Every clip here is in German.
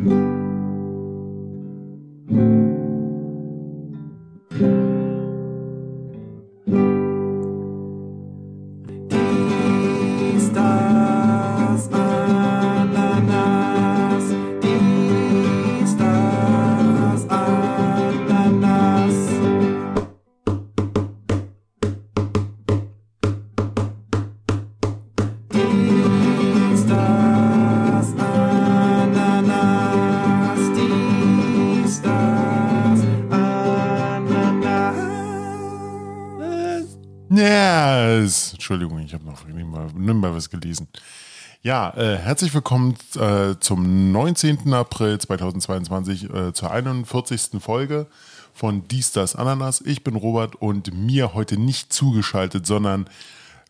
Mm-hmm. Entschuldigung, ich habe noch nebenbei was gelesen. Ja, äh, herzlich willkommen äh, zum 19. April 2022 äh, zur 41. Folge von Dies, das, Ananas. Ich bin Robert und mir heute nicht zugeschaltet, sondern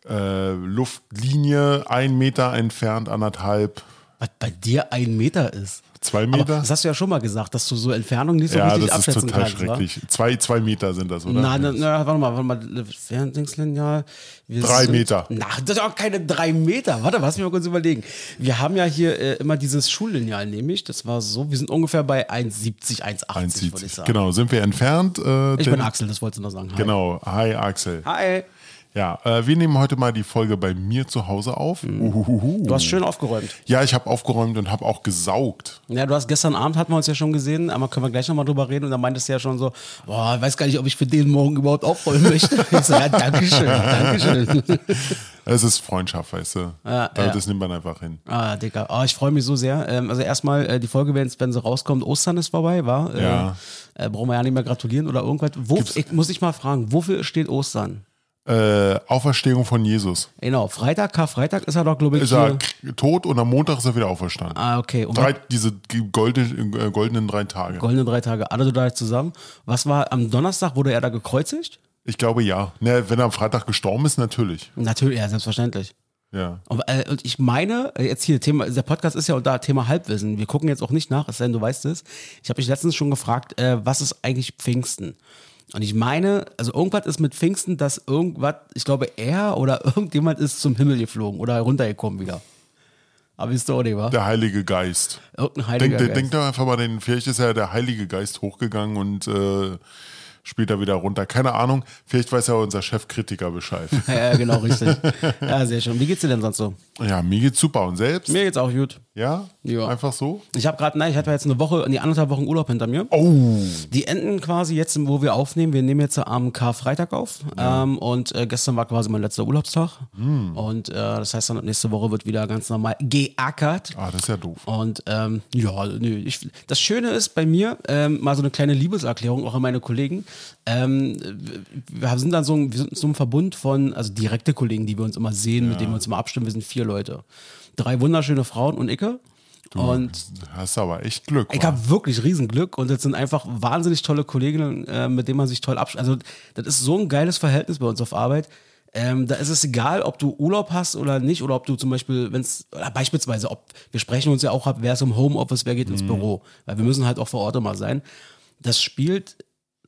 äh, Luftlinie ein Meter entfernt, anderthalb, Was bei dir ein Meter ist. Zwei Aber Meter. das hast du ja schon mal gesagt, dass du so Entfernung nicht so ja, richtig das ist abschätzen total kannst. wa? schrecklich. Zwei, zwei Meter sind das, oder? Nein, na, warte mal, warte mal. Ferndingslineal. Wir Drei sind- Meter. Na, das ist auch keine drei Meter. Warte, lass mich mal kurz überlegen. Wir haben ja hier äh, immer dieses Schullineal, nämlich. Das war so, wir sind ungefähr bei 1,70, 1,80, würde ich sagen. Genau, sind wir entfernt. Äh, Ich bin Axel, das wolltest du noch sagen. Hi. Genau, hi Axel. Hi. Ja, äh, wir nehmen heute mal die Folge bei mir zu Hause auf. Uhuhuhu. Mhm. Du hast schön aufgeräumt. Ja, ich habe aufgeräumt und habe auch gesaugt. Ja, du hast gestern Abend hatten wir uns ja schon gesehen, aber können wir gleich nochmal drüber reden. Und da meintest du ja schon so, boah, ich weiß gar nicht, ob ich für den morgen überhaupt aufräumen möchte. Ich so, ja, Dankeschön, Dankeschön. Es ist Freundschaft, weißt du. Ja, Da- ja. Das nimmt man einfach hin. Ah, Digga. Oh, ich freue mich so sehr. Ähm, also erstmal, äh, die Folge, wenn, wenn sie rauskommt, Ostern ist vorbei, war. Äh, Ja. Äh, brauchen wir ja nicht mehr gratulieren oder irgendwas. Wo, ich, muss ich mal fragen, wofür steht Ostern? Äh, Auferstehung von Jesus. Genau, Freitag, Karfreitag ist er doch, glaube ich, Ist er tot und am Montag ist er wieder auferstanden. Ah, okay. Und Drei, diese g- goldenen, äh, goldenen drei Tage. goldene drei Tage, alle da zusammen. Was war am Donnerstag, wurde er da gekreuzigt? Ich glaube ja. Ne, wenn er am Freitag gestorben ist, natürlich. Natürlich, ja, selbstverständlich. Ja. Und, äh, und ich meine, äh, jetzt hier, Thema, der Podcast ist ja unter Thema Halbwissen. Wir gucken jetzt auch nicht nach, es sei denn, du weißt es. Ich habe mich letztens schon gefragt, äh, was ist eigentlich Pfingsten? Und ich meine, also irgendwas ist mit Pfingsten, dass irgendwas, ich glaube, er oder irgendjemand ist zum Himmel geflogen oder runtergekommen wieder. Aber ist doch auch nicht, wa? Der Heilige Geist. Irgendein heiliger Denk, Geist. denk doch einfach mal, den, vielleicht ist ja der Heilige Geist hochgegangen und äh, später wieder runter. Keine Ahnung. Vielleicht weiß ja unser Chefkritiker Bescheid. ja, genau, richtig. Ja, sehr schön. Wie geht's dir denn sonst so? ja, mir geht's super. Und selbst? Mir geht's auch gut. Ja? Ja. Einfach so? Ich habe gerade, nein, ich hatte jetzt eine Woche, nee, anderthalb Wochen Urlaub hinter mir. Oh. Die enden quasi jetzt, wo wir aufnehmen. Wir nehmen jetzt am Karfreitag auf. Ähm, und äh, gestern war quasi mein letzter Urlaubstag. Hm. Und äh, das heißt dann, nächste Woche wird wieder ganz normal geackert. Ah, das ist ja doof. Und ähm, ja, nö, ich, das Schöne ist bei mir, ähm, mal so eine kleine Liebeserklärung auch an meine Kollegen. Ähm, wir sind dann so, ein- wir sind so ein Verbund von, also direkte Kollegen, die wir uns immer sehen, mit denen wir uns immer abstimmen. Wir sind vier Leute. Drei wunderschöne Frauen und Icke. Und Hast aber echt Glück. ich habe wirklich Riesenglück und das sind einfach wahnsinnig tolle Kolleginnen, äh, mit denen man sich toll absch... Also das ist so ein geiles Verhältnis bei uns auf Arbeit. Ähm, da ist es egal, ob du Urlaub hast oder nicht oder ob du zum Beispiel, wenn es, beispielsweise, ob wir sprechen uns ja auch ab, wer ist im Homeoffice, wer geht ins Büro, weil wir müssen halt auch vor Ort immer sein. Das spielt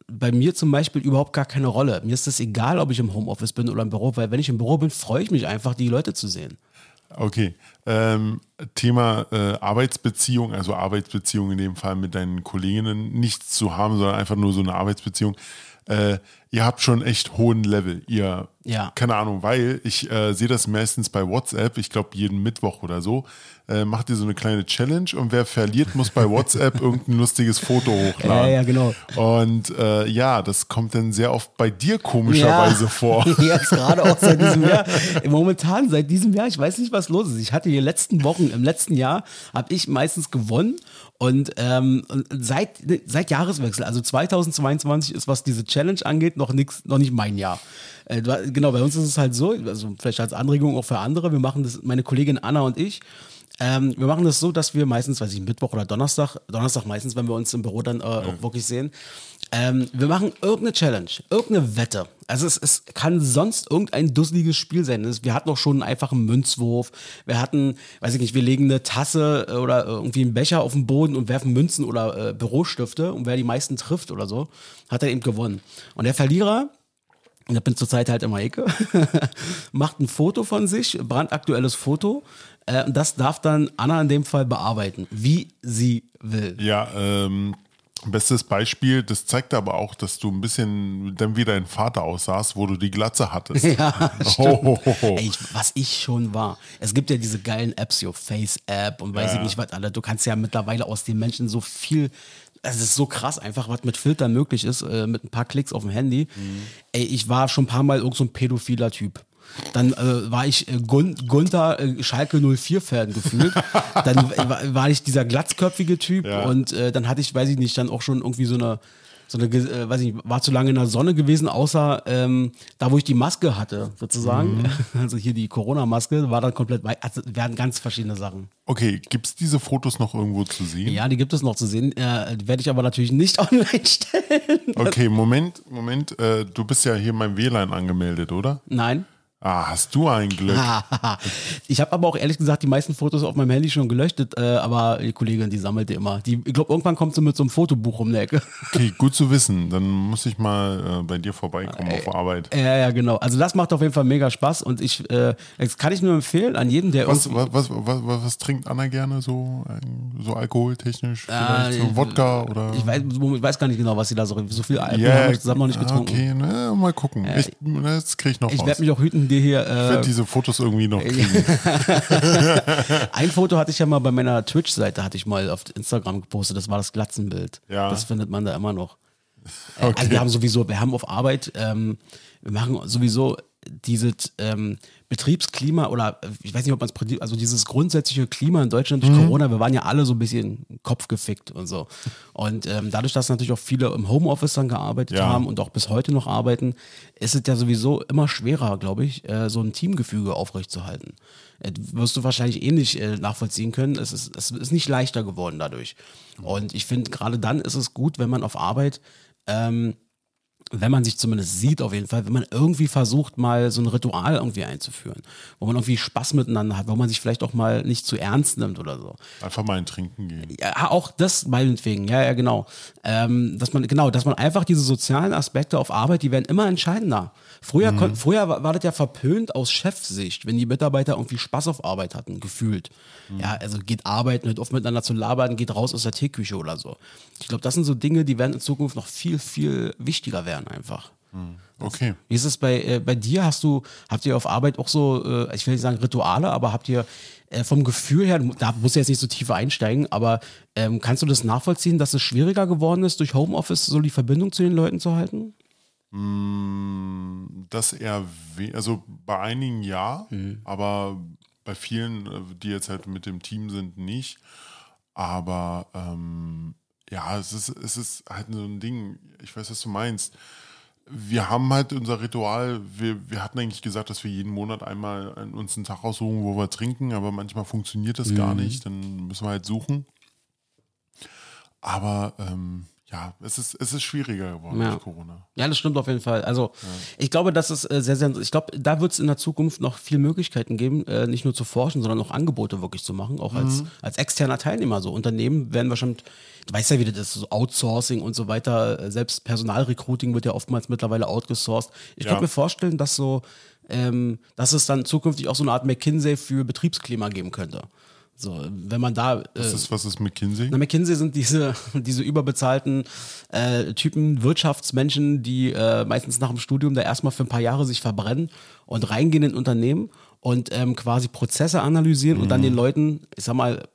bei mir zum Beispiel überhaupt gar keine Rolle. Mir ist es egal, ob ich im Homeoffice bin oder im Büro, weil wenn ich im Büro bin, freue ich mich einfach, die Leute zu sehen. Okay. Ähm, Thema äh, Arbeitsbeziehung, also Arbeitsbeziehung in dem Fall mit deinen Kolleginnen, nichts zu haben, sondern einfach nur so eine Arbeitsbeziehung. Äh, ihr habt schon echt hohen Level. Ihr, Ja. keine Ahnung, weil ich äh, sehe das meistens bei WhatsApp, ich glaube jeden Mittwoch oder so, äh, macht ihr so eine kleine Challenge und wer verliert, muss bei WhatsApp irgendein lustiges Foto hochladen. Ja, ja, genau. Und äh, ja, das kommt dann sehr oft bei dir komischerweise vor. Jetzt gerade auch seit diesem Jahr. Momentan seit diesem Jahr, ich weiß nicht, was los ist. Ich hatte die letzten Wochen, im letzten Jahr habe ich meistens gewonnen. Und, ähm, und seit, seit Jahreswechsel, also 2022 ist, was diese Challenge angeht, noch nix, noch nicht mein Jahr. Äh, genau, bei uns ist es halt so, also vielleicht als Anregung auch für andere, wir machen das, meine Kollegin Anna und ich, ähm, wir machen das so, dass wir meistens, weiß ich, Mittwoch oder Donnerstag, Donnerstag meistens, wenn wir uns im Büro dann äh, auch wirklich sehen, ähm, wir machen irgendeine Challenge, irgendeine Wette. Also es, es kann sonst irgendein dusseliges Spiel sein. Wir hatten auch schon einen einfachen Münzwurf. Wir hatten, weiß ich nicht, wir legen eine Tasse äh, oder irgendwie einen Becher auf den Boden und werfen Münzen oder äh, Bürostifte und wer die meisten trifft oder so, hat er eben gewonnen. Und der Verlierer, und ich bin zurzeit halt immer Ecke, macht ein Foto von sich, brandaktuelles Foto. Äh, und das darf dann Anna in dem Fall bearbeiten, wie sie will. Ja, ähm, bestes Beispiel, das zeigt aber auch, dass du ein bisschen dann wie dein Vater aussahst, wo du die Glatze hattest. Ja, stimmt. Oh, oh, oh, oh. Ey, ich, was ich schon war. Es gibt ja diese geilen Apps, your Face App und weiß Ja. ich nicht was alle. Du kannst ja mittlerweile aus den Menschen so viel. Es ist so krass einfach, was mit Filtern möglich ist, äh, mit ein paar Klicks auf dem Handy. Mhm. Ey, ich war schon ein paar Mal irgend so ein pädophiler Typ. Dann äh, war ich äh, Gun Gunther äh, Schalke 04-Fan gefühlt. dann war, ich dieser glatzköpfige Typ Ja. und äh, dann hatte ich, weiß ich nicht, dann auch schon irgendwie so eine, so eine, äh, weiß ich nicht, war zu lange in der Sonne gewesen, außer ähm, da, wo ich die Maske hatte, sozusagen. Mhm. Also hier die Corona-Maske, war dann komplett weit. Also werden ganz verschiedene Sachen. Okay, gibt es diese Fotos noch irgendwo zu sehen? Ja, die gibt es noch zu sehen. Äh, die werde ich aber natürlich nicht online stellen. Okay, Moment, Moment. Äh, du bist ja hier in meinem WLAN angemeldet, oder? Nein. Ah, hast du ein Glück. ich habe aber auch ehrlich gesagt die meisten Fotos auf meinem Handy schon gelöscht, äh, aber die Kollegin, die sammelt die immer. Die, ich glaube, irgendwann kommt sie mit so einem Fotobuch um die Ecke. Okay, gut zu wissen. Dann muss ich mal äh, bei dir vorbeikommen auf Arbeit. Ja, ja, genau. Also das macht auf jeden Fall mega Spaß und ich, äh, das kann ich nur empfehlen an jeden, der Was, was, was, was, was trinkt Anna gerne so, so alkoholtechnisch? Vielleicht Äh, so Wodka oder? Ich weiß, ich weiß gar nicht genau, was sie da so. So viel Alkohol Ja, habe ich zusammen noch nicht getrunken. Okay, na, mal gucken. ich, das krieg ich noch Ich werde mich auch hüten, dir hier. ich werde Äh, diese Fotos irgendwie noch kriegen. ein Foto hatte ich ja mal bei meiner Twitch-Seite, hatte ich mal auf Instagram gepostet. Das war das Glatzenbild. Ja. Das findet man da immer noch. Äh, Okay. Also wir haben sowieso, wir haben auf Arbeit, ähm, wir machen sowieso dieses ähm, Betriebsklima oder äh, ich weiß nicht, ob man es, also dieses grundsätzliche Klima in Deutschland durch Corona, wir waren ja alle so ein bisschen kopfgefickt und so. Und ähm, dadurch, dass natürlich auch viele im Homeoffice dann gearbeitet Ja. haben und auch bis heute noch arbeiten, ist es ja sowieso immer schwerer, glaube ich, äh, so ein Teamgefüge aufrechtzuerhalten. Äh, wirst du wahrscheinlich ähnlich äh, nachvollziehen können. Es ist, es ist nicht leichter geworden dadurch. Und ich finde, gerade dann ist es gut, wenn man auf Arbeit ähm, wenn man sich zumindest sieht, auf jeden Fall, wenn man irgendwie versucht, mal so ein Ritual irgendwie einzuführen, wo man irgendwie Spaß miteinander hat, wo man sich vielleicht auch mal nicht zu ernst nimmt oder so. Einfach mal ein Trinken gehen. Ja, auch das meinetwegen, ja, ja, genau. Ähm, dass man, genau, dass man einfach diese sozialen Aspekte auf Arbeit, die werden immer entscheidender. Früher, kon, früher war, war das ja verpönt aus Chefsicht, wenn die Mitarbeiter irgendwie Spaß auf Arbeit hatten, gefühlt. Ja, also geht arbeiten, hört auf miteinander zu labern, geht raus aus der Teeküche oder so. Ich glaube, das sind so Dinge, die werden in Zukunft noch viel, viel wichtiger werden einfach. Okay. Wie ist es bei, äh, bei dir? Hast du, habt ihr auf Arbeit auch so, äh, ich will nicht sagen Rituale, aber habt ihr äh, vom Gefühl her, da musst du jetzt nicht so tief einsteigen, aber ähm, kannst du das nachvollziehen, dass es schwieriger geworden ist, durch Homeoffice so die Verbindung zu den Leuten zu halten? Das eher, also bei einigen ja, Mhm. aber bei vielen, äh, die jetzt halt mit dem Team sind, nicht. Aber ähm, ja, es ist, es ist halt so ein Ding, ich weiß, was du meinst. Wir haben halt unser Ritual, wir, wir hatten eigentlich gesagt, dass wir jeden Monat einmal uns einen Tag aussuchen, wo wir trinken, aber manchmal funktioniert das Mhm. gar nicht, dann müssen wir halt suchen. Aber ähm, ja, es ist, es ist schwieriger geworden Ja. durch Corona. Ja, das stimmt auf jeden Fall. Also ich glaube, dass es äh, sehr, sehr, ich glaube, da wird es in der Zukunft noch viel Möglichkeiten geben, äh, nicht nur zu forschen, sondern auch Angebote wirklich zu machen, auch als, als externer Teilnehmer. So Unternehmen werden wahrscheinlich, du weißt ja, wie das ist, so Outsourcing und so weiter, äh, selbst Personalrecruiting wird ja oftmals mittlerweile outgesourced. Ich Ja. könnte mir vorstellen, dass so, ähm, dass es dann zukünftig auch so eine Art McKinsey für Betriebsklima geben könnte. So, wenn man da äh, Was ist, was ist McKinsey? na, McKinsey sind diese, diese überbezahlten äh, Typen, Wirtschaftsmenschen, die äh, meistens nach dem Studium da erstmal für ein paar Jahre sich verbrennen und reingehen in Unternehmen und ähm, quasi Prozesse analysieren und dann den Leuten, ich sag mal,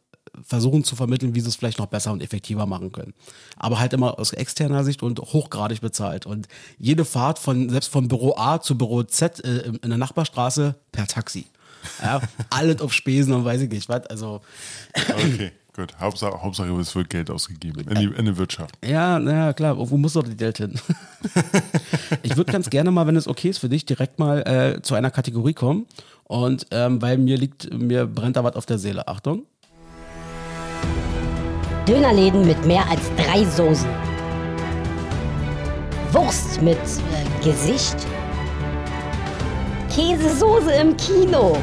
versuchen zu vermitteln, wie sie es vielleicht noch besser und effektiver machen können. Aber halt immer aus externer Sicht und hochgradig bezahlt. Und jede Fahrt von, selbst von Büro A zu Büro Z äh, in der Nachbarstraße per Taxi. Ja, alles auf Spesen und weiß ich nicht was. Also, Okay, gut. Hauptsache, Hauptsache es wird Geld ausgegeben in die, in die Wirtschaft. Ja, naja, klar, wo muss doch die Geld hin? ich würde ganz gerne mal, wenn es okay ist für dich, direkt mal äh, zu einer Kategorie kommen. Und ähm, weil mir liegt, mir brennt da was auf der Seele. Achtung. Dönerläden mit mehr als drei Soßen. Wurst mit äh, Gesicht. Käsesoße im Kino.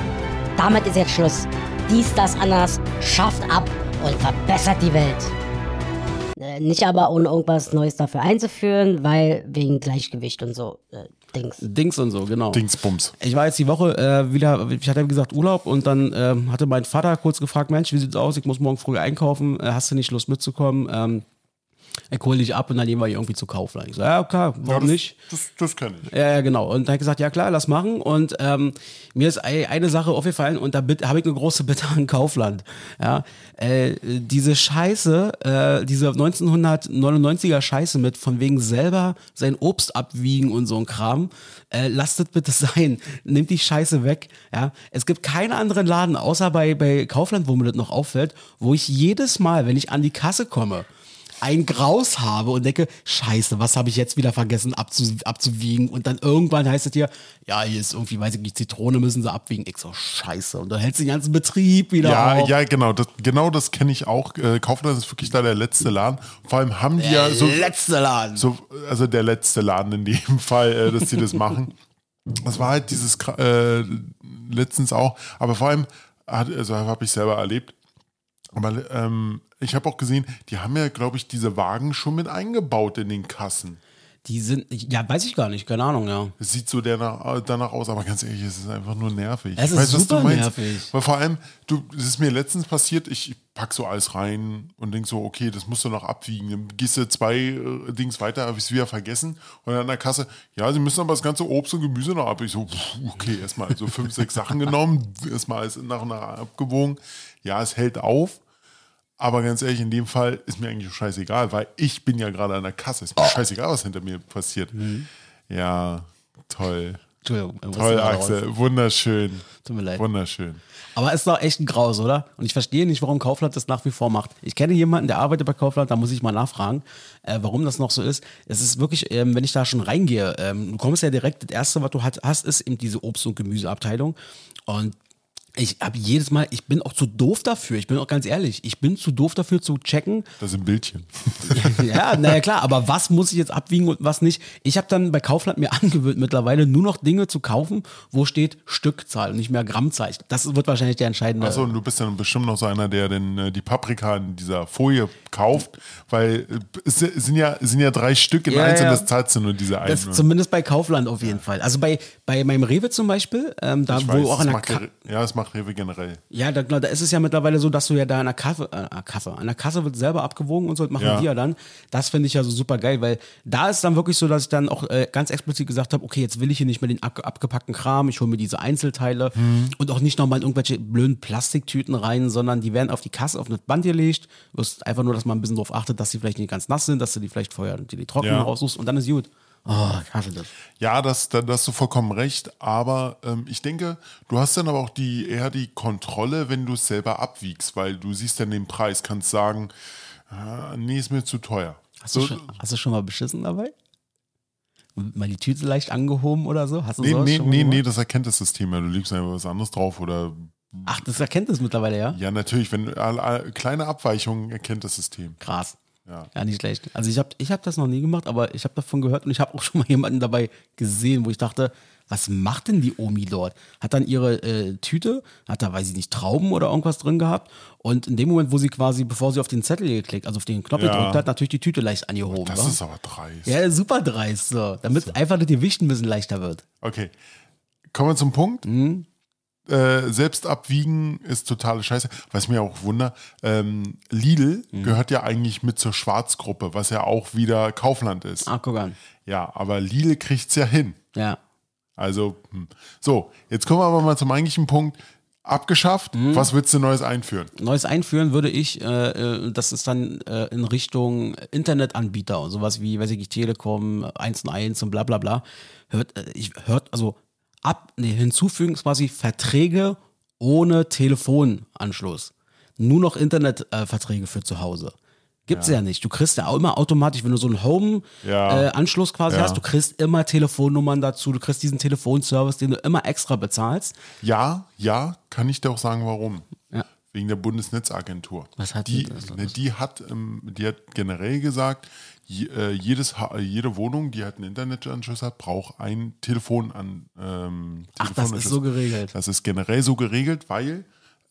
Damit ist jetzt Schluss. Dies, das, anders schafft ab und verbessert die Welt. Äh, nicht aber ohne irgendwas Neues dafür einzuführen, weil wegen Gleichgewicht und so äh, Dings. Dings und so, genau. Dingsbums. Ich war jetzt die Woche äh, wieder, ich hatte wie gesagt Urlaub und dann ähm, hatte mein Vater kurz gefragt, Mensch, wie sieht's aus? Ich muss morgen früh einkaufen, äh, hast du nicht Lust mitzukommen? Ähm, ich hol dich ab und dann gehen wir irgendwie zu Kaufland. Ich so, ja, klar, warum Ja, das, nicht? Das, das kann ich. Ja, ja, genau. Und dann hat gesagt, ja klar, lass machen. Und ähm, mir ist ei- eine Sache aufgefallen und da habe ich eine große Bitte an Kaufland. Ja, äh, diese Scheiße, äh, diese 1999er Scheiße mit von wegen selber sein Obst abwiegen und so ein Kram, äh, lasst das bitte sein. Nimmt die Scheiße weg. Ja, es gibt keinen anderen Laden außer bei bei Kaufland, wo mir das noch auffällt, wo ich jedes Mal, wenn ich an die Kasse komme ein Graus habe und denke, scheiße, was habe ich jetzt wieder vergessen abzu abzuwiegen? Und dann irgendwann heißt es hier, ja, hier ist irgendwie, weiß ich nicht, Zitrone müssen sie abwiegen. Ich so, scheiße. Und dann hältst du den ganzen Betrieb wieder Ja, auf. ja, genau. Das, genau das kenne ich auch. Äh, Kaufland ist wirklich da der letzte Laden. Vor allem haben die ja so, Letzte Laden. so, also der letzte Laden in dem Fall, äh, dass die das machen. Das war halt dieses äh, letztens auch, aber vor allem, hat, also habe ich selber erlebt. Aber ähm, ich habe auch gesehen, die haben ja, glaube ich, diese Wagen schon mit eingebaut in den Kassen. Die sind, ja, weiß ich gar nicht, keine Ahnung, ja. Es sieht so danach, danach aus, aber ganz ehrlich, es ist einfach nur nervig. Es ist was super du meinst. nervig. Weil vor allem, du, es ist mir letztens passiert, ich pack so alles rein und denk so, okay, das musst du noch abwiegen. Dann gehst du zwei äh, Dings weiter, habe ich es wieder vergessen. Und dann an der Kasse, ja, sie müssen aber das ganze Obst und Gemüse noch ab. Ich so, pff, okay, erstmal so fünf, sechs Sachen genommen, erstmal alles nach und nach abgewogen. Ja, es hält auf. Aber ganz ehrlich, in dem Fall ist mir eigentlich scheißegal, weil ich bin ja gerade an der Kasse. Ist mir scheißegal, was hinter mir passiert. Ja, toll. Toll, Axel. Wunderschön. Tut mir leid. Wunderschön. Aber es ist doch echt ein Graus, oder? Und ich verstehe nicht, warum Kaufland das nach wie vor macht. Ich kenne jemanden, der arbeitet bei Kaufland, da muss ich mal nachfragen, äh, warum das noch so ist. Es ist wirklich, ähm, wenn ich da schon reingehe, ähm, du kommst ja direkt, das Erste, was du hast, ist eben diese Obst- und Gemüseabteilung. Und ich habe jedes Mal, ich bin auch zu doof dafür, ich bin auch ganz ehrlich, ich bin zu doof dafür zu checken, Das sind Bildchen. ja, naja klar, aber was muss ich jetzt abwiegen und was nicht? Ich habe dann bei Kaufland mir angewöhnt, mittlerweile nur noch Dinge zu kaufen, wo steht Stückzahl und nicht mehr Grammzahl. Das wird wahrscheinlich der entscheidende. Achso, und du bist dann bestimmt noch so einer, der denn äh, die Paprika in dieser Folie kauft, weil äh, es sind ja, es sind ja drei Stück in Ja, eins und ja. das zahlst du nur diese eine. Das zumindest bei Kaufland auf jeden Fall. Also bei, bei meinem Rewe zum Beispiel, ähm, da ich wo weiß, auch an der Ka ja, das macht Rewe generell. ja, da, genau, da ist es ja mittlerweile so, dass du ja da an der Kasse, äh, Kasse, an der Kasse wird selber abgewogen und so, das machen Ja. die ja dann. Das finde ich ja so super geil, weil da ist dann wirklich so, dass ich dann auch äh, ganz explizit gesagt habe, okay, jetzt will ich hier nicht mehr den ab, abgepackten Kram, ich hole mir diese Einzelteile Mhm. und auch nicht nochmal in irgendwelche blöden Plastiktüten rein, sondern die werden auf die Kasse, auf das Band gelegt. Du wirst einfach nur, dass man ein bisschen darauf achtet, dass sie vielleicht nicht ganz nass sind, dass du die vielleicht vorher die, die trockenen Ja. raussuchst und dann ist gut. Oh, ich hasse das. Ja, das, da, da hast du vollkommen recht, aber ähm, ich denke, du hast dann aber auch die, eher die Kontrolle, wenn du es selber abwiegst, weil du siehst dann den Preis, kannst sagen, äh, nee, ist mir zu teuer. Hast, du schon, hast du schon mal beschissen dabei? Mal die Tüte leicht angehoben oder so? Hast du Nee, nee, nee, nee, das erkennt das System ja. Du legst einfach was anderes drauf oder Ach, das erkennt es mittlerweile, ja? ja, natürlich, wenn kleine Abweichungen erkennt das System. Krass. Ja. Ja, nicht schlecht. Also ich habe ich hab das noch nie gemacht, aber ich habe davon gehört und ich habe auch schon mal jemanden dabei gesehen, wo ich dachte, was macht denn die Omi dort? Hat dann ihre äh, Tüte, hat da, weiß ich nicht, Trauben oder irgendwas drin gehabt und in dem Moment, wo sie quasi, bevor sie auf den Zettel geklickt, also auf den Knopf Ja. gedrückt hat, natürlich die Tüte leicht angehoben. Das wa? ist aber dreist. ja, super dreist, so. Damit einfach das Gewicht ein bisschen leichter wird. Okay. Kommen wir zum Punkt. Mhm. Äh, selbst abwiegen ist totale Scheiße. Was mir auch wunder, ähm, Lidl Mhm. gehört ja eigentlich mit zur Schwarzgruppe, was ja auch wieder Kaufland ist. Ach, guck an. Ja, aber Lidl kriegt's ja hin. Ja. Also, hm. so, jetzt kommen wir aber mal zum eigentlichen Punkt. Abgeschafft, Mhm. was willst du Neues einführen? Neues einführen würde ich, äh, äh, das ist dann äh, in Richtung Internetanbieter und sowas wie, weiß ich nicht, Telekom, 1 und 1 und bla bla bla. Hört, äh, ich hört, also ab, nee, hinzufügen ist quasi Verträge ohne Telefonanschluss. Nur noch Internetverträge äh, für zu Hause. Gibt's ja. nicht. Du kriegst ja auch immer automatisch, wenn du so einen Ja. Home-Anschluss quasi Ja. hast, du kriegst immer Telefonnummern dazu, du kriegst diesen Telefonservice, den du immer extra bezahlst. Ja, ja, kann ich dir auch sagen, warum. Ja. Wegen der Bundesnetzagentur. Was hat die? die? Ne, die, hat, ähm, die hat generell gesagt, je, äh, jedes, Ha- jede Wohnung, die halt einen Internetanschluss hat, braucht ein Telefon an. Ähm, Ach, das ist so geregelt. Das ist generell so geregelt, weil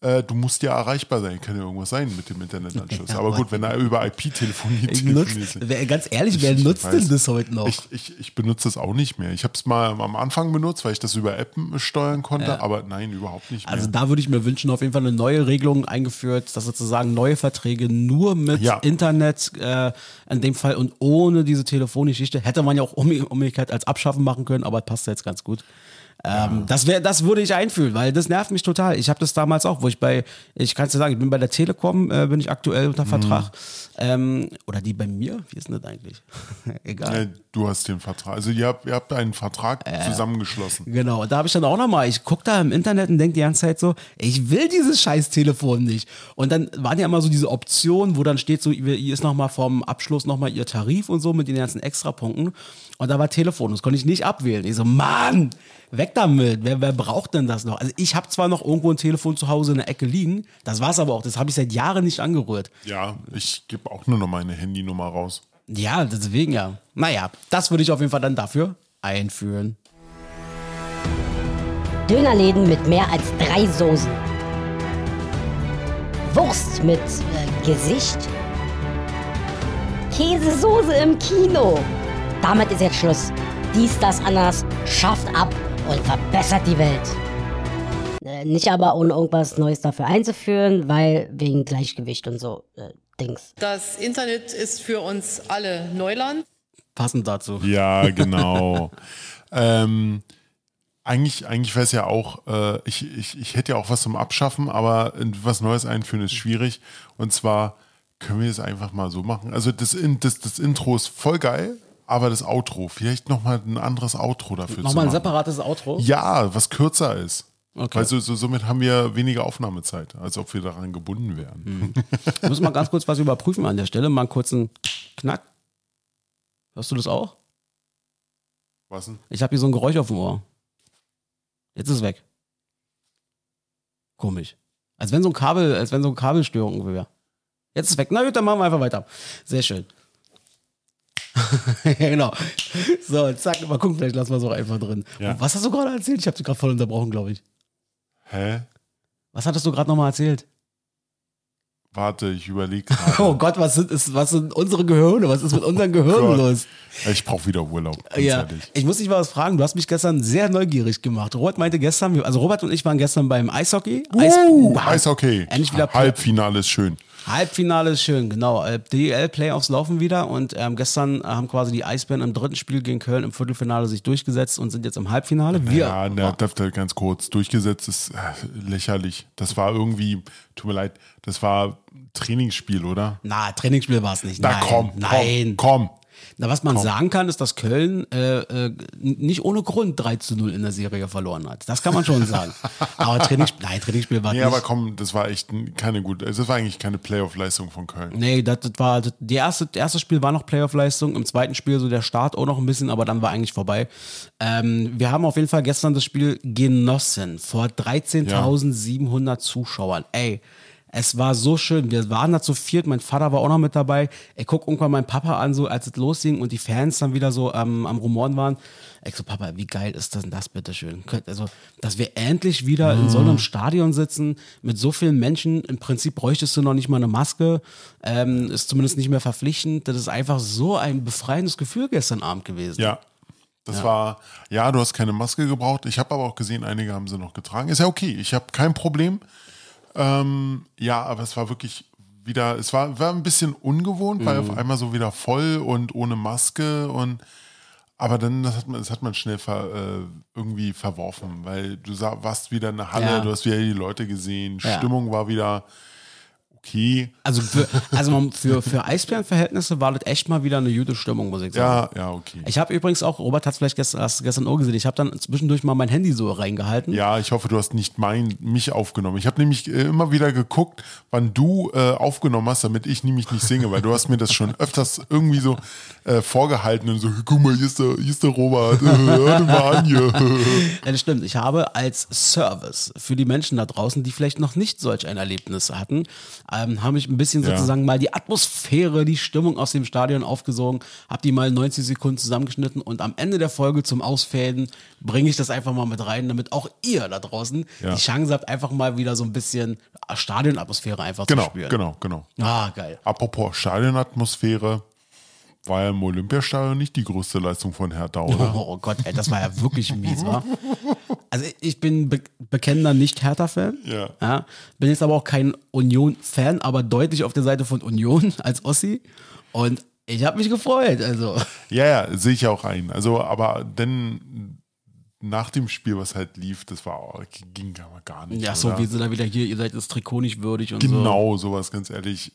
äh, du musst ja erreichbar sein. Kann ja irgendwas sein mit dem Internetanschluss. Aber gut, wenn er über IP telefoniert, Ich telefoniert nutz, wer, ganz ehrlich, wer Ich nutzt weiß. denn das heute noch? Ich, ich, ich benutze es auch nicht mehr. Ich habe es mal am Anfang benutzt, weil ich das über App steuern konnte, aber nein, überhaupt nicht mehr. Also da würde ich mir wünschen, auf jeden Fall eine neue Regelung eingeführt, dass sozusagen neue Verträge nur mit Ja. Internet äh, in dem Fall und ohne diese Telefongeschichte hätte man ja auch um, Umgekehrt als Abschaffen machen können, aber passt jetzt ganz gut. Ähm, das wäre, das würde ich einfühlen, weil das nervt mich total. Ich habe das damals auch, wo ich bei, ich kann es dir sagen, ich bin bei der Telekom, äh, bin ich aktuell unter Vertrag. Ähm, oder die bei mir? Wie ist denn das eigentlich? Egal. Äh, du hast den Vertrag. Also ihr habt, ihr habt einen Vertrag zusammengeschlossen. Genau, und da habe ich dann auch nochmal, ich gucke da im Internet und denke die ganze Zeit so, ich will dieses scheiß Telefon nicht. Und dann waren ja immer so diese Optionen, wo dann steht so, hier ist nochmal vom Abschluss nochmal ihr Tarif und so mit den ganzen Extrapunkten. Und da war Telefon, das konnte ich nicht abwählen. Ich so, Mann, weg damit, wer, wer braucht denn das noch? Also ich habe zwar noch irgendwo ein Telefon zu Hause in der Ecke liegen, das war's aber auch, das habe ich seit Jahren nicht angerührt. Ja, ich gebe auch nur noch meine Handynummer raus. Ja, deswegen ja. Naja, das würde ich auf jeden Fall dann dafür einführen. Dönerläden mit mehr als drei Soßen. Wurst mit äh, Gesicht. Käsesoße im Kino. Damit ist jetzt Schluss. Dies, das, anders schafft ab und verbessert die Welt. Äh, nicht aber ohne irgendwas Neues dafür einzuführen, weil wegen Gleichgewicht und so äh, Dings. Das Internet ist für uns alle Neuland. Passend dazu. Ja, genau. ähm, eigentlich eigentlich wäre es ja auch, äh, ich, ich, ich hätte ja auch was zum Abschaffen, aber was Neues einführen ist schwierig. Und zwar können wir es einfach mal so machen. Also das, das, das Intro ist voll geil, aber das Outro, vielleicht nochmal ein anderes Outro dafür zu Nochmal ein separates Outro? Ja, was kürzer ist. Okay. Weil so, so, somit haben wir weniger Aufnahmezeit, als ob wir daran gebunden wären. Ich muss mal ganz kurz was überprüfen an der Stelle. Mal einen kurzen Knack. Hörst du das auch? Was denn? Ich habe hier so ein Geräusch auf dem Ohr. Jetzt ist es weg. Komisch. Als wenn so ein Kabel, als wenn so eine Kabelstörung wäre. Jetzt ist es weg. Na gut, dann machen wir einfach weiter. Sehr schön. ja, genau. So, zack, mal gucken, vielleicht lassen wir es auch einfach drin. Ja. Was hast du gerade erzählt? Ich habe dich gerade voll unterbrochen, glaube ich. Hä? Was hattest du gerade nochmal erzählt? Warte, ich überlege gerade. Oh Gott, was sind, ist, was sind unsere Gehirne? Was ist mit unseren Gehirnen Gott. los? Ich brauche wieder Urlaub, Ja, ehrlich. ich muss dich mal was fragen. Du hast mich gestern sehr neugierig gemacht. Robert meinte gestern, also Robert und ich waren gestern beim Eishockey. Eis, Uh, Wow. Eishockey. Endlich wieder Halbfinale ist schön. Halbfinale ist schön, genau. Äh, DEL-Playoffs laufen wieder und ähm, gestern äh, haben quasi die Eisbären im dritten Spiel gegen Köln im Viertelfinale sich durchgesetzt und sind jetzt im Halbfinale. Wir, ja, na, darf da ganz kurz durchgesetzt ist äh, lächerlich. Das war irgendwie, tut mir leid, das war Trainingsspiel, oder? na, Trainingsspiel war es nicht. Na nein, komm, nein. komm, komm. Na, was man sagen kann, ist, dass Köln äh, äh, nicht ohne Grund 3 zu 0 in der Serie verloren hat. Das kann man schon sagen. Aber Trainingsspiel, nein, Trainingsspiel war Nee, nicht. aber komm, das war echt keine gute, also das war eigentlich keine Playoff-Leistung von Köln. Nee, das, das war das die erste, das erste Spiel war noch Playoff-Leistung, im zweiten Spiel so der Start auch noch ein bisschen, aber dann war eigentlich vorbei. Ähm, wir haben auf jeden Fall gestern das Spiel genossen vor 13.700 Zuschauern. Ey, es war so schön. Wir waren da zu viert, mein Vater war auch noch mit dabei. Ich guck irgendwann meinen Papa an, so als es losging und die Fans dann wieder so ähm, am Rumoren waren. Ich so, Papa, wie geil ist das denn das, bitteschön? Also, dass wir endlich wieder in so einem Stadion sitzen, mit so vielen Menschen. Im Prinzip bräuchtest du noch nicht mal eine Maske. Ähm, ist zumindest nicht mehr verpflichtend. Das ist einfach so ein befreiendes Gefühl gestern Abend gewesen. Ja. Das war, ja, du hast keine Maske gebraucht. Ich habe aber auch gesehen, einige haben sie noch getragen. Ist ja okay, ich habe kein Problem. Ähm, ja, aber es war wirklich wieder, es war, war ein bisschen ungewohnt, weil Mhm. auf einmal so wieder voll und ohne Maske und aber dann das hat man, das hat man schnell ver, äh, irgendwie verworfen, weil du sah, warst wieder in der Halle, Ja. du hast wieder die Leute gesehen, Ja. Stimmung war wieder okay. Also für, also für, für Eisbärenverhältnisse war das echt mal wieder eine gute Stimmung, muss ich sagen. Ja, ja, okay. Ich habe übrigens auch, Robert hat vielleicht gestern, hast gestern auch gesehen, ich habe dann zwischendurch mal mein Handy so reingehalten. Ja, ich hoffe, du hast nicht mein, mich aufgenommen. Ich habe nämlich äh, immer wieder geguckt, wann du äh, aufgenommen hast, damit ich nämlich nicht singe, weil du hast mir das schon öfters irgendwie so äh, vorgehalten und so, guck mal, hier ist der, hier ist der Robert, äh, hör mal an hier. Ja, das stimmt. Ich habe als Service für die Menschen da draußen, die vielleicht noch nicht solch ein Erlebnis hatten, ähm, habe ich ein bisschen Ja. sozusagen mal die Atmosphäre, die Stimmung aus dem Stadion aufgesogen, habe die mal 90 Sekunden zusammengeschnitten und am Ende der Folge zum Ausfäden bringe ich das einfach mal mit rein, damit auch ihr da draußen Ja. die Chance habt, einfach mal wieder so ein bisschen Stadionatmosphäre einfach Genau, zu spüren. genau, genau. Ah, geil. Apropos Stadionatmosphäre, war ja im Olympiastadion nicht die größte Leistung von Hertha, oder? Oh Gott, ey, das war ja wirklich mies, wa? Also ich bin be bekennender Nicht-Hertha-Fan. Ja. Bin jetzt aber auch kein Union-Fan, aber deutlich auf der Seite von Union als Ossi. Und ich habe mich gefreut. Also Ja, ja, sehe ich auch ein. Also, aber denn nach dem Spiel, was halt lief, das war ging aber gar nicht. ja, so oder? wie sie da wieder hier, ihr seid das Trikot nicht würdig und so. Genau, sowas, ganz ehrlich.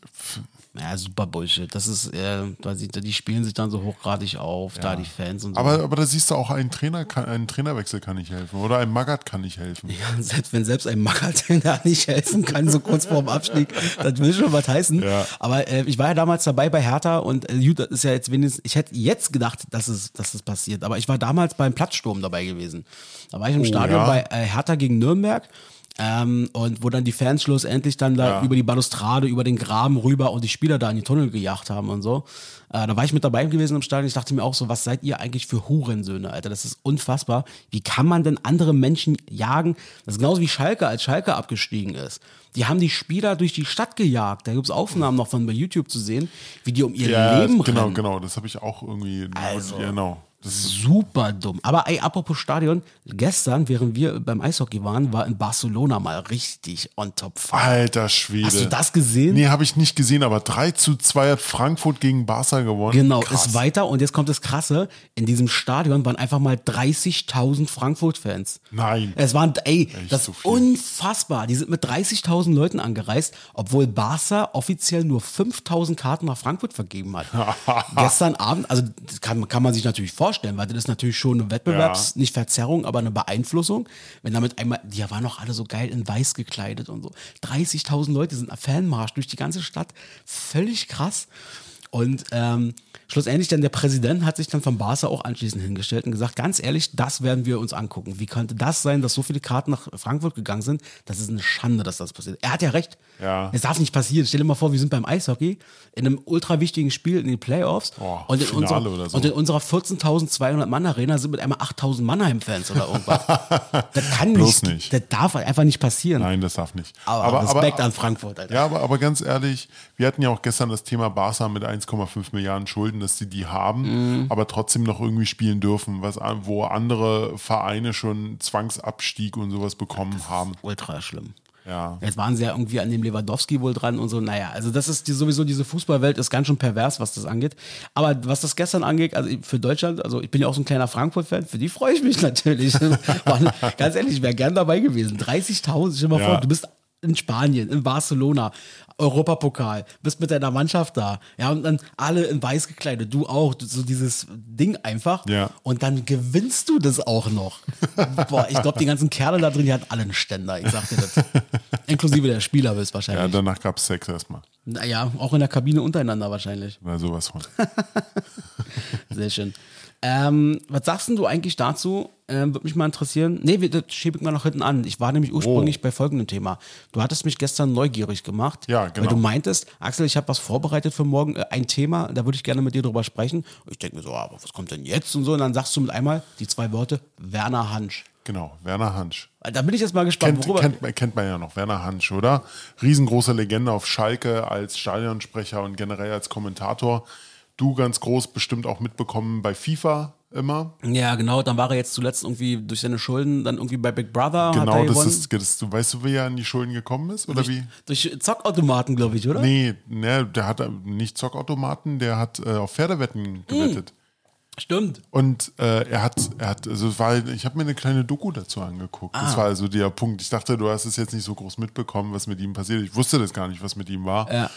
Ja, super Bullshit. Das ist, äh, da sie, die spielen sich dann so hochgradig auf, da die Fans und so. Aber, aber da siehst du auch, ein Trainer kann, ein Trainerwechsel kann nicht helfen. Oder ein Magath kann nicht helfen. Ja, selbst wenn selbst ein Magath da nicht helfen kann, so kurz vorm Abstieg, das will schon was heißen. Ja. Aber äh, ich war ja damals dabei bei Hertha und äh, gut, das ist ja jetzt wenigstens, ich hätte jetzt gedacht, dass es, dass es passiert, aber ich war damals beim Platzsturm dabei gewesen. Da war ich im Oh, Stadion ja? bei äh, Hertha gegen Nürnberg. Ähm, und wo dann die Fans schlussendlich dann da Ja. über die Balustrade, über den Graben rüber und die Spieler da in die Tunnel gejagt haben und so. Äh, da war ich mit dabei gewesen im Stadion. Ich dachte mir auch so, was seid ihr eigentlich für Hurensöhne, Alter? Das ist unfassbar. Wie kann man denn andere Menschen jagen? Das ist genauso wie Schalke, als Schalke abgestiegen ist. Die haben die Spieler durch die Stadt gejagt. Da gibt's Aufnahmen noch von bei YouTube zu sehen, wie die um ihr Ja, Leben genau, rennen. genau. Das habe ich auch irgendwie. Also. Genau. Super dumm. Aber ey, apropos Stadion, gestern, während wir beim Eishockey waren, war in Barcelona mal richtig on top. Fire. alter Schwede. Hast du das gesehen? Nee, habe ich nicht gesehen, aber 3 zu 2 hat Frankfurt gegen Barca gewonnen. Genau, Krass. ist weiter und jetzt kommt das Krasse. In diesem Stadion waren einfach mal 30.000 Frankfurt-Fans. Nein. Es waren, ey, Echt das so ist unfassbar. Die sind mit 30.000 Leuten angereist, obwohl Barca offiziell nur 5.000 Karten nach Frankfurt vergeben hat. Gestern Abend, also kann, kann man sich natürlich vorstellen, weil das ist natürlich schon eine Wettbewerbs-, nicht Verzerrung, aber eine Beeinflussung. Wenn damit einmal, die waren noch alle so geil in weiß gekleidet und so. 30.000 Leute sind ein Fanmarsch durch die ganze Stadt. Völlig krass. Und ähm, schlussendlich dann der Präsident hat sich dann von Barca auch anschließend hingestellt und gesagt, ganz ehrlich, das werden wir uns angucken. Wie könnte das sein, dass so viele Karten nach Frankfurt gegangen sind? Das ist eine Schande, dass das passiert. Er hat ja recht. Ja. Es darf nicht passieren. Stell dir mal vor, wir sind beim Eishockey in einem ultra wichtigen Spiel in den Playoffs Oh, und, in Finale unserer, so. und in unserer 14.200 Mann Arena sind mit einmal 8.000 Mannheim-Fans oder irgendwas. das kann nicht, nicht. Das darf einfach nicht passieren. Nein, das darf nicht. Aber, Respekt an Frankfurt, Alter. Ja, aber, aber ganz ehrlich, wir hatten ja auch gestern das Thema Barca mit 1,5 Milliarden Schulden, dass sie die haben, Mhm. aber trotzdem noch irgendwie spielen dürfen, was, wo andere Vereine schon Zwangsabstieg und sowas bekommen haben. Ultra schlimm. Ja. Jetzt waren sie ja irgendwie an dem Lewandowski wohl dran und so. Naja, also das ist die, sowieso diese Fußballwelt ist ganz schön pervers, was das angeht. Aber was das gestern angeht, also für Deutschland, also ich bin ja auch so ein kleiner Frankfurt-Fan, für die freue ich mich natürlich. Ganz ehrlich, ich wäre gern dabei gewesen. 30.000, stell dir mal Ja. vor, du bist in Spanien, in Barcelona, Europapokal, bist mit deiner Mannschaft da, ja, und dann alle in weiß gekleidet, du auch, so dieses Ding einfach. Ja. Und dann gewinnst du das auch noch. Boah, ich glaube, die ganzen Kerle da drin, die hatten alle einen Ständer, ich sag dir das. Inklusive der Spieler Ja, wahrscheinlich. danach gab es Sex erstmal. naja, auch in der Kabine untereinander wahrscheinlich. Oder sowas von. Sehr schön. Ähm, was sagst denn du eigentlich dazu? Ähm, Würde mich mal interessieren. Nee, das schiebe ich mal noch hinten an. Ich war nämlich ursprünglich bei folgendem Thema. Du hattest mich gestern neugierig gemacht. Ja, genau. Weil du meintest, Axel, ich habe was vorbereitet für morgen, äh, ein Thema, da würde ich gerne mit dir drüber sprechen. Ich denke mir so, aber was kommt denn jetzt und so? Und dann sagst du mit einmal die zwei Worte, Werner Hansch. Genau, Werner Hansch. Da bin ich jetzt mal gespannt, Kennt, worüber. kennt, man- kennt man ja noch, Werner Hansch, oder? Riesengroße Legende auf Schalke als Stadionsprecher und generell als Kommentator. Du ganz groß bestimmt auch mitbekommen bei FIFA immer. Ja, genau. Dann war er jetzt zuletzt irgendwie durch seine Schulden dann irgendwie bei Big Brother. er Genau, das ist, das, du weißt du, wie er an die Schulden gekommen ist? Oder wie? Durch Zockautomaten, glaube ich, oder? Nee, ne, der hat nicht Zockautomaten, der hat äh, auf Pferdewetten gewettet. Stimmt. Und äh, er hat, er hat, also war, ich habe mir eine kleine Doku dazu angeguckt. Ah. Das war also der Punkt. Ich dachte, du hast es jetzt nicht so groß mitbekommen, was mit ihm passiert. Ich wusste das gar nicht, was mit ihm war. Ja.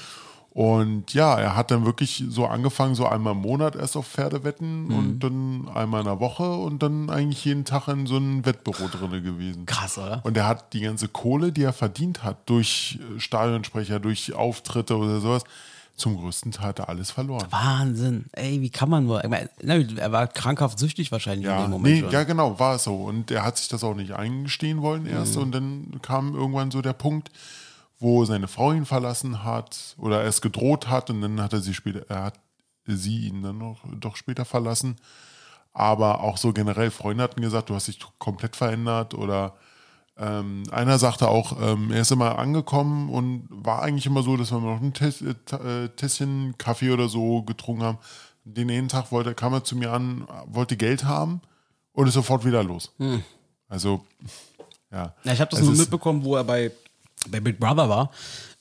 Und ja, er hat dann wirklich so angefangen, so einmal im Monat erst auf Pferdewetten Mhm. und dann einmal in der Woche und dann eigentlich jeden Tag in so einem Wettbüro drinne gewesen. Krass, oder? Und er hat die ganze Kohle, die er verdient hat, durch äh, Stadionsprecher, durch Auftritte oder sowas, zum größten Teil hat er alles verloren. Wahnsinn. Ey, wie kann man nur? Er war krankhaft süchtig wahrscheinlich in Ja, dem Moment. nee, ja, genau, war es so. Und er hat sich das auch nicht eingestehen wollen erst. Mhm. Und dann kam irgendwann so der Punkt, wo seine Frau ihn verlassen hat oder erst gedroht hat und dann hat er sie später, er hat sie ihn dann noch doch später verlassen. Aber auch so generell Freunde hatten gesagt, du hast dich komplett verändert oder ähm, einer sagte auch, ähm, er ist immer angekommen und war eigentlich immer so, dass wir noch ein Täss, äh, äh, Tässchen Kaffee oder so getrunken haben. Den einen Tag wollte, kam er zu mir an, wollte Geld haben und ist sofort wieder los. Also, ja. Ja, ich habe das Es nur mitbekommen, wo er bei, bei Big Brother war.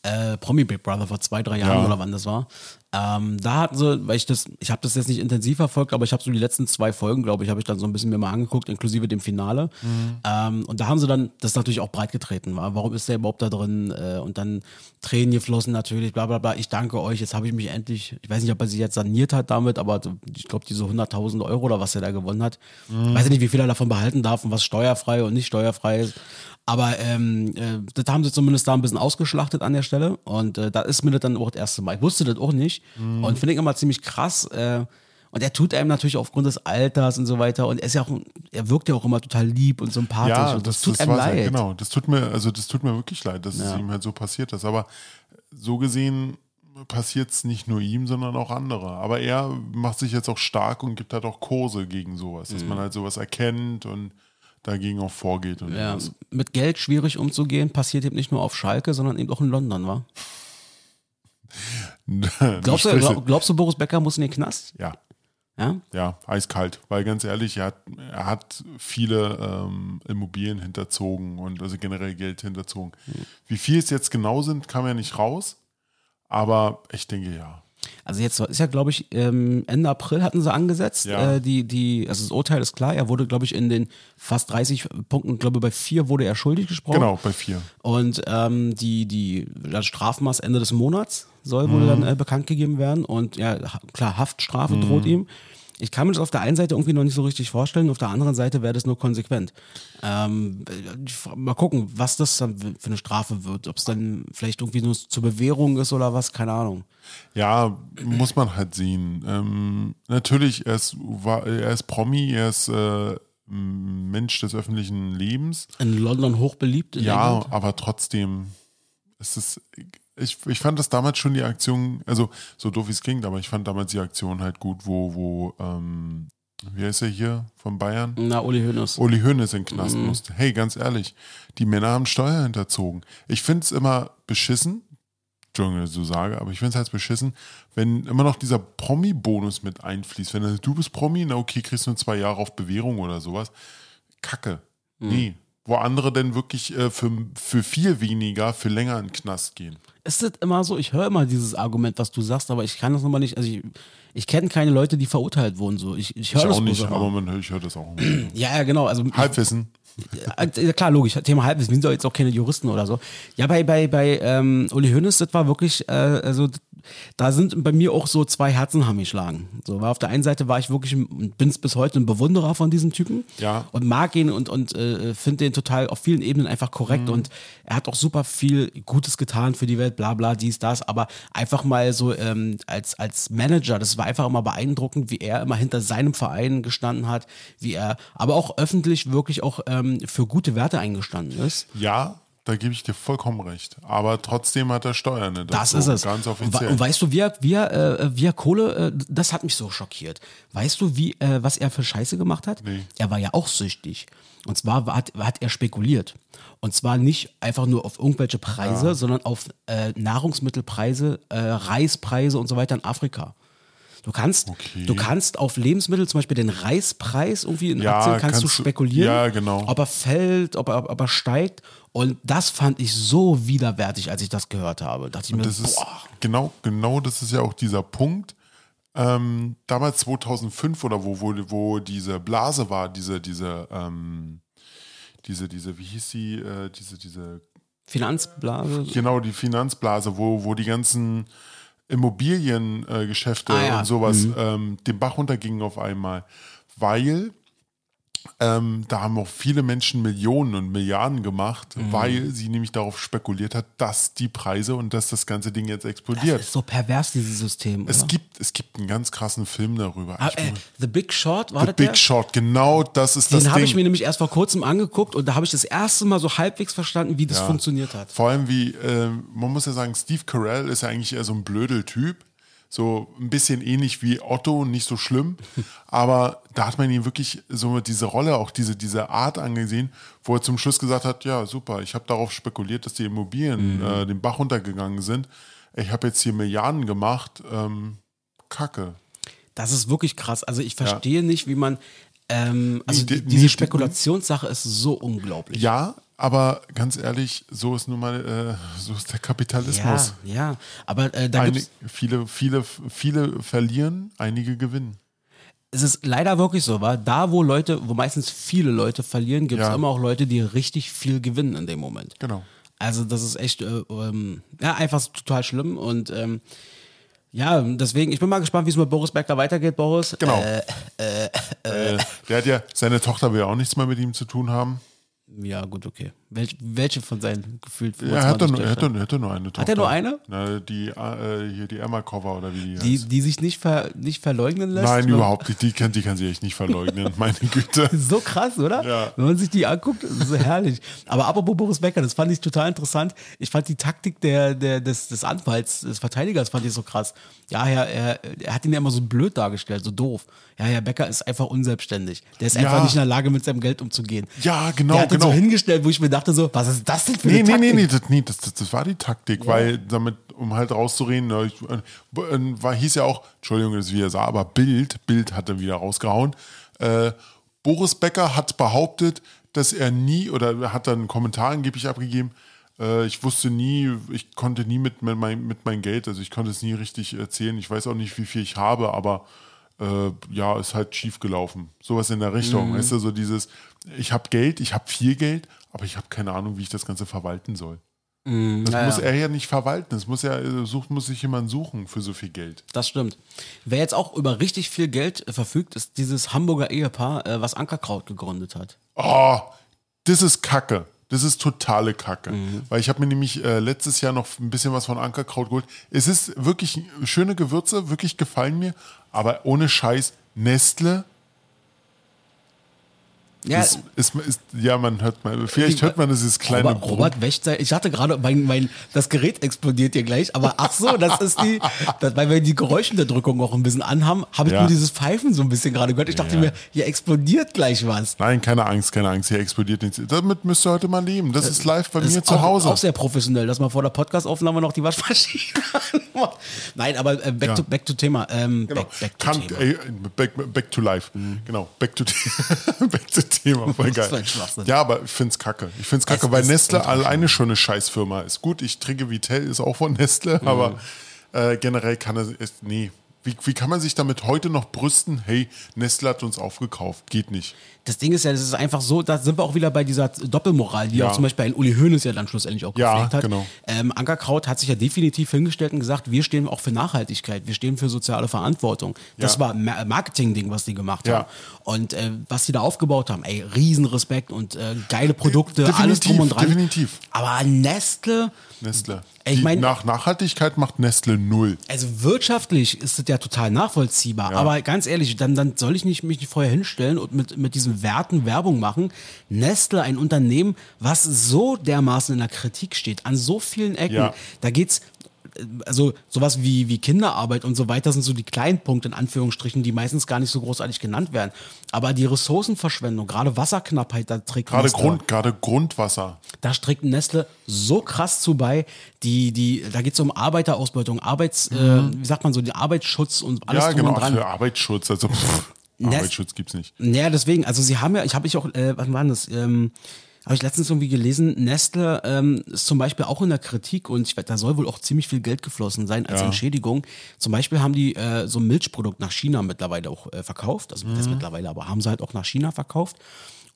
Äh, Promi Big Brother vor zwei, drei Jahren Ja. oder wann das war. Ähm, da hatten sie, weil ich das, ich habe das jetzt nicht intensiv verfolgt, aber ich habe so die letzten zwei Folgen, glaube ich, habe ich dann so ein bisschen mir mal angeguckt, inklusive dem Finale. Ähm, und da haben sie dann das natürlich auch breit getreten. War. Warum ist der überhaupt da drin? Äh, und dann Tränen geflossen natürlich, bla bla bla. Ich danke euch, jetzt habe ich mich endlich, ich weiß nicht, ob er sich jetzt saniert hat damit, aber ich glaube, diese 100.000 Euro oder was er da gewonnen hat. Ich weiß nicht, wie viel er davon behalten darf und was steuerfrei und nicht steuerfrei ist. Aber ähm, äh, das haben sie zumindest da ein bisschen ausgeschlachtet an der Stelle. Und äh, da ist mir das dann auch das erste Mal. Ich wusste das auch nicht. Und finde ich immer ziemlich krass. Äh, und er tut einem natürlich aufgrund des Alters und so weiter. Und er ist ja auch, er wirkt ja auch immer total lieb und sympathisch. Ja, und das, tut das einem leid. genau. Das tut mir, also das tut mir wirklich leid, dass es ihm halt so passiert ist. Aber so gesehen passiert es nicht nur ihm, sondern auch andere. Aber er macht sich jetzt auch stark und gibt halt auch Kurse gegen sowas, dass man halt sowas erkennt und dagegen auch vorgeht und. Ja, mit Geld schwierig umzugehen, passiert eben nicht nur auf Schalke, sondern eben auch in London, wa? Glaubst du, glaub, glaubst du, Boris Becker muss in den Knast? ja, Ja? ja, eiskalt. Weil ganz ehrlich, er hat, er hat viele ähm, Immobilien hinterzogen und also generell Geld hinterzogen. Mhm. Wie viel es jetzt genau sind, kam ja nicht raus. Aber ich denke ja. Also jetzt ist ja, glaube ich, ähm, Ende April hatten sie angesetzt. Ja. Äh, die, die, also das Urteil ist klar. Er wurde, glaube ich, in den fast 30 Punkten, glaube ich, bei vier wurde er schuldig gesprochen. Genau, bei vier. Und ähm, die, die, das Strafmaß Ende des Monats soll wohl dann äh, bekannt gegeben werden. Und ja, klar, Haftstrafe droht ihm. Ich kann mir das auf der einen Seite irgendwie noch nicht so richtig vorstellen, auf der anderen Seite wäre das nur konsequent. Ähm, mal gucken, was das dann für eine Strafe wird. Ob es dann vielleicht irgendwie nur zur Bewährung ist oder was, keine Ahnung. Ja, muss man halt sehen. Ähm, natürlich, er ist, war, er ist Promi, er ist äh, Mensch des öffentlichen Lebens. In London hochbeliebt. In Ja, England. aber trotzdem ist es. Ich, ich fand das damals schon die Aktion, also so doof wie es klingt, aber ich fand damals die Aktion halt gut, wo, wo, ähm, wie heißt er hier von Bayern? Na, Uli Hoeneß. Uli Hoeneß in den Knast Mhm. musste. Hey, ganz ehrlich, die Männer haben Steuer hinterzogen. Ich finde es immer beschissen, Entschuldigung, ich so sage, aber ich finde es halt beschissen, wenn immer noch dieser Promi-Bonus mit einfließt. Wenn du, du bist Promi, na okay, kriegst du nur zwei Jahre auf Bewährung oder sowas. Kacke. Mhm. Nee. Wo andere denn wirklich äh, für, für viel weniger, für länger in den Knast gehen. Ist das immer so? Ich höre immer dieses Argument, was du sagst, aber ich kann das nochmal nicht. Also ich, ich kenne keine Leute, die verurteilt wurden. So. Ich, ich höre das auch nicht, aber man, ich höre das auch. immer. Ja, ja, genau. Also Halbwissen. Ja, klar, logisch. Thema Halbwissen. Wir sind doch jetzt auch keine Juristen oder so. Ja, bei, bei, bei ähm, Uli Hoeneß, das war wirklich, äh, also da sind bei mir auch so zwei Herzen haben geschlagen. So, weil auf der einen Seite war ich wirklich, und bin bis heute ein Bewunderer von diesem Typen. Ja. Und mag ihn und, und äh, finde den total auf vielen Ebenen einfach korrekt. Und er hat auch super viel Gutes getan für die Welt, bla bla, dies, das. Aber einfach mal so ähm, als, als Manager, das war einfach immer beeindruckend, wie er immer hinter seinem Verein gestanden hat, wie er aber auch öffentlich wirklich auch ähm, für gute Werte eingestanden ist. Ja, da gebe ich dir vollkommen recht. Aber trotzdem hat er Steuern. Ne? Das so ist es. Ganz offiziell. und weißt du, wie er, wie er, äh, wie er Kohle, äh, das hat mich so schockiert. Weißt du, wie, äh, was er für Scheiße gemacht hat? Nee. Er war ja auch süchtig. Und zwar war, hat, hat er spekuliert. Und zwar nicht einfach nur auf irgendwelche Preise, sondern auf äh, Nahrungsmittelpreise, äh, Reispreise und so weiter in Afrika. Du kannst, Okay. du kannst auf Lebensmittel, zum Beispiel den Reispreis irgendwie in Ja, Aktien, kannst, du kannst du- spekulieren, ja, genau. ob er fällt, ob er, ob er steigt. Und das fand ich so widerwärtig, als ich das gehört habe. Dachte ich mir, das ist boah, genau, genau, das ist ja auch dieser Punkt. Ähm, damals 2005 oder wo, wo, wo diese Blase war, diese, diese, ähm, diese, diese, wie hieß sie, äh, diese, diese, Finanzblase. genau, die Finanzblase, wo, wo die ganzen Immobiliengeschäfte äh, Ah, ja. und sowas ähm, den Bach runtergingen auf einmal, weil Ähm, da haben auch viele Menschen Millionen und Milliarden gemacht, Mhm. weil sie nämlich darauf spekuliert hat, dass die Preise und dass das ganze Ding jetzt Das explodiert. ist so pervers, dieses System. Es gibt, es gibt einen ganz krassen Film darüber. Ah, äh, The Big Short, war The das Big der? Short, genau das ist das Den habe Ding. ich mir nämlich erst vor kurzem angeguckt und da habe ich das erste Mal so halbwegs verstanden, wie das Ja. funktioniert hat. Vor allem wie, äh, man muss ja sagen, Steve Carell ist ja eigentlich eher so ein Blödel-Typ. So ein bisschen ähnlich wie Otto, nicht so schlimm. Aber da hat man ihm wirklich so diese Rolle, auch diese, diese Art angesehen, wo er zum Schluss gesagt hat, ja super, ich habe darauf spekuliert, dass die Immobilien Mhm. äh, den Bach runtergegangen sind. Ich habe jetzt hier Milliarden gemacht. Ähm, Kacke. Das ist wirklich krass. Also ich verstehe nicht, wie man. Ähm, also Nee, die- diese nee, Spekulationssache ist so unglaublich. Ja, aber ganz ehrlich, so ist nun mal, äh, so ist der Kapitalismus. ja, ja. Aber äh, da Einig, gibt's, viele, viele, viele verlieren, einige gewinnen. es ist leider wirklich so, war da, wo Leute, wo meistens viele Leute verlieren, gibt es Ja. immer auch Leute, die richtig viel gewinnen in dem Moment. Genau. Also das ist echt äh, ähm, ja, einfach total schlimm und ähm, ja, deswegen, ich bin mal gespannt, wie es mit Boris Becker weitergeht, Boris. Genau. Äh, Äh, der hat ja, seine Tochter will ja auch nichts mehr mit ihm zu tun haben. Ja, gut, okay. Welch, welche von seinen gefühlt Er nur, er, hat Töchtern? doch, er hat doch nur eine Tochter. Hat er nur eine? Na, die, äh, hier die Emma Cover oder wie die, Die, heißt. die sich nicht, ver, nicht verleugnen lässt? Nein, überhaupt nicht. Die kann, die kann sie echt nicht verleugnen. Meine Güte. So krass, oder? Ja. Wenn man sich die anguckt, ist so herrlich. Aber apropos Boris Becker, das fand ich total interessant. Ich fand die Taktik der, der, des, des Anwalts, des Verteidigers, fand ich so krass. Ja, er, er, er hat ihn ja immer so blöd dargestellt, so doof. Ja, Herr Becker ist einfach unselbstständig. Der ist Ja. einfach nicht in der Lage, mit seinem Geld umzugehen. Ja, genau, Der hat ihn genau. so hingestellt, wo ich mir dachte so, was ist das denn für Nee, eine nee, Taktik? nee, nee, das, nee das, das, das war die Taktik, weil damit, um halt rauszureden, ne, ich, äh, äh, war, hieß ja auch, Entschuldigung, das ist wie er sah, aber Bild, Bild hat dann wieder rausgehauen. Äh, Boris Becker hat behauptet, dass er nie, oder hat dann einen Kommentar angeblich abgegeben, äh, ich wusste nie, ich konnte nie mit, mit, mein, mit meinem Geld, also ich konnte es nie richtig erzählen, ich weiß auch nicht, wie viel ich habe, aber äh, ja, ist halt schief gelaufen. Sowas in der Richtung. Weißt du, so dieses, ich habe Geld, ich habe viel Geld, aber ich habe keine Ahnung, wie ich das Ganze verwalten soll. Das ja, muss er ja nicht verwalten. Das muss ja, äh, sucht, muss sich jemand suchen für so viel Geld. Das stimmt. Wer jetzt auch über richtig viel Geld äh, verfügt, ist dieses Hamburger Ehepaar, äh, was Ankerkraut gegründet hat. Oh, das ist Kacke. Das ist totale Kacke. Mhm. Weil ich habe mir nämlich äh, letztes Jahr noch ein bisschen was von Ankerkraut geholt. Es ist wirklich schöne Gewürze, wirklich gefallen mir, aber ohne Scheiß, Nestle. Ja, Ist, ist, ist, ja, man hört mal, vielleicht hört man dieses kleine Robert, Robert wäscht sein. Ich hatte gerade, mein, mein, das Gerät explodiert hier gleich, aber ach so, das ist die, das, weil wir die Geräuschunterdrückung auch ein bisschen anhaben, habe ich Ja. nur dieses Pfeifen so ein bisschen gerade gehört. Ich dachte Ja. mir, hier explodiert gleich was. Nein, keine Angst, keine Angst, hier explodiert nichts. Damit müsst ihr heute mal leben. Das ist live bei Das mir ist zu auch, Hause. Auch sehr professionell, dass man vor der Podcast-Aufnahme noch die Waschmaschine anmacht. Nein, aber äh, back, Ja. to, back to Thema. Ähm, Genau. back, back to Kann, Thema. ey, back, back to life. Genau. Back to, back to Thema. Voll geil. Ja, aber ich find's kacke. Ich find's kacke, Es weil Nestle alleine schon eine Scheißfirma ist. Gut, ich trinke Vitell, ist auch von Nestle, Mhm. aber äh, generell kann es, nee. Wie, wie kann man sich damit heute noch brüsten? Hey, Nestle hat uns aufgekauft. Geht nicht. Das Ding ist ja, das ist einfach so, da sind wir auch wieder bei dieser Doppelmoral, die Ja. auch zum Beispiel ein Uli Hoeneß ja dann schlussendlich auch Ja, gepflegt hat. genau. Ähm, Ankerkraut hat sich ja definitiv hingestellt und gesagt, wir stehen auch für Nachhaltigkeit, wir stehen für soziale Verantwortung. Das Ja. war Marketing-Ding, was die gemacht Ja. haben. Und äh, was die da aufgebaut haben, ey, Riesenrespekt und äh, geile Produkte, alles drum und dran. definitiv. Aber Nestle, Nestle. Ich mein- nach Nachhaltigkeit macht Nestle null. also wirtschaftlich ist das ja total nachvollziehbar. Aber ganz ehrlich, dann, dann soll ich nicht, mich nicht vorher hinstellen und mit, mit diesen Werten Werbung machen. Nestle, ein Unternehmen, was so dermaßen in der Kritik steht, an so vielen Ecken. Ja. Da geht's also sowas wie, wie Kinderarbeit und so weiter sind so die kleinen Punkte in Anführungsstrichen, die meistens gar nicht so großartig genannt werden. Aber die Ressourcenverschwendung, gerade Wasserknappheit, da trägt Gerade, Nestle- Grund, gerade Grundwasser. da trägt Nestle so krass zu bei. Die, die, da geht es um Arbeiterausbeutung, Arbeits, äh, wie sagt man so, den Arbeitsschutz und alles Mhm. ja, drum genau. und dran. Für Arbeitsschutz. Also, pff, Arbeitsschutz gibt's nicht. Naja, deswegen, also sie haben ja, ich habe ich auch, äh, wann war das? Ähm, habe ich letztens irgendwie gelesen, Nestle ähm, ist zum Beispiel auch in der Kritik und ich, da soll wohl auch ziemlich viel Geld geflossen sein als Ja. Entschädigung. Zum Beispiel haben die äh, so ein Milchprodukt nach China mittlerweile auch äh, verkauft, also Mhm. das mittlerweile, aber haben sie halt auch nach China verkauft.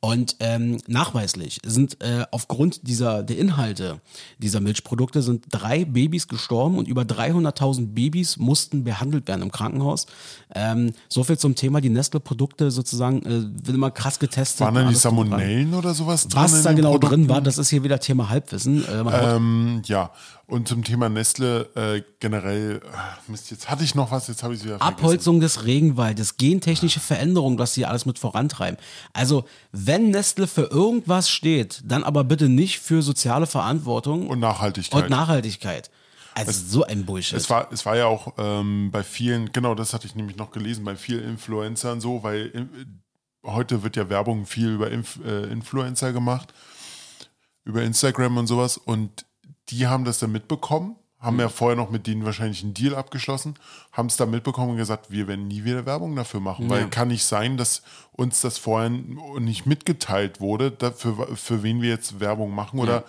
Und ähm, nachweislich sind äh, aufgrund dieser der Inhalte dieser Milchprodukte sind drei Babys gestorben und über 300.000 Babys mussten behandelt werden im Krankenhaus. Ähm, so viel zum Thema die Nestle-Produkte sozusagen äh, wird immer krass getestet. Waren und dran. Salmonellen oder sowas drin? Was da genau Produkten? drin war, das ist hier wieder Thema Halbwissen. Äh, Ähm, ja, und zum Thema Nestle äh, generell, äh, Mist, jetzt hatte ich noch was, jetzt habe ich es wieder vergessen. Abholzung des Regenwaldes, gentechnische Veränderungen, was sie alles mit vorantreiben. Also, wenn Nestle für irgendwas steht, dann aber bitte nicht für soziale Verantwortung Und Nachhaltigkeit. und Nachhaltigkeit. Also so ein Bullshit. Es war, es war ja auch ähm, bei vielen, genau das hatte ich nämlich noch gelesen, bei vielen Influencern so, weil äh, heute wird ja Werbung viel über Inf äh, Influencer gemacht, über Instagram und sowas und die haben das dann mitbekommen, haben ja vorher noch mit denen wahrscheinlich einen Deal abgeschlossen, haben es dann mitbekommen und gesagt, wir werden nie wieder Werbung dafür machen, weil kann nicht sein, dass uns das vorher nicht mitgeteilt wurde, dafür, für wen wir jetzt Werbung machen oder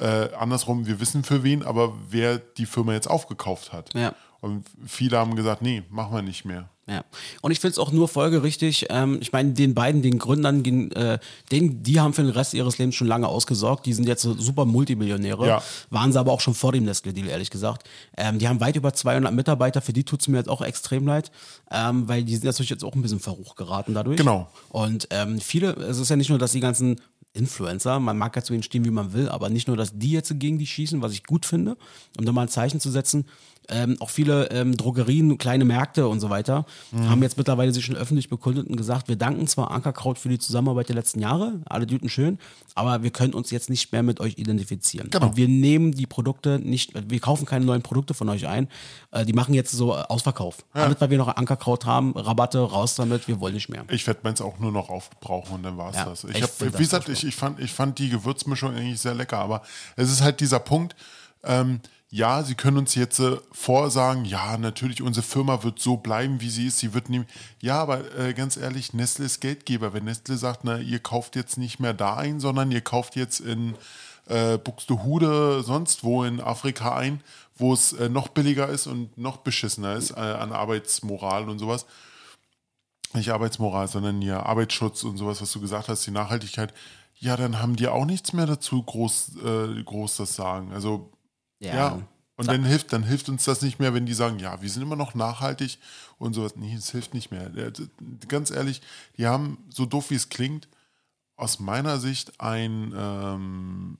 äh, andersrum, wir wissen für wen, aber wer die Firma jetzt aufgekauft hat. Ja. Und viele haben gesagt, nee, machen wir nicht mehr. Ja. Und ich finde es auch nur folgerichtig. Ähm, ich meine, den beiden, den Gründern, den, äh, den, die haben für den Rest ihres Lebens schon lange ausgesorgt. Die sind jetzt super Multimillionäre. Ja. Waren sie aber auch schon vor dem Nestle-Deal, ehrlich gesagt. Ähm, die haben weit über 200 Mitarbeiter. Für die tut es mir jetzt auch extrem leid, ähm, weil die sind natürlich jetzt auch ein bisschen verrucht geraten dadurch. Genau. Und ähm, viele, es ist ja nicht nur, dass die ganzen Influencer, man mag ja zu ihnen stehen, wie man will, aber nicht nur, dass die jetzt gegen die schießen, was ich gut finde, um da mal ein Zeichen zu setzen. Ähm, auch viele ähm, Drogerien, kleine Märkte und so weiter haben jetzt mittlerweile sich schon öffentlich bekundet und gesagt, wir danken zwar Ankerkraut für die Zusammenarbeit der letzten Jahre, alle Düten schön, aber wir können uns jetzt nicht mehr mit euch identifizieren. Genau. Und wir nehmen die Produkte nicht, wir kaufen keine neuen Produkte von euch ein, äh, die machen jetzt so äh, Ausverkauf. Alles, weil wir noch Ankerkraut haben, Rabatte, raus damit, wir wollen nicht mehr. Ich werde meins auch nur noch aufbrauchen und dann war es Ja, das. ich hab, wie gesagt, ich, ich, fand, ich fand die Gewürzmischung eigentlich sehr lecker, aber es ist halt dieser Punkt, ähm, ja, sie können uns jetzt äh, vorsagen, ja, natürlich, unsere Firma wird so bleiben, wie sie ist, sie wird nie. Ja, aber äh, ganz ehrlich, Nestle ist Geldgeber. Wenn Nestle sagt, na, ihr kauft jetzt nicht mehr da ein, sondern ihr kauft jetzt in äh, Buxtehude, sonst wo in Afrika ein, wo es äh, noch billiger ist und noch beschissener ist äh, an Arbeitsmoral und sowas, nicht Arbeitsmoral, sondern ja Arbeitsschutz und sowas, was du gesagt hast, die Nachhaltigkeit, ja, dann haben die auch nichts mehr dazu groß, äh, groß das sagen. Also ja. Und dann hilft, dann hilft uns das nicht mehr, wenn die sagen, ja, wir sind immer noch nachhaltig und sowas. Nee, es hilft nicht mehr. Äh, Ganz ehrlich, die haben, so doof wie es klingt, aus meiner Sicht ein, ähm,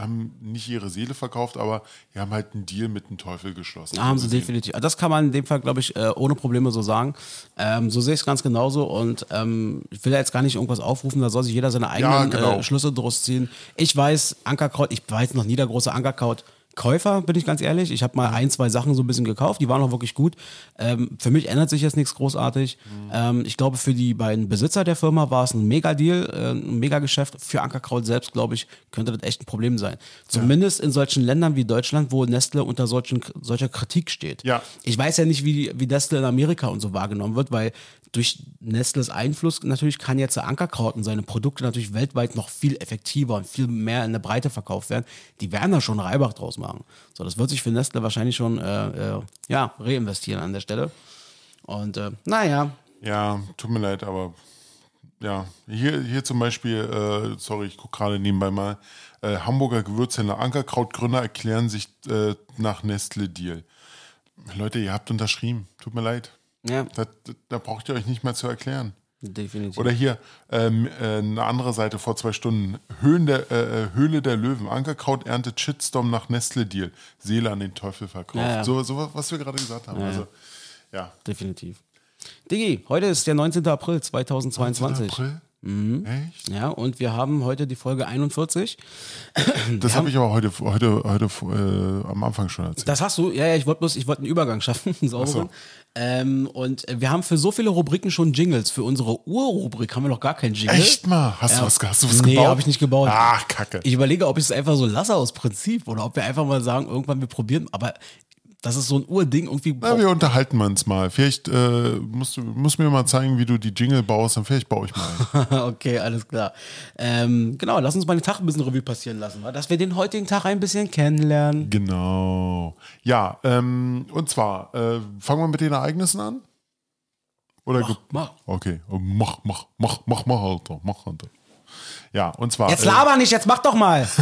haben nicht ihre Seele verkauft, aber die haben halt einen Deal mit dem Teufel geschlossen. Ja, haben sie gesehen. definitiv. Das kann man in dem Fall, glaube ich, äh, ohne Probleme so sagen. Ähm, so sehe ich es ganz genauso und ähm, ich will ja jetzt gar nicht irgendwas aufrufen, da soll sich jeder seine eigenen genau. äh, Schlüsse draus ziehen. Ich weiß, Ankerkraut, ich jetzt noch nie der große Ankerkraut. Käufer, bin ich ganz ehrlich. Ich habe mal ein, zwei Sachen so ein bisschen gekauft, die waren auch wirklich gut. Ähm, für mich ändert sich jetzt nichts großartig. Ähm, ich glaube, für die beiden Besitzer der Firma war es ein Mega-Deal, äh, ein Mega-Geschäft. Für Ankerkraut selbst, glaube ich, könnte das echt ein Problem sein. Zumindest in solchen Ländern wie Deutschland, wo Nestle unter solchen, solcher Kritik steht. Ja. Ich weiß ja nicht, wie, wie Nestle in Amerika und so wahrgenommen wird, weil durch Nestles Einfluss natürlich kann jetzt der Ankerkraut und seine Produkte natürlich weltweit noch viel effektiver und viel mehr in der Breite verkauft werden. Die werden da schon Reibach draus machen. So, das wird sich für Nestle wahrscheinlich schon äh, äh, ja, reinvestieren an der Stelle. Und äh, naja, Ja, tut mir leid, aber ja, hier, hier zum Beispiel, äh, sorry, ich gucke gerade nebenbei mal, äh, Hamburger Gewürzhändler Ankerkrautgründer erklären sich äh, nach Nestle-Deal. Leute, ihr habt unterschrieben, tut mir leid. Ja, Da, da braucht ihr euch nicht mehr zu erklären. definitiv. Oder hier, ähm, äh, eine andere Seite vor zwei Stunden. Höhlen der, äh, Höhle der Löwen. Ankerkraut erntet Shitstorm nach Nestle-Deal. Seele an den Teufel verkauft. Ja, ja. So, so, was wir gerade gesagt haben. Also, ja. definitiv. Digi, heute ist der 19. April 2022. April? Mhm. Echt? Ja, und wir haben heute die Folge 41. Das habe ich aber heute, heute, heute äh, am Anfang schon erzählt. Das hast du, ja, ja, ich wollte bloß, ich wollte einen Übergang schaffen, einen sauberen. Ach Ähm, und äh, wir haben für so viele Rubriken schon Jingles. Für unsere Urrubrik haben wir noch gar keinen Jingle. Echt mal? Hast Ja. du was, hast du was nee, gebaut? habe ich nicht gebaut. Ach, Kacke. Ich überlege, ob ich es einfach so lasse aus Prinzip oder ob wir einfach mal sagen, irgendwann wir probieren. Aber das ist so ein Urding irgendwie. Na, wir unterhalten uns mal. Vielleicht äh, musst du musst mir mal zeigen, wie du die Jingle baust, dann vielleicht baue ich mal. ein. okay, alles klar. Ähm, genau, lass uns mal den Tag ein bisschen Revue passieren lassen, wa? dass wir den heutigen Tag ein bisschen kennenlernen. genau. Ja, ähm, und zwar, äh, fangen wir mit den Ereignissen an? Oder ge- mach. Okay, mach, mach, mach, mach, mach, Alter, mach, Alter. Ja, und zwar. Jetzt äh, laber nicht, jetzt mach doch mal.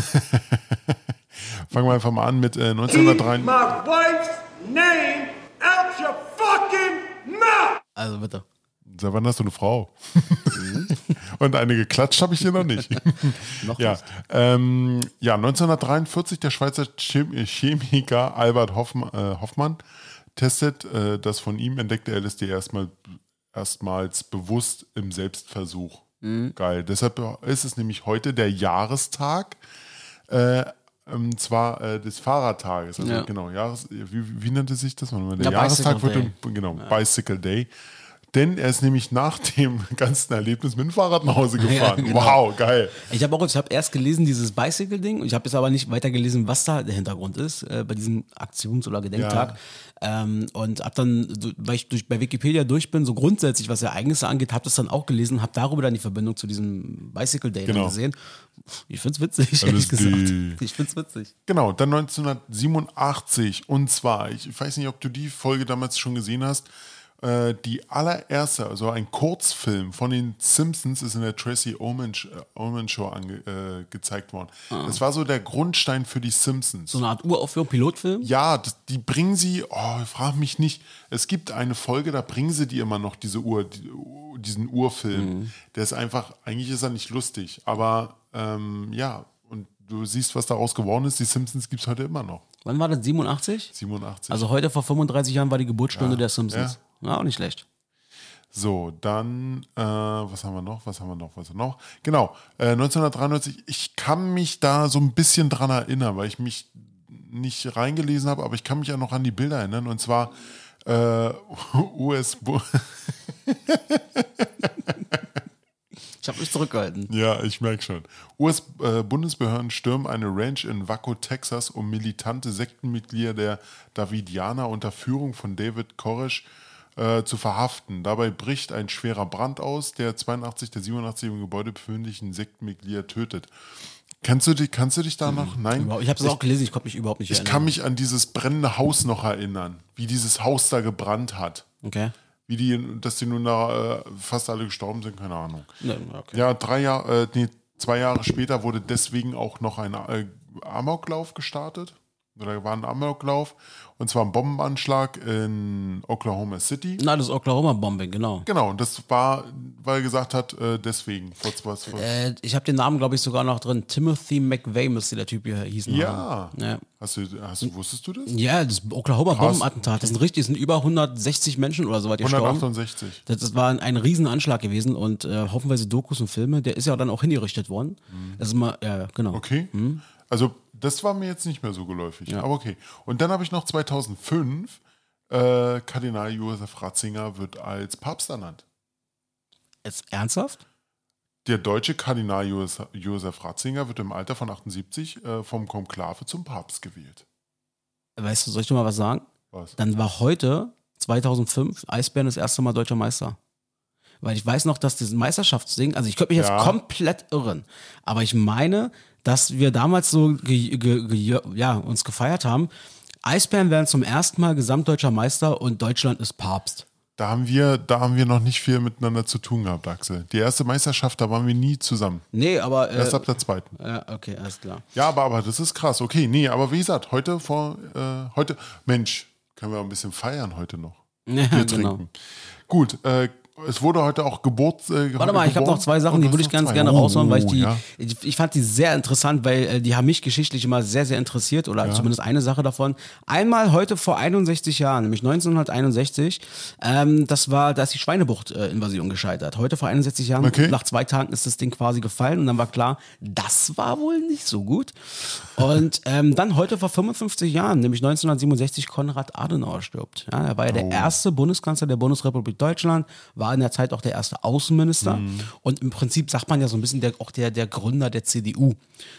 fangen wir einfach mal an mit äh, 1903. my wife's name out your fucking mouth! Also bitte. Seit wann hast du eine Frau? Und eine geklatscht habe ich hier noch nicht. Noch ja, nicht. ähm, ja, 1943 der Schweizer Chem Chemiker Albert Hoffmann, äh, Hoffmann testet äh, das von ihm entdeckte LSD erstmal, erstmals bewusst im Selbstversuch. Mhm. Geil. Deshalb ist es nämlich heute der Jahrestag, äh, und zwar äh, des Fahrradtages. Also Ja. genau, Jahres, wie, wie nannte sich das? Der Ja, Jahrestag Bicycle wird im, genau, Bicycle Day. Denn er ist nämlich nach dem ganzen Erlebnis mit dem Fahrrad nach Hause gefahren. genau. Wow, geil. Ich habe auch, ich habe erst gelesen dieses Bicycle-Ding. Ich habe jetzt aber nicht weiter gelesen, was da der Hintergrund ist äh, bei diesem Aktions- oder Gedenktag. Ähm, und habe dann, weil ich durch, bei Wikipedia durch bin, so grundsätzlich, was Ereignisse angeht, habe das dann auch gelesen, habe darüber dann die Verbindung zu diesem Bicycle Day Genau. gesehen. Ich find's witzig, LSD. ehrlich gesagt. Ich find's witzig. Genau, dann 1987. Und zwar, ich weiß nicht, ob du die Folge damals schon gesehen hast. Äh, die allererste, also ein Kurzfilm von den Simpsons ist in der Tracy Ullman, äh, Ullman Show ange, äh, gezeigt worden. Das war so der Grundstein für die Simpsons. So eine Art Uraufführung, Pilotfilm. Ja, das, die bringen sie, oh, frag mich nicht. Es gibt eine Folge, da bringen sie die immer noch, diese Uhr, die, diesen Urfilm. Der ist einfach, eigentlich ist er nicht lustig, aber ähm, ja, und du siehst, was daraus geworden ist. Die Simpsons gibt es heute immer noch. Wann war das? 87? 87. Also heute vor 35 Jahren war die Geburtsstunde der Simpsons. Ja. Auch nicht schlecht. So, dann, äh, was haben wir noch? Was haben wir noch? Was haben wir noch? Genau, äh, 1993. Ich kann mich da so ein bisschen dran erinnern, weil ich mich nicht reingelesen habe, aber ich kann mich ja noch an die Bilder erinnern. Und zwar äh, US. Ich habe mich zurückgehalten. Ja, ich merke schon. US-Bundesbehörden stürmen eine Ranch in Waco, Texas, um militante Sektenmitglieder der Davidianer unter Führung von David Koresh äh, zu verhaften. Dabei bricht ein schwerer Brand aus, der 82 der 87 im Gebäude befindlichen Sektenmitglieder tötet. Kannst du dich, kannst du dich da noch? Nein? Ich habe es auch gelesen, ich konnte mich überhaupt nicht Ich erinnern. kann mich an dieses brennende Haus noch erinnern, wie dieses Haus da gebrannt hat. Okay. Wie die, dass die nun da äh, fast alle gestorben sind, keine Ahnung. Ne, okay. Ja, drei Jahre, äh, nee, zwei Jahre später wurde deswegen auch noch ein äh, Amoklauf gestartet. Oder war ein Amoklauf. Und zwar ein Bombenanschlag in Oklahoma City. Na, das Oklahoma-Bombing, genau. Genau, und das war, weil er gesagt hat, äh, deswegen. Vor, vor, vor, Äh, ich habe den Namen, glaube ich, sogar noch drin. Timothy McVeigh müsste der Typ hier hießen. ja. Ja. Hast du, hast du, wusstest du das? Ja, das Oklahoma-Bombenattentat. Das sind richtig, das sind über 160 Menschen oder so weit gestorben. 168. Das, das war ein, ein Riesenanschlag gewesen und äh, haufenweise Dokus und Filme. Der ist ja dann auch hingerichtet worden. Das ist mal, ja, genau. Okay. Also, das war mir jetzt nicht mehr so geläufig. Aber okay. Und dann habe ich noch 2005, äh, Kardinal Josef Ratzinger wird als Papst ernannt. Jetzt ernsthaft? Der deutsche Kardinal Josef, Ratzinger wird im Alter von 78 äh, vom Konklave zum Papst gewählt. Weißt du, soll ich dir mal was sagen? Was? Dann war heute, 2005, Eisbären das erste Mal deutscher Meister. Weil ich weiß noch, dass dieses Meisterschaftsding, also ich könnte mich jetzt Ja. komplett irren, aber ich meine, dass wir damals so ge, ge, ge, ja, uns gefeiert haben, Eisbären werden zum ersten Mal gesamtdeutscher Meister und Deutschland ist Papst. Da haben wir, da haben wir noch nicht viel miteinander zu tun gehabt, Axel. Die erste Meisterschaft, da waren wir nie zusammen. Nee, aber. Äh, Erst ab der zweiten. ja, okay, alles klar. Ja, aber, aber das ist krass. Okay, nee, aber wie gesagt, heute vor, äh, heute, Mensch, können wir ein bisschen feiern heute noch. Ja, Bier genau. trinken. Gut, äh, es wurde heute auch Geburt. Äh, Warte mal, ich habe noch zwei Sachen, die würde ich ganz gerne raushauen, weil ich die, Oh, Ja. ich, ich fand die sehr interessant, weil äh, die haben mich geschichtlich immer sehr, sehr interessiert oder zumindest eine Sache davon. Einmal heute vor 61 Jahren, nämlich 1961, ähm, das war, da ist die Schweinebucht-Invasion gescheitert. Heute vor 61 Jahren, Okay. nach zwei Tagen ist das Ding quasi gefallen und dann war klar, das war wohl nicht so gut. Und ähm, dann heute vor 55 Jahren, nämlich 1967, Konrad Adenauer stirbt. Ja, er war ja Oh. der erste Bundeskanzler der Bundesrepublik Deutschland, war in der Zeit auch der erste Außenminister Mhm. und im Prinzip sagt man ja so ein bisschen der, auch der, der Gründer der CDU.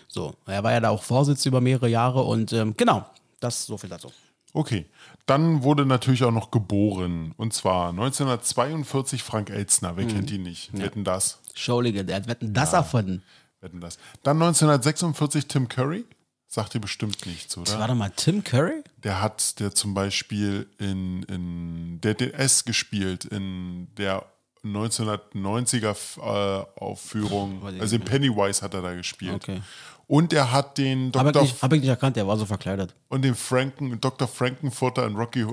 So, er war ja da auch Vorsitzender über mehrere Jahre und ähm, genau, das so viel dazu. Okay, dann wurde natürlich auch noch geboren. Und zwar 1942 Frank Elzner. Mhm. Wer kennt ihn nicht? Wetten das? Schaulige, der hat wetten das erfunden. Wetten das. Dann 1946 Tim Curry. Sagt dir bestimmt nichts, Das war oder? doch mal Tim Curry? Der hat der zum Beispiel in, in der DS gespielt, in der 1990er äh, Aufführung, ich also in Pennywise hat er da gespielt. Okay. Und er hat den ich, Dr. nicht, hab ich nicht erkannt, der war so verkleidet. und den Franken, Dr. Frankenfurter in Rocky äh,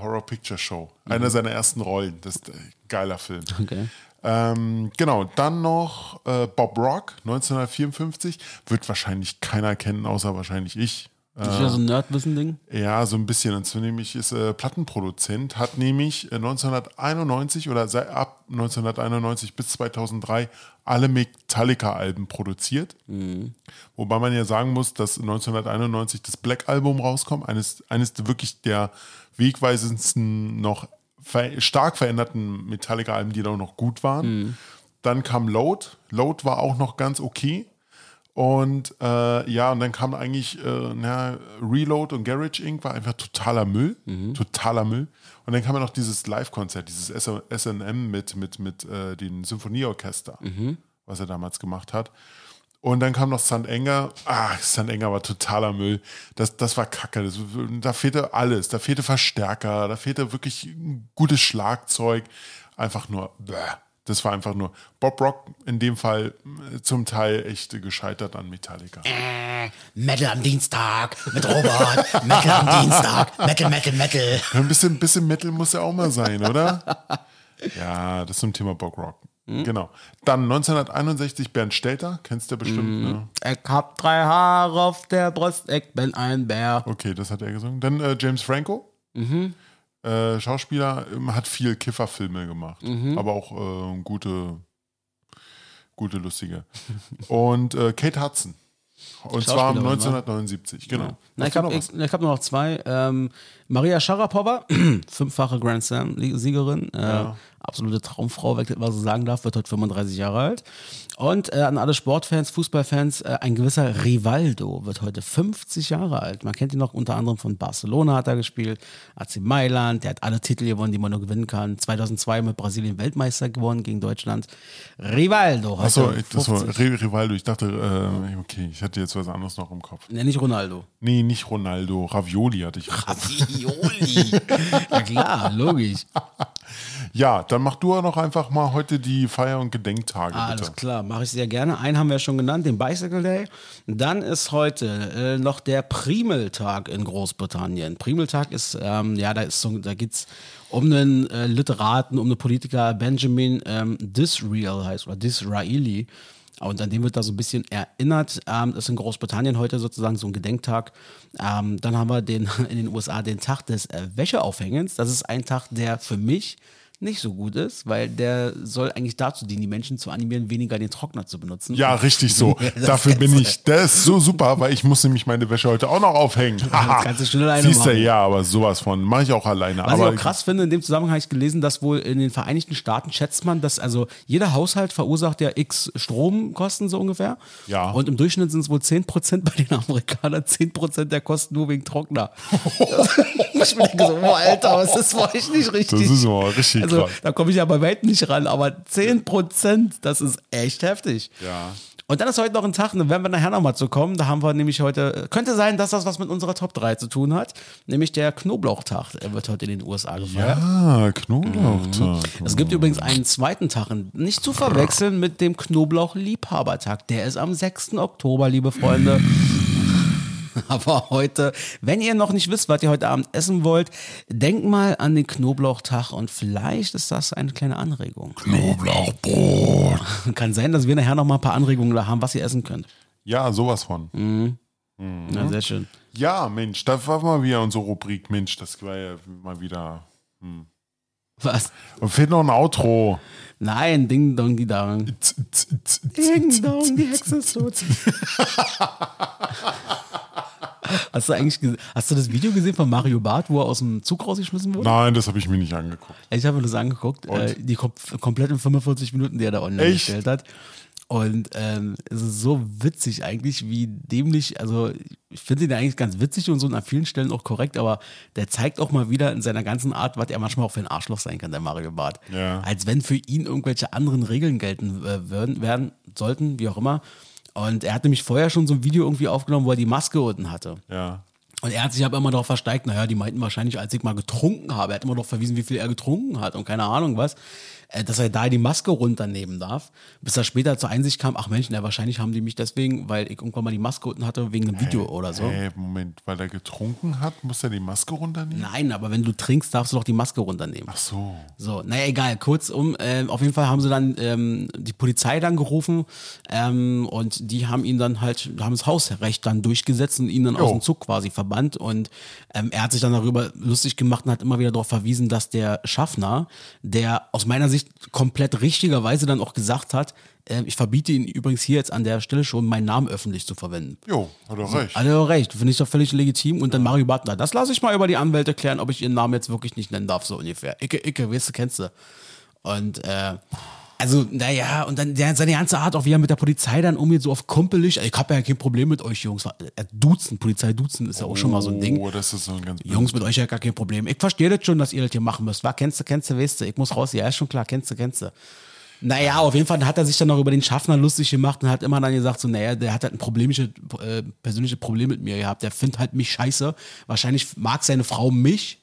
Horror Picture Show. Einer seiner ersten Rollen. Das ist ein geiler Film. Okay. Ähm, genau, dann noch äh, Bob Rock, 1954. Wird wahrscheinlich keiner kennen, außer wahrscheinlich ich. Das ist ja so ein Nerdwissen-Ding. Ja, so ein bisschen. Und zwar nämlich ist äh, Plattenproduzent, hat nämlich äh, 1991 oder sei, ab 1991 bis 2003 alle Metallica-Alben produziert. Wobei man ja sagen muss, dass 1991 das Black Album rauskommt, eines, eines wirklich der wegweisendsten noch ver stark veränderten Metallica-Alben, die da noch gut waren. Dann kam Load. Load war auch noch ganz okay. Und äh, ja, und dann kam eigentlich äh, na, Reload und Garage Inc. war einfach totaler Müll. Totaler Müll. Und dann kam ja noch dieses Live-Konzert, dieses SM mit, mit, mit äh, den Symphonieorchester, was er damals gemacht hat. Und dann kam noch St. Enger. Ah, St. Enger war totaler Müll. Das, das war kacke. Das, da fehlte alles. Da fehlte Verstärker. Da fehlte wirklich ein gutes Schlagzeug. Einfach nur. Bäh. Das war einfach nur. Bob Rock in dem Fall äh, zum Teil echt gescheitert an Metallica. Metal am Dienstag mit Robert. Metal am Dienstag. Metal, Metal, Metal. Ein bisschen, bisschen Metal muss ja auch mal sein, oder? Ja, das zum Thema Bob Rock. Genau. Dann 1961 Bernd Stelter. Kennst du ja bestimmt, ne? Ich hab drei Haare auf der Brust, ich bin ein Bär. Okay, das hat er gesungen. Dann äh, James Franco. Äh, Schauspieler, ähm, hat viel Kifferfilme gemacht, aber auch äh, gute, gute, lustige. Und äh, Kate Hudson. Und zwar Schauspielerin, ne? 1979, genau. Na, ich habe noch hab nur noch zwei. Ähm, Maria Sharapova, fünffache Grand Slam-Siegerin, äh, absolute Traumfrau, wenn ich das mal so sagen darf, wird heute 35 Jahre alt. Und äh, an alle Sportfans, Fußballfans, äh, ein gewisser Rivaldo wird heute 50 Jahre alt. Man kennt ihn noch unter anderem von Barcelona hat er gespielt, AC Mailand, der hat alle Titel gewonnen, die man nur gewinnen kann. 2002 mit Brasilien Weltmeister gewonnen gegen Deutschland. Rivaldo Achso, ich- das war 50. Re Rivaldo. Ich dachte, äh, okay, ich hatte jetzt was anderes noch im Kopf. Nee, nicht Ronaldo. Nee, nicht Ronaldo. Ravioli hatte ich. Ravioli. ja klar, logisch. Ja, dann mach du noch einfach mal heute die Feier- und Gedenktage, Ah, bitte. Alles klar, mache ich sehr gerne. Einen haben wir schon genannt, den Bicycle Day. Dann ist heute äh, noch der Primeltag in Großbritannien. Primeltag ist, ähm, ja, da, ist so, da geht es um einen äh, Literaten, um einen Politiker, Benjamin ähm, Disraeli heißt, oder Disraeli. Und an dem wird da so ein bisschen erinnert. Ähm, das ist in Großbritannien heute sozusagen so ein Gedenktag. Ähm, dann haben wir den, in den USA den Tag des äh, Wäscheaufhängens. Das ist ein Tag, der für mich nicht so gut ist, weil der soll eigentlich dazu dienen, die Menschen zu animieren, weniger den Trockner zu benutzen. Ja, richtig so. Das Dafür bin ich. Das ist so super, weil ich muss nämlich meine Wäsche heute auch noch aufhängen. Haha. kannst du schon alleine Siehst du, machen. ja, aber sowas von. Mache ich auch alleine. Was aber ich auch krass finde, in dem Zusammenhang habe ich gelesen, dass wohl in den Vereinigten Staaten schätzt man, dass also jeder Haushalt verursacht ja x Stromkosten so ungefähr. Ja. Und im Durchschnitt sind es wohl 10% bei den Amerikanern, 10% der Kosten nur wegen Trockner. ich denke so, boah, Alter, was ist für euch nicht richtig? Das ist mal richtig Also krass. da komme ich ja bei weitem nicht ran, aber 10%, das ist echt heftig. Ja. Und dann ist heute noch ein Tag, werden wir nachher nochmal zu kommen. Da haben wir nämlich heute, könnte sein, dass das was mit unserer Top 3 zu tun hat, nämlich der Knoblauchtag. Er wird heute in den USA gefeiert. Ah, Knoblauchtag. Es gibt übrigens einen zweiten Tag, nicht zu verwechseln mit dem Knoblauch-Liebhabertag. Der ist am 6. Oktober, liebe Freunde. Aber heute, wenn ihr noch nicht wisst, was ihr heute Abend essen wollt, denkt mal an den Knoblauchtag und vielleicht ist das eine kleine Anregung. Knoblauchbrot. Kann sein, dass wir nachher noch mal ein paar Anregungen da haben, was ihr essen könnt. Ja, sowas von. Mhm. Ja, sehr schön. Ja, Mensch, das war mal wieder unsere Rubrik. Mensch, das war ja mal wieder. Was? Und fehlt noch ein Outro. Nein, Ding Dong die Dong. Ding Dong, die Hexe ist tot. Hast du eigentlich hast du das Video gesehen von Mario Barth, wo er aus dem Zug rausgeschmissen wurde? Nein, das habe ich mir nicht angeguckt. Ich habe mir das angeguckt, äh, die kom kompletten 45 Minuten, die er da online Echt? gestellt hat. Und ähm, es ist so witzig eigentlich, wie dämlich, also ich finde ihn eigentlich ganz witzig und so und an vielen Stellen auch korrekt, aber der zeigt auch mal wieder in seiner ganzen Art, was er manchmal auch für ein Arschloch sein kann, der Mario Barth. Ja. Als wenn für ihn irgendwelche anderen Regeln gelten äh, würden, werden sollten, wie auch immer. Und er hat nämlich vorher schon so ein Video irgendwie aufgenommen, wo er die Maske unten hatte. Ja. Und er hat sich aber immer darauf versteigt, naja, die meinten wahrscheinlich, als ich mal getrunken habe, er hat immer darauf verwiesen, wie viel er getrunken hat und keine Ahnung was, dass er da die Maske runternehmen darf, bis er später zur Einsicht kam, ach Mensch, na, wahrscheinlich haben die mich deswegen, weil ich irgendwann mal die Maske unten hatte, wegen einem Video oder so. Hey, Moment, weil er getrunken hat, muss er die Maske runternehmen? Nein, aber wenn du trinkst, darfst du doch die Maske runternehmen. Ach so. So, naja, egal. Kurzum, äh, auf jeden Fall haben sie dann ähm, die Polizei dann gerufen ähm, und die haben ihn dann halt, haben das Hausrecht dann durchgesetzt und ihn dann Jo. aus dem Zug quasi verbannt. Und ähm, er hat sich dann darüber lustig gemacht und hat immer wieder darauf verwiesen, dass der Schaffner, der aus meiner Sicht komplett richtigerweise dann auch gesagt hat, äh, ich verbiete ihn übrigens hier jetzt an der Stelle schon, meinen Namen öffentlich zu verwenden. Jo, hat er recht. Also recht, finde ich doch völlig legitim. Und dann Mario Barth, na, das lasse ich mal über die Anwälte klären, ob ich ihren Namen jetzt wirklich nicht nennen darf, so ungefähr. Icke, Icke, weißt du, kennst du. Und, äh, also, naja, und dann der, seine ganze Art, auch wie er mit der Polizei dann umgeht, so auf kumpelig. Ich habe ja kein Problem mit euch, Jungs. Äh, Duzen, Polizei duzen ist ja auch schon mal so ein Ding. Oh, das ist so ein ganz Jungs, mit euch ja gar kein Problem. Ich verstehe das schon, dass ihr das hier machen müsst. War, kennst du, kennst du, weißt du, ich muss raus. Ja, ist schon klar, kennst du, kennst du. Naja, auf jeden Fall hat er sich dann noch über den Schaffner lustig gemacht und hat immer dann gesagt, so, naja, der hat halt ein problemische, äh, persönliche Problem mit mir gehabt. Der findet halt mich scheiße. Wahrscheinlich mag seine Frau mich.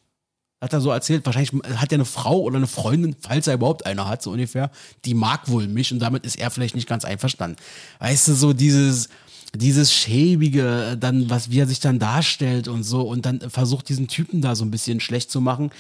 Hat er so erzählt. Wahrscheinlich hat er eine Frau oder eine Freundin, falls er überhaupt eine hat, so ungefähr, die mag wohl mich und damit ist er vielleicht nicht ganz einverstanden. Weißt du, so dieses, dieses schäbige, dann, was, wie er sich dann darstellt und so und dann versucht, diesen Typen da so ein bisschen schlecht zu machen.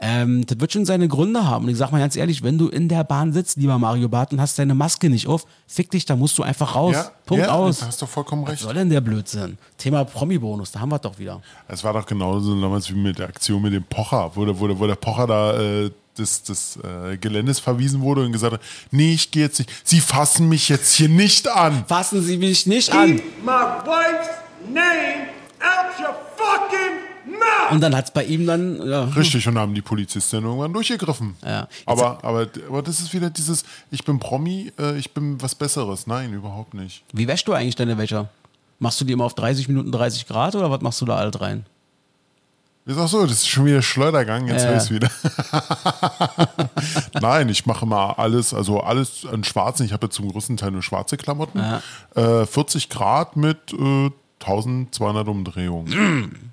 Ähm, das wird schon seine Gründe haben. Und ich sag mal ganz ehrlich, wenn du in der Bahn sitzt, lieber Mario Barth, und hast deine Maske nicht auf, fick dich, da musst du einfach raus. Ja, Punkt ja, aus. Da hast du vollkommen Was recht. soll denn der Blödsinn? Thema Promi-Bonus, da haben wir doch wieder. Es war doch genauso damals wie mit der Aktion mit dem Pocher, wo der, wo der, wo der Pocher da äh, des, des äh, Geländes verwiesen wurde und gesagt hat, nee, ich gehe jetzt nicht. Sie fassen mich jetzt hier nicht an. Fassen Sie mich nicht an. Keep my wife's name out your fucking mouth! Und dann hat's bei ihm dann, ja, Richtig, und haben die Polizistin irgendwann durchgegriffen. Ja. Aber, aber, aber das ist wieder dieses, ich bin Promi, äh, ich bin was Besseres. Nein, überhaupt nicht. Wie wäschst du eigentlich deine Wäsche? Machst du die immer auf 30 Minuten 30 Grad oder was machst du da alt rein? Ist auch so, das ist schon wieder Schleudergang, jetzt Ja. höre ich wieder. Nein, ich mache mal alles, also alles an schwarzen. Ich habe jetzt zum größten Teil nur schwarze Klamotten. Äh, 40 Grad mit äh, 1200 Umdrehungen.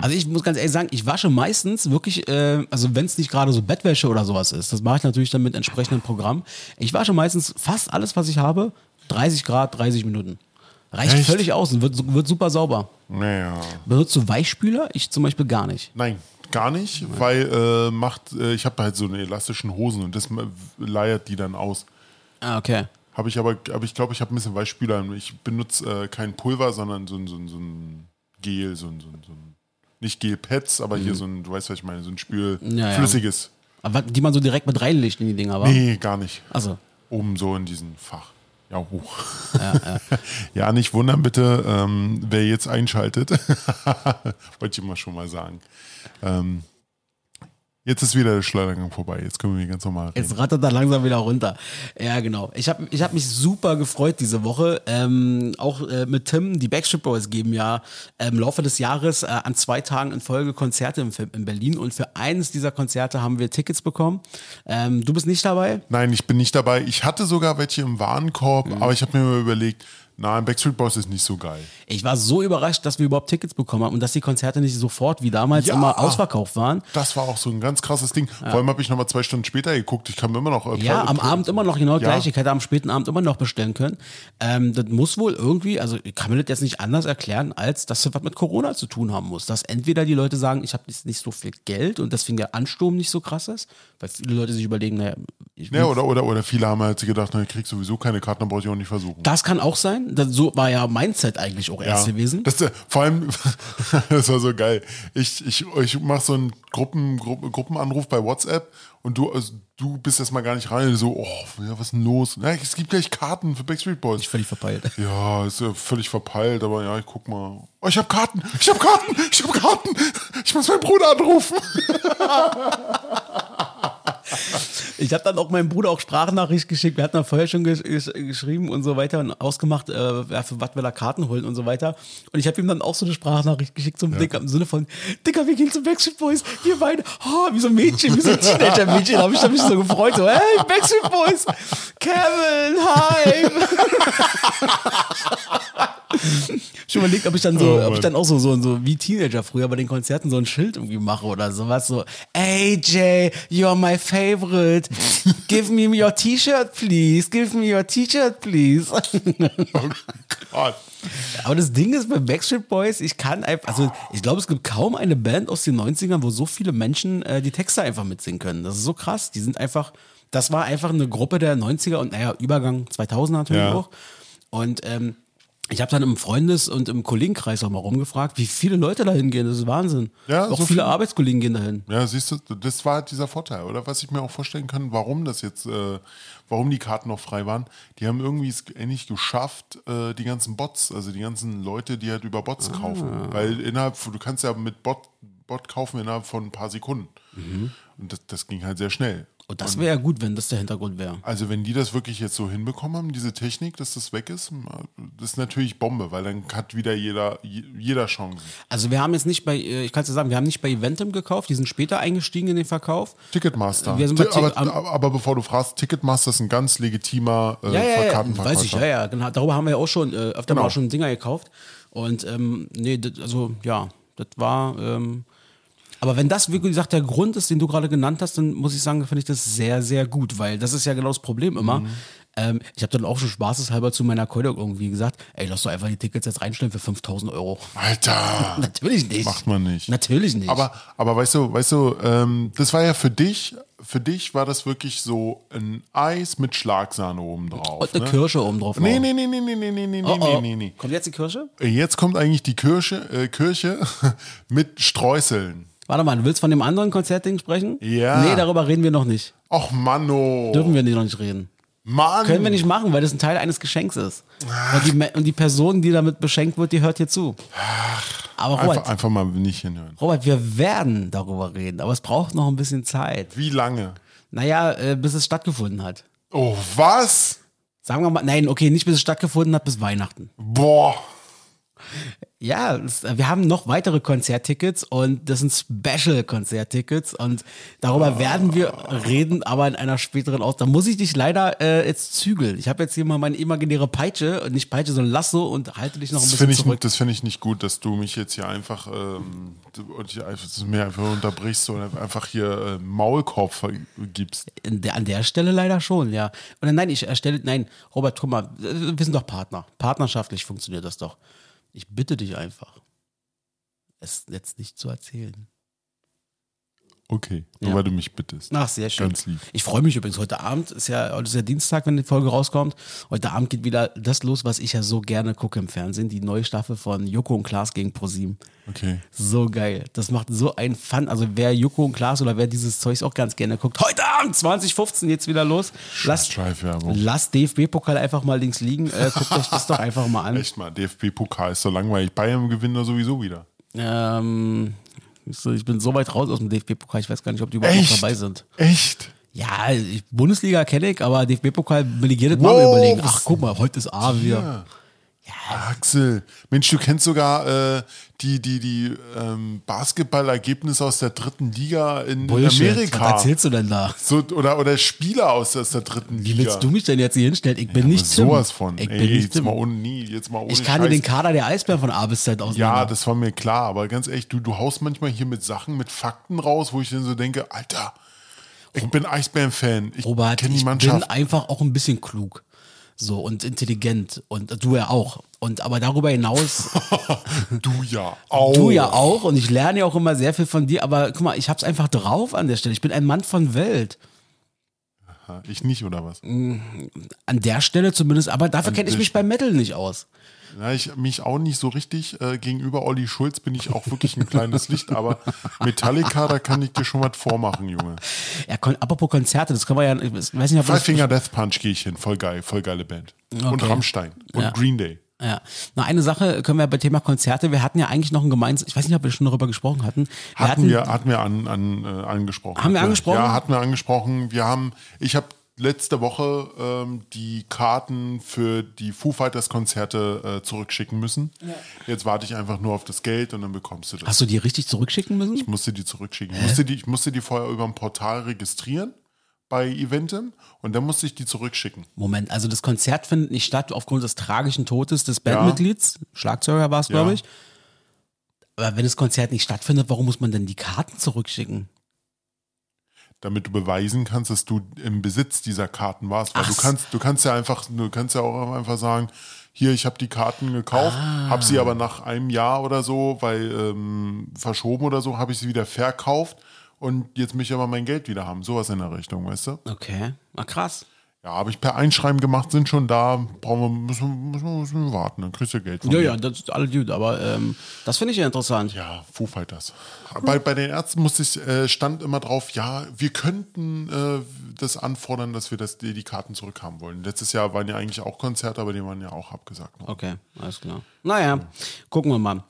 Also ich muss ganz ehrlich sagen, ich wasche meistens wirklich, äh, also wenn es nicht gerade so Bettwäsche oder sowas ist, das mache ich natürlich dann mit entsprechendem Programm. Ich wasche meistens fast alles, was ich habe, 30 Grad, 30 Minuten. Reicht Echt? völlig aus und wird, wird super sauber. Naja. Benutzt du Weichspüler? Ich zum Beispiel gar nicht. Nein, gar nicht, weil äh, macht, äh, ich habe halt so eine elastischen Hosen und das leiert die dann aus. Ah, okay. Habe ich aber, aber ich glaube, ich habe ein bisschen Weichspüler. Ich benutze äh, kein Pulver, sondern so ein, so ein, so ein Gel, so ein, so ein, so ein nicht Gel-Pads, aber hier so ein, du weißt, was ich meine, so ein Spül, Mhm. Ja, ja. flüssiges. Aber die man so direkt mit reinlegt in die Dinger, aber. Nee, gar nicht. Also. Oben so in diesem Fach. Ja, hoch. Ja, nicht wundern bitte, ähm, wer jetzt einschaltet. Wollte ich immer schon mal sagen. Ähm, jetzt ist wieder der Schleudergang vorbei. Jetzt können wir ganz normal reden. Jetzt rattert er langsam wieder runter. Ja, genau. Ich habe ich hab mich super gefreut diese Woche. Ähm, auch äh, mit Tim, die Backstreet Boys geben ja im Laufe des Jahres äh, an zwei Tagen in Folge Konzerte in, in Berlin. Und für eines dieser Konzerte haben wir Tickets bekommen. Ähm, du bist nicht dabei? Nein, ich bin nicht dabei. Ich hatte sogar welche im Warenkorb, Mhm. aber ich habe mir mal überlegt, nein, Backstreet Boys ist nicht so geil. Ich war so überrascht, dass wir überhaupt Tickets bekommen haben und dass die Konzerte nicht sofort wie damals Ja. immer ausverkauft waren. Das war auch so ein ganz krasses Ding. Vor allem habe ich nochmal zwei Stunden später geguckt. Ich kam immer noch. äh, Ja, am Abend immer noch genau Ja. gleich. Ich hätte am späten Abend immer noch bestellen können. Ähm, das muss wohl irgendwie, also ich kann mir das jetzt nicht anders erklären, als dass das was mit Corona zu tun haben muss. Dass entweder die Leute sagen, ich habe jetzt nicht so viel Geld und deswegen der Ansturm nicht so krass ist, weil viele Leute sich überlegen, naja, ich Ja, oder, oder, oder viele haben halt gedacht, na, ich krieg sowieso keine Karten, dann brauche ich auch nicht versuchen. das kann auch sein. Das, so war ja Mindset eigentlich auch erst gewesen. Das, vor allem, das war so geil. Ich, ich, ich mache so einen Gruppen, Gruppen, Gruppenanruf bei WhatsApp und du, also, du bist erstmal gar nicht rein. So, oh, ja, was ist denn los? Ja, es gibt gleich Karten für Backstreet Boys. Ich völlig verpeilt. Ja, ist ja völlig verpeilt, aber ja, ich guck mal. Oh, ich hab Karten! Ich hab Karten! Ich hab Karten! Ich muss meinen Bruder anrufen! Ich habe dann auch meinem Bruder auch Sprachnachricht geschickt. Wir hatten da vorher schon gesch gesch geschrieben und so weiter und ausgemacht, äh, ja, für was wir da Karten holen und so weiter. Und ich habe ihm dann auch so eine Sprachnachricht geschickt zum Dicker im Sinne von, Dicker, wir gehen zu Backstreet Boys, wir beide, oh, wie so ein Mädchen, wie so ein Teenager-Mädchen. Da habe ich mich so gefreut, so, hey, Backstreet Boys, Kevin, hi. schon überlegt, ob ich dann so, Oh, ob ich dann auch so, so, so wie Teenager früher bei den Konzerten so ein Schild irgendwie mache oder sowas. So, AJ, you're my favorite. Give me your T-Shirt, please. Give me your T-Shirt, please. Gott. Aber das Ding ist bei Backstreet Boys, ich kann einfach, also ich glaube, es gibt kaum eine Band aus den 90ern, wo so viele Menschen äh, die Texte einfach mitsingen können. Das ist so krass. Die sind einfach, das war einfach eine Gruppe der 90er und naja, Übergang 2000 natürlich Ja. auch. Und ähm, ich habe dann im Freundes- und im Kollegenkreis auch mal rumgefragt, wie viele Leute da hingehen. Das ist Wahnsinn. Ja, auch so viele viel. Arbeitskollegen gehen dahin. Ja, siehst du, das war halt dieser Vorteil, oder? Was ich mir auch vorstellen kann, warum das jetzt, äh, warum die Karten noch frei waren. Die haben irgendwie es endlich geschafft, äh, die ganzen Bots, also die ganzen Leute, die halt über Bots kaufen. Weil innerhalb, du kannst ja mit Bot, Bot kaufen innerhalb von ein paar Sekunden. Und das, das ging halt sehr schnell. Und das wäre ja gut, wenn das der Hintergrund wäre. Also wenn die das wirklich jetzt so hinbekommen haben, diese Technik, dass das weg ist, das ist natürlich Bombe, weil dann hat wieder jeder, jeder Chancen. Also wir haben jetzt nicht bei, äh, ich kann es dir sagen, wir haben nicht bei Eventim gekauft, die sind später eingestiegen in den Verkauf. Ticketmaster. Ti- aber, aber, aber bevor du fragst, Ticketmaster ist ein ganz legitimer äh, Ja, ja, ja, weiß ich, ja, ja, genau. Darüber haben wir ja auch schon äh, öfter Genau. mal schon Dinger gekauft. Und ähm, nee, das, also ja, das war. Ähm, aber wenn das, wie gesagt, der Grund ist, den du gerade genannt hast, dann muss ich sagen, finde ich das sehr, sehr gut, weil das ist ja genau das Problem immer. Mhm. Ähm, ich habe dann auch schon spaßeshalber zu meiner Keule irgendwie gesagt, ey, lass doch einfach die Tickets jetzt reinstellen für 5000 Euro. Alter! Natürlich nicht. Macht man nicht. Natürlich nicht. Aber, aber weißt du, weißt du, ähm, das war ja für dich, für dich war das wirklich so ein Eis mit Schlagsahne oben drauf. Und eine ne? Kirsche oben drauf. Nee, nee, nee, nee, nee, nee, nee, nee, Oh, oh. nee, nee. Kommt jetzt die Kirsche? Jetzt kommt eigentlich die Kirche, äh, Kirche mit Streuseln. Warte mal, du willst von dem anderen Konzertding sprechen? Ja. Nee, darüber reden wir noch nicht. Och, Manno. Dürfen wir noch nicht reden. Mann. Können wir nicht machen, weil das ein Teil eines Geschenks ist. Und die, und die Person, die damit beschenkt wird, die hört hier zu. Aber Robert, Einfach, einfach mal nicht hinhören. Robert, wir werden darüber reden, aber es braucht noch ein bisschen Zeit. Wie lange? Naja, äh, bis es stattgefunden hat. Oh, was? Sagen wir mal, nein, okay, nicht bis es stattgefunden hat, bis Weihnachten. Boah. Ja, es, wir haben noch weitere Konzerttickets und das sind Special-Konzerttickets und darüber werden wir reden, aber in einer späteren Aus. Da muss ich dich leider äh, jetzt zügeln. Ich habe jetzt hier mal meine imaginäre Peitsche, nicht Peitsche, sondern Lasso und halte dich noch ein Das bisschen finde ich, zurück. das finde ich nicht gut, dass du mich jetzt hier einfach ähm, und hier einfach, mir einfach unterbrichst und einfach hier äh, Maulkorb gibst. Der, an der Stelle leider schon, ja. Und nein, ich erstelle, nein, Robert, guck mal, äh, wir sind doch Partner. Partnerschaftlich funktioniert das doch. Ich bitte dich einfach, es jetzt nicht zu erzählen. Okay, nur Ja. weil du mich bittest. Ach, sehr schön. Ganz lieb. Ich freue mich übrigens. Heute Abend ist ja, heute ist ja Dienstag, wenn die Folge rauskommt. Heute Abend geht wieder das los, was ich ja so gerne gucke im Fernsehen. Die neue Staffel von Joko und Klaas gegen ProSieben. Okay. So geil. Das macht so einen Fun. Also wer Joko und Klaas oder wer dieses Zeugs auch ganz gerne guckt. Heute Abend 2015 jetzt wieder los. Lasst, lasst DFB-Pokal einfach mal links liegen. Äh, guckt euch das doch einfach mal an. Echt mal, DFB-Pokal ist so langweilig. Bayern gewinnen da sowieso wieder. Ähm, ich bin so weit raus aus dem DFB-Pokal. Ich weiß gar nicht, ob die überhaupt noch Echt? dabei sind. Echt? Ja, Bundesliga kenne ich, aber DFB-Pokal will ich jedes Mal Wow, überlegen. Ach, guck mal, heute ist A wieder. Ja. Axel, Mensch, du kennst sogar äh, die, die, die ähm, Basketballergebnisse aus der dritten Liga in, Bullshit. Amerika. Was erzählst du denn da? So, oder, oder Spieler aus, aus der dritten Wie Liga. willst du mich denn jetzt hier hinstellen? Ich bin nicht Tim. sowas von. Ich Ey, bin nicht jetzt Tim. mal ohne nie, jetzt mal ohne Ich kann dir den Kader der Eisbären von A bis Z auseinander. Ja, das war mir klar, aber ganz ehrlich, du, du haust manchmal hier mit Sachen, mit Fakten raus, wo ich dann so denke, Alter, ich bin Eisbären-Fan. Ich Robert, kenne die ich bin einfach auch ein bisschen klug. So, und intelligent. Und du ja auch. Und aber darüber hinaus, Du ja auch. du ja auch. Und ich lerne ja auch immer sehr viel von dir. Aber guck mal, ich hab's einfach drauf an der Stelle. Ich bin ein Mann von Welt. Ich nicht, oder was? An der Stelle zumindest. Aber dafür kenne ich mich beim Metal nicht aus. Ja, ich mich auch nicht so richtig. Äh, gegenüber Olli Schulz bin ich auch wirklich ein kleines Licht, aber Metallica, da kann ich dir schon was vormachen, Junge. Ja, kon apropos Konzerte, das können wir ja, ich weiß nicht, ob Five Finger Death Punch gehe ich hin, voll geil, voll geile Band. Und Okay. Rammstein und Ja. Green Day. Ja. Na, eine Sache können wir bei Thema Konzerte, wir hatten ja eigentlich noch ein gemeinsames, ich weiß nicht, ob wir schon darüber gesprochen hatten. Wir Hatten wir, hatten wir an, an, äh, angesprochen. Haben wir angesprochen? Ja, hatten wir angesprochen. Wir haben, ich habe letzte Woche ähm, die Karten für die Foo Fighters Konzerte äh, zurückschicken müssen. Jetzt warte ich einfach nur auf das Geld und dann bekommst du das. Hast du die richtig zurückschicken müssen? Ich musste die zurückschicken. Ich musste die, ich musste die vorher über ein Portal registrieren bei Eventim und dann musste ich die zurückschicken. Moment, also das Konzert findet nicht statt aufgrund des tragischen Todes des Bandmitglieds. Schlagzeuger war es, glaube Ja. ich. Aber wenn das Konzert nicht stattfindet, warum muss man denn die Karten zurückschicken? Damit du beweisen kannst, dass du im Besitz dieser Karten warst. Weil Ach du kannst, du kannst ja einfach, du kannst ja auch einfach sagen, hier, ich habe die Karten gekauft, habe sie aber nach einem Jahr oder so, weil ähm, verschoben oder so, habe ich sie wieder verkauft und jetzt möchte ich aber mein Geld wieder haben. Sowas in der Richtung, weißt du? Okay, na krass. Ja, habe ich per Einschreiben gemacht, sind schon da, brauchen wir, müssen, wir- müssen, müssen wir warten, dann kriegst du Geld von Ja, mir. ja, das ist alles gut, aber ähm, das finde ich ja interessant. Ja, Foo Fighters. Bei, bei den Ärzten musste ich, äh, stand immer drauf, ja, wir könnten äh, das anfordern, dass wir das, die, die Karten zurückhaben wollen. Letztes Jahr waren ja eigentlich auch Konzerte, aber die waren ja auch abgesagt. Ne? Okay, alles klar. Naja, gucken wir mal.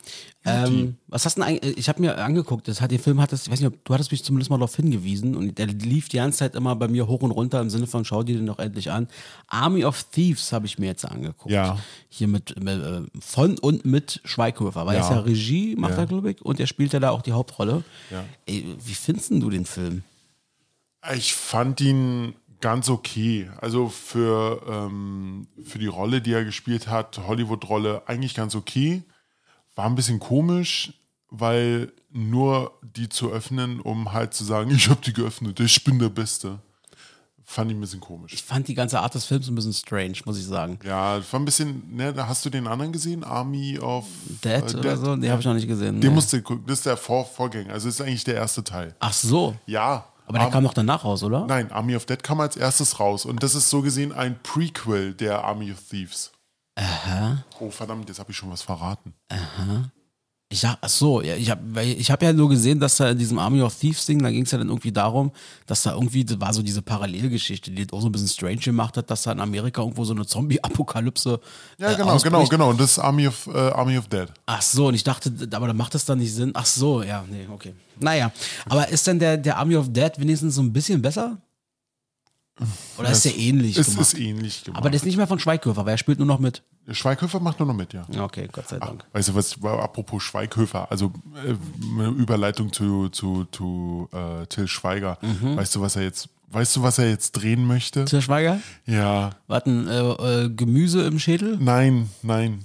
Ähm, was hast du denn eigentlich, ich habe mir angeguckt, das hat, den Film hattest, ich weiß nicht, ob, du hattest mich zumindest mal darauf hingewiesen und der lief die ganze Zeit immer bei mir hoch und runter im Sinne von, schau dir den doch endlich an. Army of Thieves habe ich mir jetzt angeguckt. Ja. Hier mit, mit äh, von und mit Schweighöfer, weil er Ja. ist ja Regie, macht Ja. er, glaube ich, und er spielt ja da auch die Hauptrolle. Ja. Ey, wie findest du den Film? Ich fand ihn ganz okay. Also für, ähm, für die Rolle, die er gespielt hat, Hollywood-Rolle, eigentlich ganz okay. War ein bisschen komisch, weil nur die zu öffnen, um halt zu sagen, ich habe die geöffnet, ich bin der Beste. Fand ich ein bisschen komisch. Ich fand die ganze Art des Films ein bisschen strange, muss ich sagen. Ja, das war ein bisschen, ne, da hast du den anderen gesehen? Army of Dead äh, oder so? Den habe ich noch nicht gesehen. Den nee. musst du gucken, das ist der Vor Vorgänger, also das ist eigentlich der erste Teil. Ach so. Ja. Aber der Ar- kam noch danach raus, oder? Nein, Army of Dead kam als erstes raus und das ist so gesehen ein Prequel der Army of Thieves. Aha. Oh verdammt, jetzt habe ich schon was verraten. Ich sag, ach so, ja, ich habe ich hab ja nur gesehen, dass da in diesem Army of Thieves Ding, da ging es ja dann irgendwie darum, dass da irgendwie, das war so diese Parallelgeschichte, die das auch so ein bisschen strange gemacht hat, dass da in Amerika irgendwo so eine Zombie-Apokalypse. Ja, äh, genau, ausbricht. genau, genau. Und das ist Army of, äh, Army of Dead. Ach so, und ich dachte, aber da macht das dann nicht Sinn. Ach so, ja, nee, okay. Naja, aber ist denn der, der Army of Dead wenigstens so ein bisschen besser? Oder ist der ähnlich Es gemacht? ist ähnlich gemacht. aber der ist nicht mehr von Schweighöfer, weil er spielt nur noch mit. Schweighöfer macht nur noch mit, ja. Okay, Gott sei Dank. Weißt du was, apropos Schweighöfer, also äh, eine Überleitung zu, zu, zu äh, Till Schweiger. Mhm. Weißt du, was er jetzt, weißt du, was er jetzt drehen möchte? Til Schweiger? Ja, Warten, äh, äh, Gemüse im Schädel? nein, nein.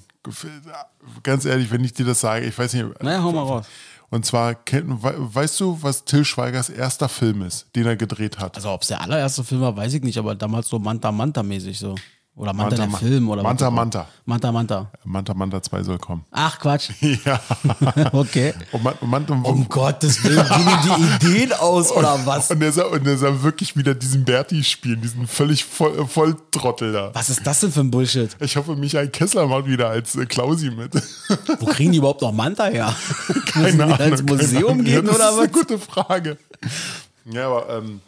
Ganz ehrlich, wenn ich dir das sage, ich weiß nicht. Naja, hau mal raus. Und zwar, weißt du, was Till Schweigers erster Film ist, den er gedreht hat? Also ob es der allererste Film war, weiß ich nicht, aber damals so Manta Manta mäßig so. Oder Manta, Manta, der Film oder Manta. Manta. Manta Manta. Manta Manta 2 soll kommen. Ach Quatsch. Ja. Okay. Und, Man- und, Man- und, Um Gottes Willen, gehen die Ideen aus oder was? Und er soll, und er soll wirklich wieder diesen Berti spielen, diesen völlig voll, Volltrottel da. Was ist das denn für ein Bullshit? Ich hoffe, Michael Kessler macht wieder als äh, Klausi mit. Wo kriegen die überhaupt noch Manta her? Müssen Keine die Ahnung. ins Museum keine gehen Ahnung. ja, das oder ist eine was? gute Frage. Ja, aber, ähm,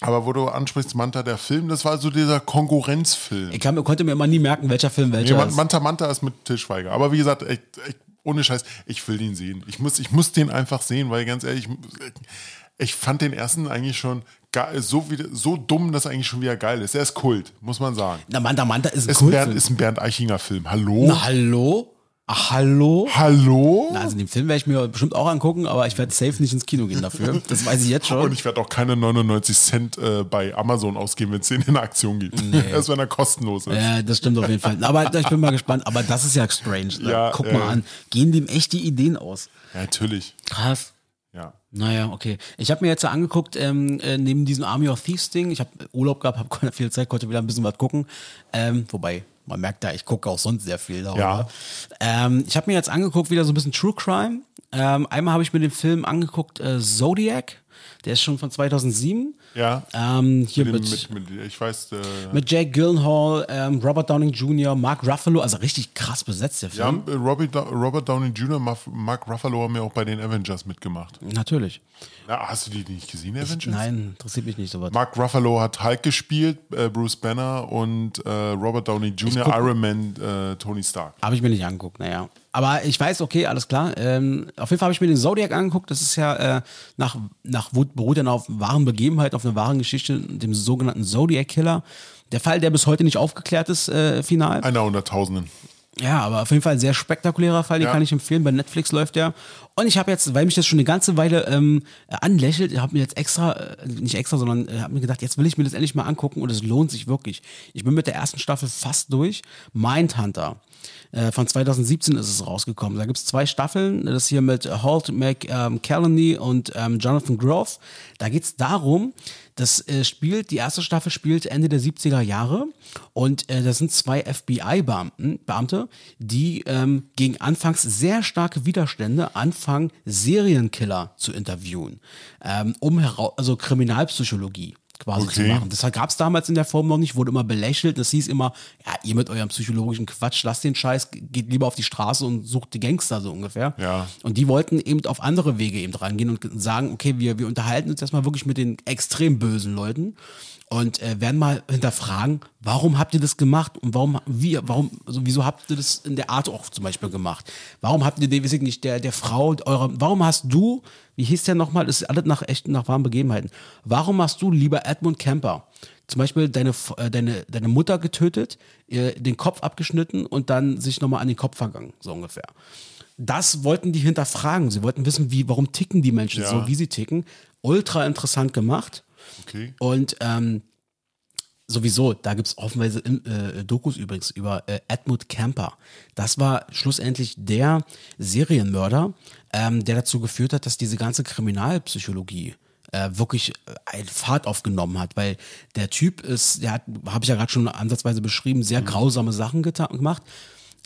aber wo du ansprichst, Manta, der Film, das war so dieser Konkurrenzfilm. Ich kann, konnte mir immer nie merken, welcher Film Nee, welcher Man- ist. Manta Manta ist mit Til Schweiger. Aber wie gesagt, echt, echt, ohne Scheiß, ich will den sehen. Ich muss, ich muss den einfach sehen, weil ganz ehrlich, ich fand den ersten eigentlich schon ge- so, wieder, so dumm, dass er eigentlich schon wieder geil ist. Er ist Kult, muss man sagen. Na, Manta Manta ist ein Ist ein, Bernd, ist ein Bernd Eichinger Film. Hallo? Na, hallo? Ach, hallo? Hallo? Na, also den Film werde ich mir bestimmt auch angucken, aber ich werde safe nicht ins Kino gehen dafür. Das weiß ich jetzt schon. Und ich werde auch keine 99 Cent äh, bei Amazon ausgeben, wenn es den in der Aktion gibt. Erst wenn er kostenlos ist. Ja, das stimmt auf jeden Fall. Aber ich bin mal gespannt. Aber das ist ja strange. Ja, Guck äh. mal an. Gehen dem echt die Ideen aus? Ja, natürlich. Krass. Ja. Naja, okay. Ich habe mir jetzt angeguckt, ähm, äh, neben diesem Army of Thieves Ding, ich habe Urlaub gehabt, habe keine viel Zeit, konnte wieder ein bisschen was gucken. Ähm, wobei, man merkt da, ich gucke auch sonst sehr viel darüber. Ja. Ähm, ich habe mir jetzt angeguckt, wieder so ein bisschen True Crime. Ähm, einmal habe ich mir den Film angeguckt, äh, Zodiac. Der ist schon von 2007. Ja. Ähm, hier Mit, mit, mit, mit, ich weiß, äh, mit Jake Gyllenhaal, ähm, Robert Downing Jr., Mark Ruffalo, also richtig krass besetzt der ja, Film. äh, Robert, Robert Downey Jr., Mark- Ruffalo haben ja auch bei den Avengers mitgemacht. Natürlich. Na, hast du die nicht gesehen, Avengers? Nein, interessiert mich nicht so was. Mark Ruffalo hat Hulk gespielt, äh, Bruce Banner und äh, Robert Downey Jr., Iron Man, äh, Tony Stark. Habe ich mir nicht angeguckt, naja. Aber ich weiß, okay, alles klar. Ähm, auf jeden Fall habe ich mir den Zodiac angeguckt. Das ist ja äh, nach, nach beruht dann auf wahren Begebenheiten, auf einer wahren Geschichte, dem sogenannten Zodiac Killer. Der Fall, der bis heute nicht aufgeklärt ist, äh, final. Einer unter Tausenden. Ja, aber auf jeden Fall ein sehr spektakulärer Fall, den Ja. kann ich empfehlen. Bei Netflix läuft der. Und ich habe jetzt, weil mich das schon eine ganze Weile ähm, anlächelt, habe mir jetzt extra, äh, nicht extra, sondern äh, habe mir gedacht, jetzt will ich mir das endlich mal angucken und es lohnt sich wirklich. Ich bin mit der ersten Staffel fast durch. Mindhunter. Äh, von 2017 ist es rausgekommen. Da gibt es zwei Staffeln. Das hier mit Holt McCallany und ähm, Jonathan Groff. Da geht es darum, das äh, spielt, die erste Staffel spielt Ende der 70er Jahre und äh, das sind zwei FBI-Beamten, Beamte, die ähm, gegen anfangs sehr starke Widerstände anfangen, Serienkiller zu interviewen, ähm, um heraus, also Kriminalpsychologie quasi zu Okay. machen. Das gab es damals in der Form noch nicht, wurde immer belächelt. Das hieß immer, ja, ihr mit eurem psychologischen Quatsch, lasst den Scheiß, geht lieber auf die Straße und sucht die Gangster so ungefähr. Ja. Und die wollten eben auf andere Wege eben rangehen und sagen, okay, wir, wir unterhalten uns erstmal wirklich mit den extrem bösen Leuten und äh, werden mal hinterfragen, warum habt ihr das gemacht und warum, wie, warum, also wieso habt ihr das in der Art auch zum Beispiel gemacht? Warum habt ihr, den, weiß ich nicht, der, der Frau eurer, warum hast du, wie hieß der nochmal, das ist alles nach echten, nach wahren Begebenheiten, warum hast du lieber Edmund Kemper zum Beispiel deine, äh, deine, deine Mutter getötet, ihr den Kopf abgeschnitten und dann sich nochmal an den Kopf vergangen, so ungefähr. Das wollten die hinterfragen. Sie wollten wissen, wie, warum ticken die Menschen Ja. so, wie sie ticken. Ultra interessant gemacht. Okay. Und ähm, sowieso, da gibt es offenweise äh, Dokus übrigens über äh, Edmund Kemper. Das war schlussendlich der Serienmörder, ähm, der dazu geführt hat, dass diese ganze Kriminalpsychologie äh, wirklich äh, einen Fahrt aufgenommen hat, weil der Typ ist, der hat, habe ich ja gerade schon ansatzweise beschrieben, sehr grausame Sachen gemacht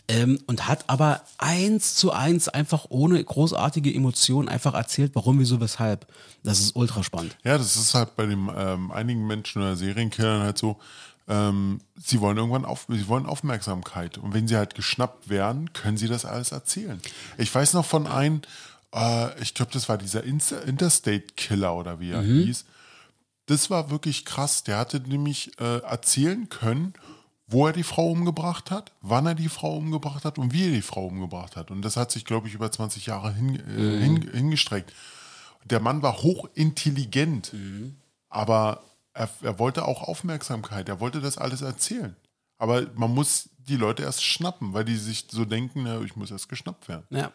ähm, und hat aber eins zu eins einfach ohne großartige Emotionen einfach erzählt, warum, wieso, weshalb. Das ist ultra spannend. Ja, das ist halt bei dem ähm, einigen Menschen oder Serienkillern halt so, ähm, sie wollen irgendwann auf, sie wollen Aufmerksamkeit. Und wenn sie halt geschnappt werden, können sie das alles erzählen. Ich weiß noch von einem, äh, ich glaube, das war dieser Insta Interstate Killer oder wie er hieß. Das war wirklich krass. Der hatte nämlich äh, erzählen können, wo er die Frau umgebracht hat, wann er die Frau umgebracht hat und wie er die Frau umgebracht hat. Und das hat sich, glaube ich, über 20 Jahre hin, äh, hin, hingestreckt. Der Mann war hochintelligent, aber er, er wollte auch Aufmerksamkeit. Er wollte das alles erzählen. Aber man muss die Leute erst schnappen, weil die sich so denken, na, ich muss erst geschnappt werden. Ja.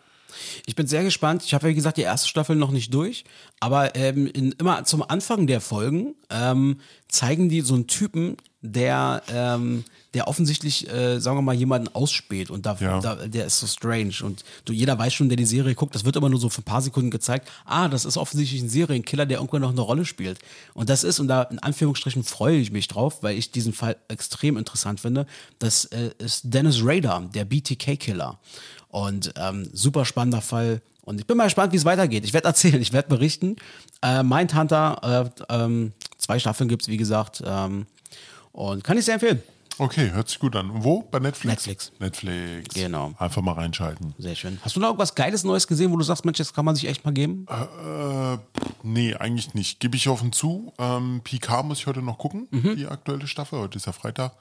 Ich bin sehr gespannt. Ich habe, wie gesagt, die erste Staffel noch nicht durch. Aber ähm, in, immer zum Anfang der Folgen ähm, zeigen die so einen Typen, der, ähm, der offensichtlich, äh, sagen wir mal, jemanden ausspäht. Und da, Ja. da, der ist so strange. Und du, jeder weiß schon, der die Serie guckt, das wird immer nur so für ein paar Sekunden gezeigt. Ah, das ist offensichtlich ein Serienkiller, der irgendwann noch eine Rolle spielt. Und das ist, und da in Anführungsstrichen freue ich mich drauf, weil ich diesen Fall extrem interessant finde. Das äh, ist Dennis Rader, der BTK-Killer. Und ähm, super spannender Fall. Und ich bin mal gespannt, wie es weitergeht. Ich werde erzählen, ich werde berichten. Äh, Mindhunter, äh, ähm, zwei Staffeln gibt es, wie gesagt. Ähm, und kann ich sehr empfehlen. Okay, hört sich gut an. Und wo? Bei Netflix? Netflix. Netflix. Genau. Einfach mal reinschalten. Sehr schön. Hast du noch irgendwas Geiles Neues gesehen, wo du sagst, Mensch, das kann man sich echt mal geben? Äh, nee, eigentlich nicht. Gebe ich offen zu. Ähm, PK muss ich heute noch gucken, die aktuelle Staffel. Heute ist ja Freitag.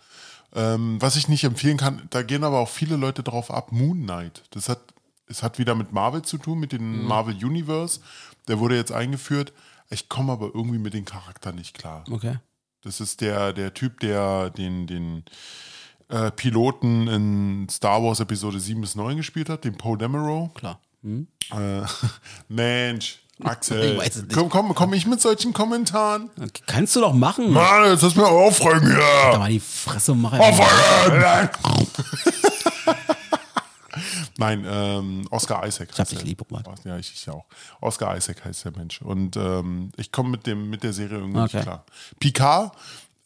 Ähm, was ich nicht empfehlen kann, da gehen aber auch viele Leute drauf ab, Moon Knight. Das hat, es hat wieder mit Marvel zu tun, mit dem Marvel Universe. Der wurde jetzt eingeführt. Ich komme aber irgendwie mit den Charakteren nicht klar. Okay. Das ist der, der Typ, der den, den äh, Piloten in Star Wars Episode 7 bis 9 gespielt hat, den Poe Dameron. Klar. Äh, Mensch, Axel, komm, komm, komm ich mit solchen Kommentaren? Okay, Kannst du doch machen. Mann, jetzt lass mir aufregen Da hier. mal die Fresse und mach einfach. Aufregen! Nein, ähm, Oscar Isaac. Ich hab dich lieb, Robert. Ja, ich, ich auch. Oscar Isaac heißt der Mensch. Und ähm, ich komme mit, dem- mit der Serie irgendwie Okay. nicht klar. Picard,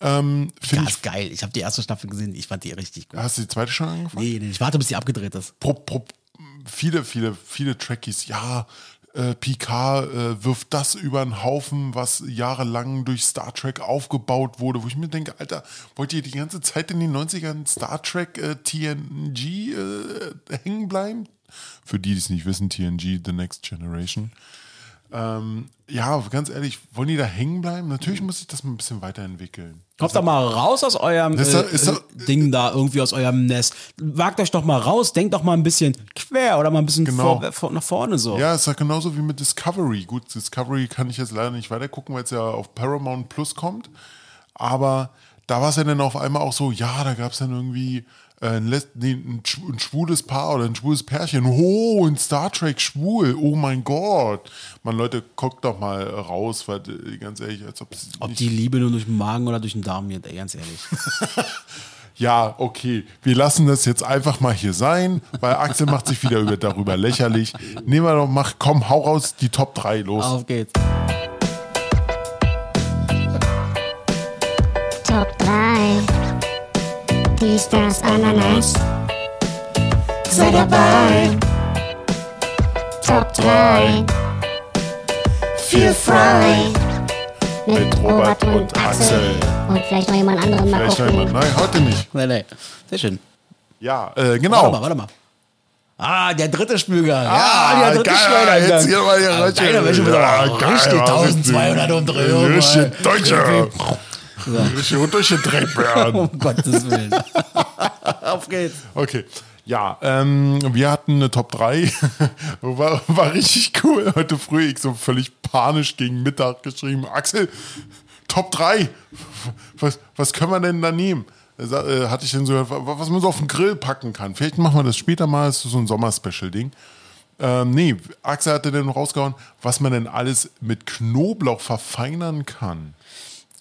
ähm, finde ich. ist geil. Ich habe die erste Staffel gesehen, ich fand die richtig gut. Hast du die zweite schon angefangen? Nee, nee, ich warte, bis die abgedreht ist. pro, pro, viele, viele, viele Trackies, ja, äh, Picard äh, wirft das über den Haufen, was jahrelang durch Star Trek aufgebaut wurde, wo ich mir denke, Alter, wollt ihr die ganze Zeit in den 90ern Star Trek äh, TNG äh, hängen bleiben? Für die, die es nicht wissen, TNG, The Next Generation. Ähm, ja, ganz ehrlich, wollen die da hängen bleiben? Natürlich muss sich das mal ein bisschen weiterentwickeln. Kommt doch mal raus aus eurem Ist äh, doch- ist doch- äh, Ding da, irgendwie aus eurem Nest. Wagt euch doch mal raus, denkt doch mal ein bisschen quer oder mal ein bisschen Genau. vor, vor, nach vorne so. Ja, es ist ja genauso wie mit Discovery. Gut, Discovery kann ich jetzt leider nicht weitergucken, weil es ja auf Paramount Plus kommt. Aber da war es ja dann auf einmal auch so, ja, da gab es dann irgendwie äh, ein, ein, schw- ein schwules Paar oder ein schwules Pärchen. Oh, in Star Trek schwul. Oh mein Gott. Man, Leute, guckt doch mal raus, weil äh, ganz ehrlich, als ob es Ob die Liebe nur durch den Magen oder durch den Darm geht, ganz ehrlich. Ja, okay. Wir lassen das jetzt einfach mal hier sein, weil Axel macht sich wieder über, darüber lächerlich. Nehmen wir doch, mach, komm, hau raus die Top 3 los. Auf geht's. Top 3. Dies, das, Ananas. Sei dabei. Top 3. Feel frei. Mit Robert und Axel. Und vielleicht noch jemand anderen mal Vielleicht noch gucken. jemand. Nein, heute nicht. Nee, nee. Sehr schön. Ja, äh, Warte mal, genau. warte mal. Ah, der dritte Spülgang. Ah, ja, der dritte Schleudergang. jetzt hier mal Ah, richtig- Deine Wäsche wird Ja, geil, richtig was ist 1200 Umdrehungen. Richtig Mann. Deutsche. Richtig durchgedreht werden. Um Gottes Willen. Auf geht's. Okay. Ja, ähm, wir hatten eine Top 3. war, war richtig cool. Heute früh ich so völlig panisch gegen Mittag geschrieben. Axel, Top 3. Was, was können wir denn da nehmen? Sa- äh, hatte ich dann so, was man so auf den Grill packen kann. Vielleicht machen wir das später mal. Das ist so ein Sommer-Special-Ding. Ähm, nee, Axel hatte dann rausgehauen, was man denn alles mit Knoblauch verfeinern kann.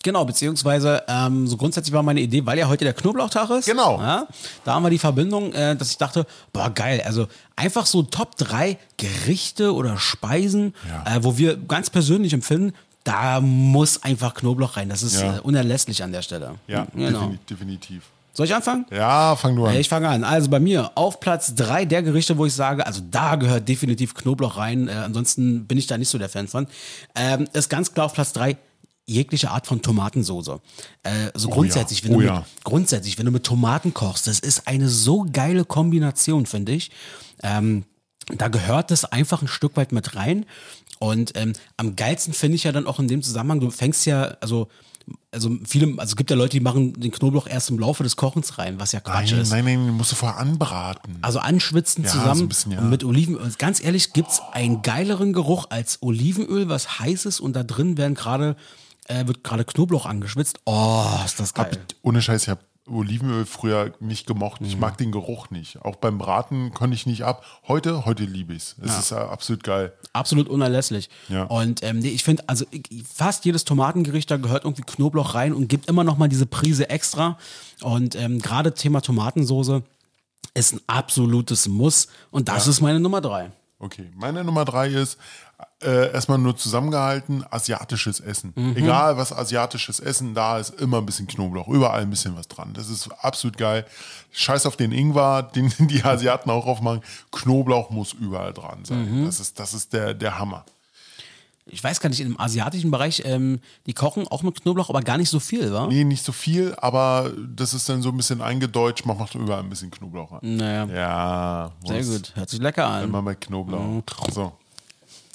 Genau, beziehungsweise ähm, so grundsätzlich war meine Idee, weil ja heute der Knoblauchtag ist. Genau. Ja, da haben wir die Verbindung, äh, dass ich dachte, boah, geil, also einfach so Top 3 Gerichte oder Speisen, Ja. äh, wo wir ganz persönlich empfinden, da muss einfach Knoblauch rein. Das ist Ja. äh, unerlässlich an der Stelle. Ja, genau. defini- definitiv. Soll ich anfangen? Ja, fang du an. Ich fange an. Also bei mir auf Platz drei der Gerichte, wo ich sage, also da gehört definitiv Knoblauch rein. Äh, ansonsten bin ich da nicht so der Fan von. Ähm, ist ganz klar auf Platz drei jegliche Art von Tomatensoße. Äh, so grundsätzlich, wenn Oh du ja. mit, grundsätzlich, wenn du mit Tomaten kochst, das ist eine so geile Kombination, finde ich. Ähm, da gehört es einfach ein Stück weit mit rein. Und ähm, am geilsten finde ich ja dann auch in dem Zusammenhang, du fängst ja, also, also viele, also es gibt ja Leute, die machen den Knoblauch erst im Laufe des Kochens rein, was ja Quatsch Nein, ist. nein, nein, den musst du vorher anbraten. Also anschwitzen Ja, so zusammen ein bisschen, ja. und mit Olivenöl. Und ganz ehrlich, gibt's einen geileren Geruch als Olivenöl, was heiß ist und da drin werden gerade, äh, wird gerade Knoblauch angeschwitzt. Oh, ist das geil. Hab, ohne Scheiß, ich habe Olivenöl früher nicht gemocht. Mhm. Ich mag den Geruch nicht. Auch beim Braten konnte ich nicht ab. Heute, heute liebe ich es. Es ist äh, absolut geil. Absolut unerlässlich. Ja. Und ähm, nee, ich finde, also ich- fast jedes Tomatengericht, da gehört irgendwie Knoblauch rein und gibt immer noch mal diese Prise extra. Und ähm, gerade Thema Tomatensoße ist ein absolutes Muss. Und das ist meine Nummer drei. Okay, meine Nummer drei ist äh, erstmal nur zusammengehalten, asiatisches Essen. Mhm. Egal was asiatisches Essen da ist, immer ein bisschen Knoblauch, überall ein bisschen was dran. Das ist absolut geil. Scheiß auf den Ingwer, den die Asiaten auch aufmachen. Knoblauch muss überall dran sein. Mhm. Das ist, das ist der, der Hammer. Ich weiß gar nicht, im asiatischen Bereich, ähm, die kochen auch mit Knoblauch, aber gar nicht so viel, wa? Nee, nicht so viel, aber das ist dann so ein bisschen eingedeutscht. Man macht überall ein bisschen Knoblauch rein. Naja, Ja, sehr gut. Hört sich lecker an. Immer mit Knoblauch. So.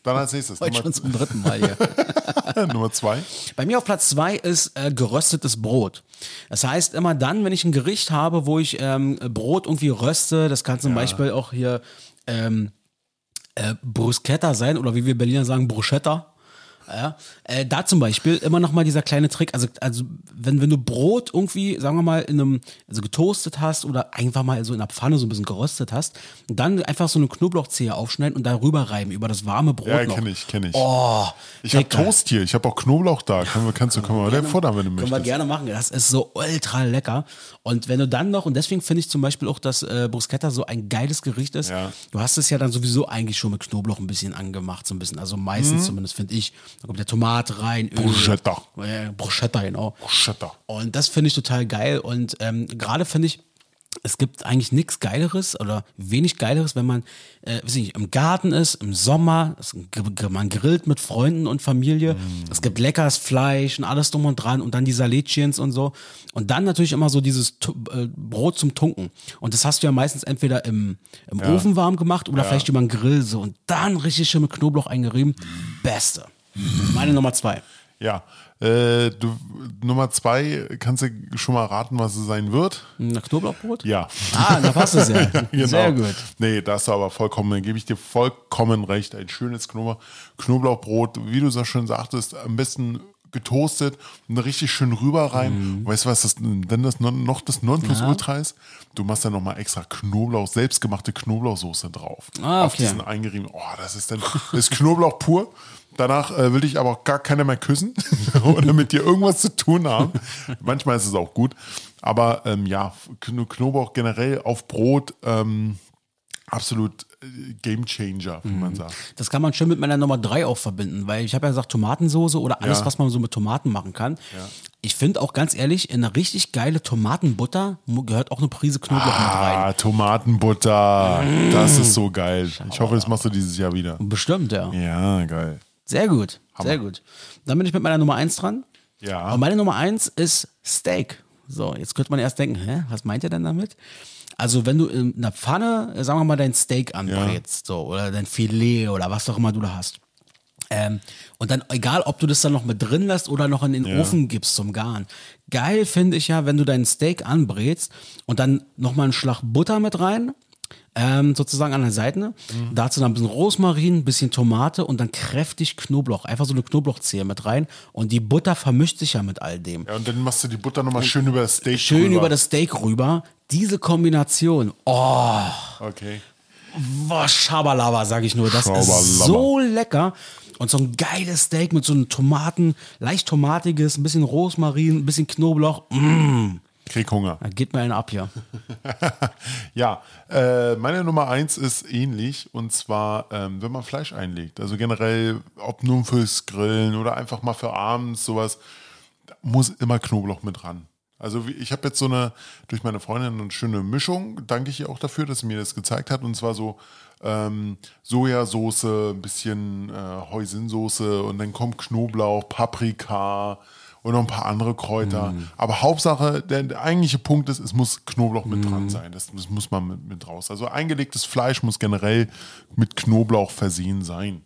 Dann als nächstes. Heute Nummer, schon zum dritten Mal hier. Nummer zwei. Bei mir auf Platz zwei ist äh, geröstetes Brot. Das heißt, immer dann, wenn ich ein Gericht habe, wo ich ähm, Brot irgendwie röste, das kann zum Beispiel auch hier ähm, äh, Bruschetta sein oder wie wir Berliner sagen, Bruschetta. Ja, äh, da zum Beispiel immer noch mal dieser kleine Trick, also, also wenn, wenn du Brot irgendwie, sagen wir mal, in einem, also getoastet hast oder einfach mal so in der Pfanne so ein bisschen geröstet hast, dann einfach so eine Knoblauchzehe aufschneiden und darüber reiben, über das warme Brot Ja, noch. kenne ich, kenne ich. Oh, ich habe. Toast hier, ich habe auch Knoblauch da. Können wir, kannst du, können wir mal wenn du Können wir möchtest. gerne machen. Das ist so ultra lecker. Und wenn du dann noch, und deswegen finde ich zum Beispiel auch, dass äh, Bruschetta so ein geiles Gericht ist. Ja. Du hast es ja dann sowieso eigentlich schon mit Knoblauch ein bisschen angemacht, so ein bisschen. Also meistens zumindest, finde ich. Da kommt der Tomate rein. Öl. Bruschetta. Ja, Bruschetta, genau. Bruschetta. Und das finde ich total geil. Und ähm, gerade finde ich, es gibt eigentlich nichts Geileres oder wenig Geileres, wenn man äh, weiß ich nicht, im Garten ist, im Sommer, es, man grillt mit Freunden und Familie, es gibt leckeres Fleisch und alles drum und dran und dann die Salätchens und so. Und dann natürlich immer so dieses Tu- äh, Brot zum Tunken. Und das hast du ja meistens entweder im, im Ofen warm gemacht oder vielleicht über den Grill so und dann richtig schön mit Knoblauch eingerieben. Beste. Meine Nummer zwei. Ja. Äh, du, Nummer zwei, kannst du schon mal raten, was es sein wird? Na, Knoblauchbrot? Ja. Ah, da passt es ja. Genau. Sehr gut. Nee, da hast du aber vollkommen, da gebe ich dir vollkommen recht. Ein schönes Knoblauch, Knoblauchbrot, wie du so schön sagtest, am besten getoastet und richtig schön rüber rein. Mhm. Weißt du, was das, denn das noch das Nonplusultra ist? Du machst da nochmal extra Knoblauch, selbstgemachte Knoblauchsoße drauf. Ah, Auf okay. diesen eingerieben. Oh, das ist dann, das ist Knoblauch pur. Danach äh, will ich aber auch gar keiner mehr küssen oder mit dir irgendwas zu tun haben. Manchmal ist es auch gut. Aber ähm, ja, Kno- Knoblauch generell auf Brot, ähm, absolut äh, Game Changer, wie Mhm. man sagt. Das kann man schön mit meiner Nummer drei auch verbinden, weil ich habe ja gesagt, Tomatensoße oder alles, Ja. was man so mit Tomaten machen kann. Ich finde auch ganz ehrlich, in eine richtig geile Tomatenbutter gehört auch eine Prise Knoblauch mit rein. Ah, Tomatenbutter, das ist so geil. Ich hoffe, das machst du dieses Jahr wieder. Bestimmt, ja. Ja, geil. Sehr gut, sehr gut. Dann bin ich mit meiner Nummer eins dran. Ja. Und meine Nummer eins ist Steak. So, jetzt könnte man erst denken, hä, was meint ihr denn damit? Also, wenn du in einer Pfanne, sagen wir mal, dein Steak anbrätst, so, oder dein Filet oder was auch immer du da hast. Ähm, und dann, egal ob du das dann noch mit drin lässt oder noch in den Ofen gibst zum Garen. Geil finde ich ja, wenn du deinen Steak anbrätst und dann nochmal einen Schlag Butter mit rein, ähm, sozusagen an der Seite. Dazu dann ein bisschen Rosmarin, ein bisschen Tomate und dann kräftig Knoblauch. Einfach so eine Knoblauchzehe mit rein. Und die Butter vermischt sich ja mit all dem. Ja, und dann machst du die Butter nochmal schön über das Steak Schön drüber. über das Steak rüber. Diese Kombination, oh, Okay. Boah, Schabalaba, sag ich nur. Das ist so lecker. Und so ein geiles Steak mit so einem Tomaten, leicht tomatiges, ein bisschen Rosmarin, ein bisschen Knoblauch. Mm, Krieg Hunger. da geht mir einen ab hier. Ja, äh, meine Nummer eins ist ähnlich und zwar, ähm, wenn man Fleisch einlegt. Also generell, ob nun fürs Grillen oder einfach mal für abends sowas, muss immer Knoblauch mit ran. Also ich habe jetzt so eine, durch meine Freundin eine schöne Mischung, danke ich ihr auch dafür, dass sie mir das gezeigt hat. Und zwar so ähm, Sojasauce, ein bisschen äh, Hoisinsoße und dann kommt Knoblauch, Paprika und noch ein paar andere Kräuter. Aber Hauptsache, der, der eigentliche Punkt ist, es muss Knoblauch mit dran sein. Das, das muss man mit, mit raus. Also eingelegtes Fleisch muss generell mit Knoblauch versehen sein.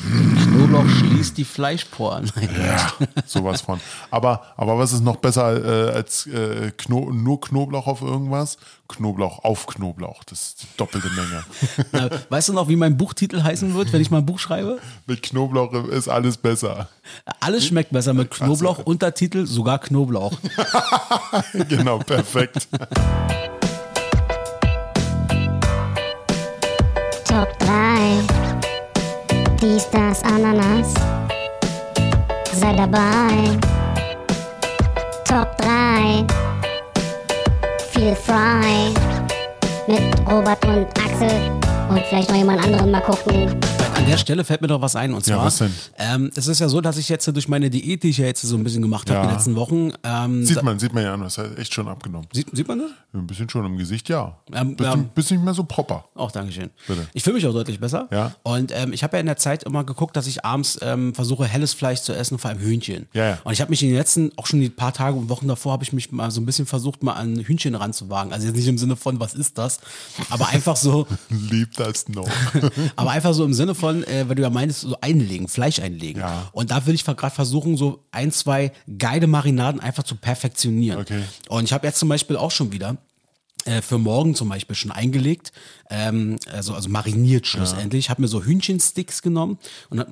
Knoblauch schließt die Fleischporen. Ja, sowas von. Aber, aber was ist noch besser äh, als äh, Kno nur Knoblauch auf irgendwas? Knoblauch auf Knoblauch. Das ist die doppelte Menge. Äh, weißt du noch, wie mein Buchtitel heißen wird, wenn ich mal ein Buch schreibe? Mit Knoblauch ist alles besser. Alles schmeckt besser mit Knoblauch. Untertitel sogar Knoblauch. Genau, perfekt. Top 3. Das, Ananas. Sei dabei. Top 3. Feel frei. Mit Robert und Axel. Und vielleicht noch jemand anderen mal gucken. An der Stelle fällt mir doch was ein. Und Ja, zwar, was denn? Ähm, es ist ja so, dass ich jetzt durch meine Diät, die ich ja jetzt so ein bisschen gemacht habe Ja. in den letzten Wochen, ähm, Sieht man, sieht man ja an, das hat echt schon abgenommen. sieht, sieht man das? Ein bisschen schon im Gesicht, ja. Ähm, ja. du, bist nicht mehr so proper. Auch Dankeschön. Bitte. Ich fühle mich auch deutlich besser. Ja. Und ähm, ich habe ja in der Zeit immer geguckt, dass ich abends ähm, versuche, helles Fleisch zu essen, vor allem Hühnchen. Ja, ja. Und ich habe mich in den letzten, auch schon die paar Tage und Wochen davor, habe ich mich mal so ein bisschen versucht, mal an Hühnchen ranzuwagen. Also jetzt nicht im Sinne von, was ist das? Aber einfach so, Liebt das noch. aber einfach so im Sinne von, äh, weil du ja meinst, so einlegen, Fleisch einlegen. Ja. Und da will ich gerade versuchen, so ein, zwei geile Marinaden einfach zu perfektionieren. Okay. Und ich habe jetzt zum Beispiel auch schon wieder äh, für morgen zum Beispiel schon eingelegt, ähm, also, also mariniert schlussendlich. Ich habe mir so Hühnchensticks genommen und hab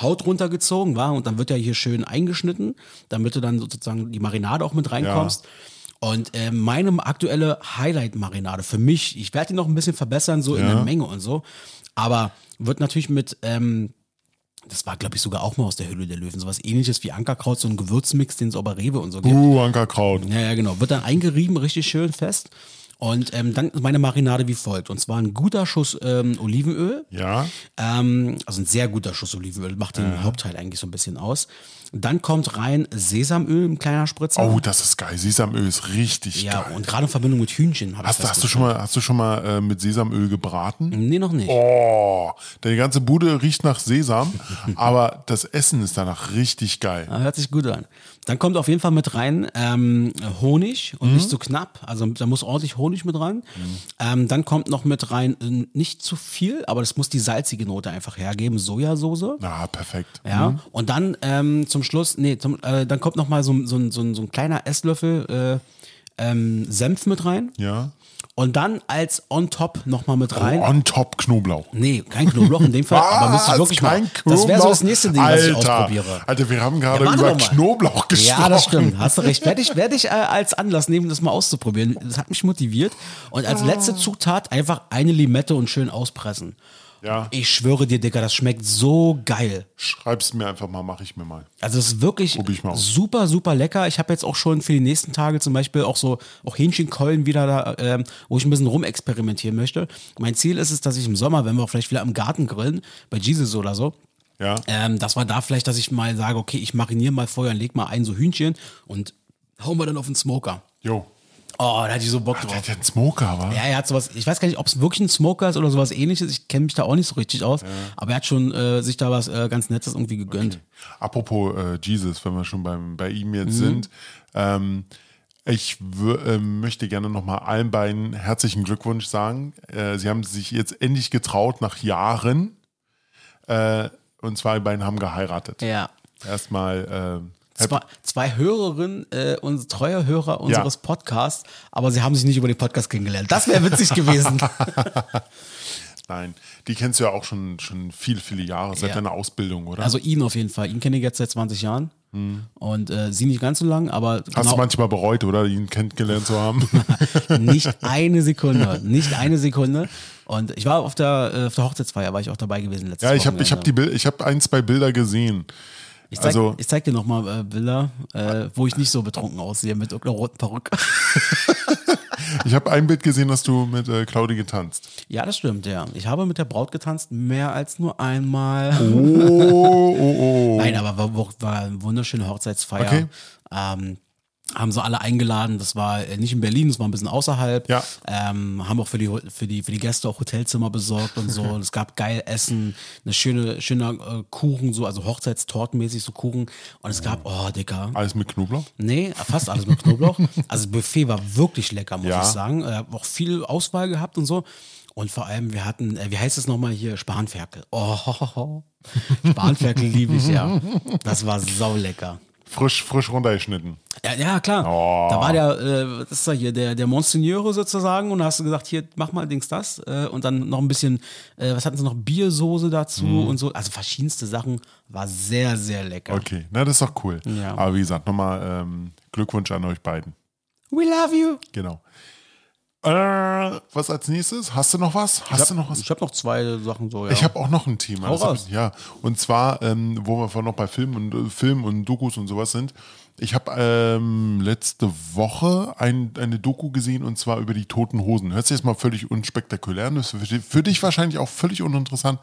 Haut runtergezogen, war und dann wird ja hier schön eingeschnitten, damit du dann sozusagen die Marinade auch mit reinkommst. Und äh, meine aktuelle Highlight-Marinade für mich, ich werde die noch ein bisschen verbessern, so in Ja. der Menge und so, aber wird natürlich mit, ähm, das war glaube ich sogar auch mal aus der Hülle der Löwen, sowas ähnliches wie Ankerkraut, so ein Gewürzmix, den es bei Rewe und so gibt. Uh, Ankerkraut. Ja, ja, genau. Wird dann eingerieben, richtig schön fest. Und ähm, dann meine Marinade wie folgt. Und zwar ein guter Schuss ähm, Olivenöl. Ja. Ähm, also ein sehr guter Schuss Olivenöl, macht den Hauptteil eigentlich so ein bisschen aus. Dann kommt rein Sesamöl, ein kleiner Spritzer. Oh, das ist geil. Sesamöl ist richtig ja, geil. und gerade in Verbindung mit Hühnchen. Hast, du- hast du schon mal, hast du schon mal äh, mit Sesamöl gebraten? Nee, noch nicht. Oh, deine ganze Bude riecht nach Sesam, aber das Essen ist danach richtig geil. Ja, hört sich gut an. Dann kommt auf jeden Fall mit rein ähm, Honig und nicht so knapp. Also da muss ordentlich Honig mit rein. Ähm, dann kommt noch mit rein, äh, nicht zu viel, aber das muss die salzige Note einfach hergeben. Sojasauce. Na, perfekt. Ja, und dann ähm, zum Schluss, nee, zum, äh, dann kommt noch mal so, so, ein- so, ein- so ein kleiner Esslöffel äh, ähm, Senf mit rein. Ja. Und dann als on top noch mal mit rein. On top Knoblauch. Nee, kein Knoblauch in dem Fall, aber müsste ich Was? wirklich mal. Kein Das wäre so das Knoblauch? nächste Ding, was ich Alter, ausprobiere. Alter, wir haben gerade Ja, über. Knoblauch gesprochen. Ja, das stimmt. Hast du recht. Werde ich, werde ich äh, als Anlass nehmen, das mal auszuprobieren. Das hat mich motiviert. Und als letzte Zutat einfach eine Limette und schön auspressen. Ja. Ich schwöre dir, Digga, das schmeckt so geil. Schreib's mir einfach mal, mache ich mir mal. Also es ist wirklich super, super lecker. Ich habe jetzt auch schon für die nächsten Tage zum Beispiel auch so auch Hähnchenkeulen wieder da, ähm, wo ich ein bisschen rumexperimentieren möchte. Mein Ziel ist es, dass ich im Sommer, wenn wir auch vielleicht wieder im Garten grillen, bei Jesus oder so, Ja. ähm, das war da vielleicht, dass ich mal sage, okay, ich mariniere mal vorher und leg mal ein so Hühnchen und hau mal dann auf den Smoker. Jo. Oh, da hatte ich so Bock Der drauf. hat ja einen Smoker, wa? Ja, er hat sowas, ich weiß gar nicht, ob es wirklich ein Smoker ist oder sowas ähnliches. Ich kenne mich da auch nicht so richtig aus. Aber er hat schon äh, sich da was äh, ganz Nettes irgendwie gegönnt. Apropos äh, Jesus, wenn wir schon beim, bei ihm jetzt Mhm. sind. Ähm, ich ähm, möchte gerne nochmal allen beiden herzlichen Glückwunsch sagen. Äh, sie haben sich jetzt endlich getraut nach Jahren. Äh, und zwar die beiden haben geheiratet. Ja. Erstmal äh, Zwei, zwei Hörerinnen äh, und treue Hörer unseres Podcasts, aber sie haben sich nicht über den Podcast kennengelernt. Das wäre witzig gewesen. Nein, die kennst du ja auch schon, schon viele, viele Jahre, seit Ja. deiner Ausbildung, oder? Also ihn auf jeden Fall. Ihn kenne ich jetzt seit 20 Jahren. Und äh, sie nicht ganz so lang, aber Hast genau, du manchmal bereut, oder, ihn kennengelernt zu haben? nicht eine Sekunde. Nicht eine Sekunde. Und ich war auf der, äh, auf der Hochzeitsfeier, war ich auch dabei gewesen letztes ja, ich habe hab Wochenende. die ich habe ein, zwei Bilder gesehen. Ich zeig, also- ich zeig dir nochmal äh, Bilder, äh, wo ich nicht so betrunken aussehe mit irgendeiner roten Perücke. Ich habe ein Bild gesehen, dass du mit äh, Claudi getanzt. ja, das stimmt, ja. Ich habe mit der Braut getanzt, mehr als nur einmal. Oh, oh, oh. Nein, aber war, war, eine wunderschöne Hochzeitsfeier. Okay. Ähm, haben sie alle eingeladen. Das war äh, nicht in Berlin, das war ein bisschen außerhalb. Ja. Ähm, haben auch für die, für, die, für die Gäste auch Hotelzimmer besorgt und so. Und es gab geil Essen, eine schöne, schöner äh, Kuchen, so, also Hochzeitstortenmäßig so Kuchen. Und es gab, oh, Dicker. Alles mit Knoblauch? Nee, fast alles mit Knoblauch. Also das Buffet war wirklich lecker, muss Ja. ich sagen. Äh, auch viel Auswahl gehabt und so. Und vor allem, wir hatten, äh, wie heißt es nochmal hier, Spanferkel. Oh, Spanferkel liebe ich ja. Das war saulecker. Frisch, frisch runtergeschnitten. Ja, ja klar. Oh. Da war der, äh, das ist ja hier, der, der Monsignore sozusagen und da hast du gesagt, hier, mach mal Dings das äh, und dann noch ein bisschen, äh, was hatten sie noch, Biersoße dazu Mhm. und so, also verschiedenste Sachen, war sehr, sehr lecker. Okay, na, das ist doch cool. Ja. Aber wie gesagt, nochmal ähm, Glückwunsch an euch beiden. We love you. Genau. Äh, was als nächstes? Hast du noch was? Hast du noch was? Ich habe noch zwei Sachen so, ja. Ich habe auch noch ein Thema. Hab raus. ich, ja, und zwar, ähm, wo wir vorhin noch bei Filmen und äh, Filmen und Dokus und sowas sind. Ich habe ähm, letzte Woche ein, eine Doku gesehen und zwar über die Toten Hosen. Hört sich jetzt mal völlig unspektakulär an, das ist für, für dich wahrscheinlich auch völlig uninteressant.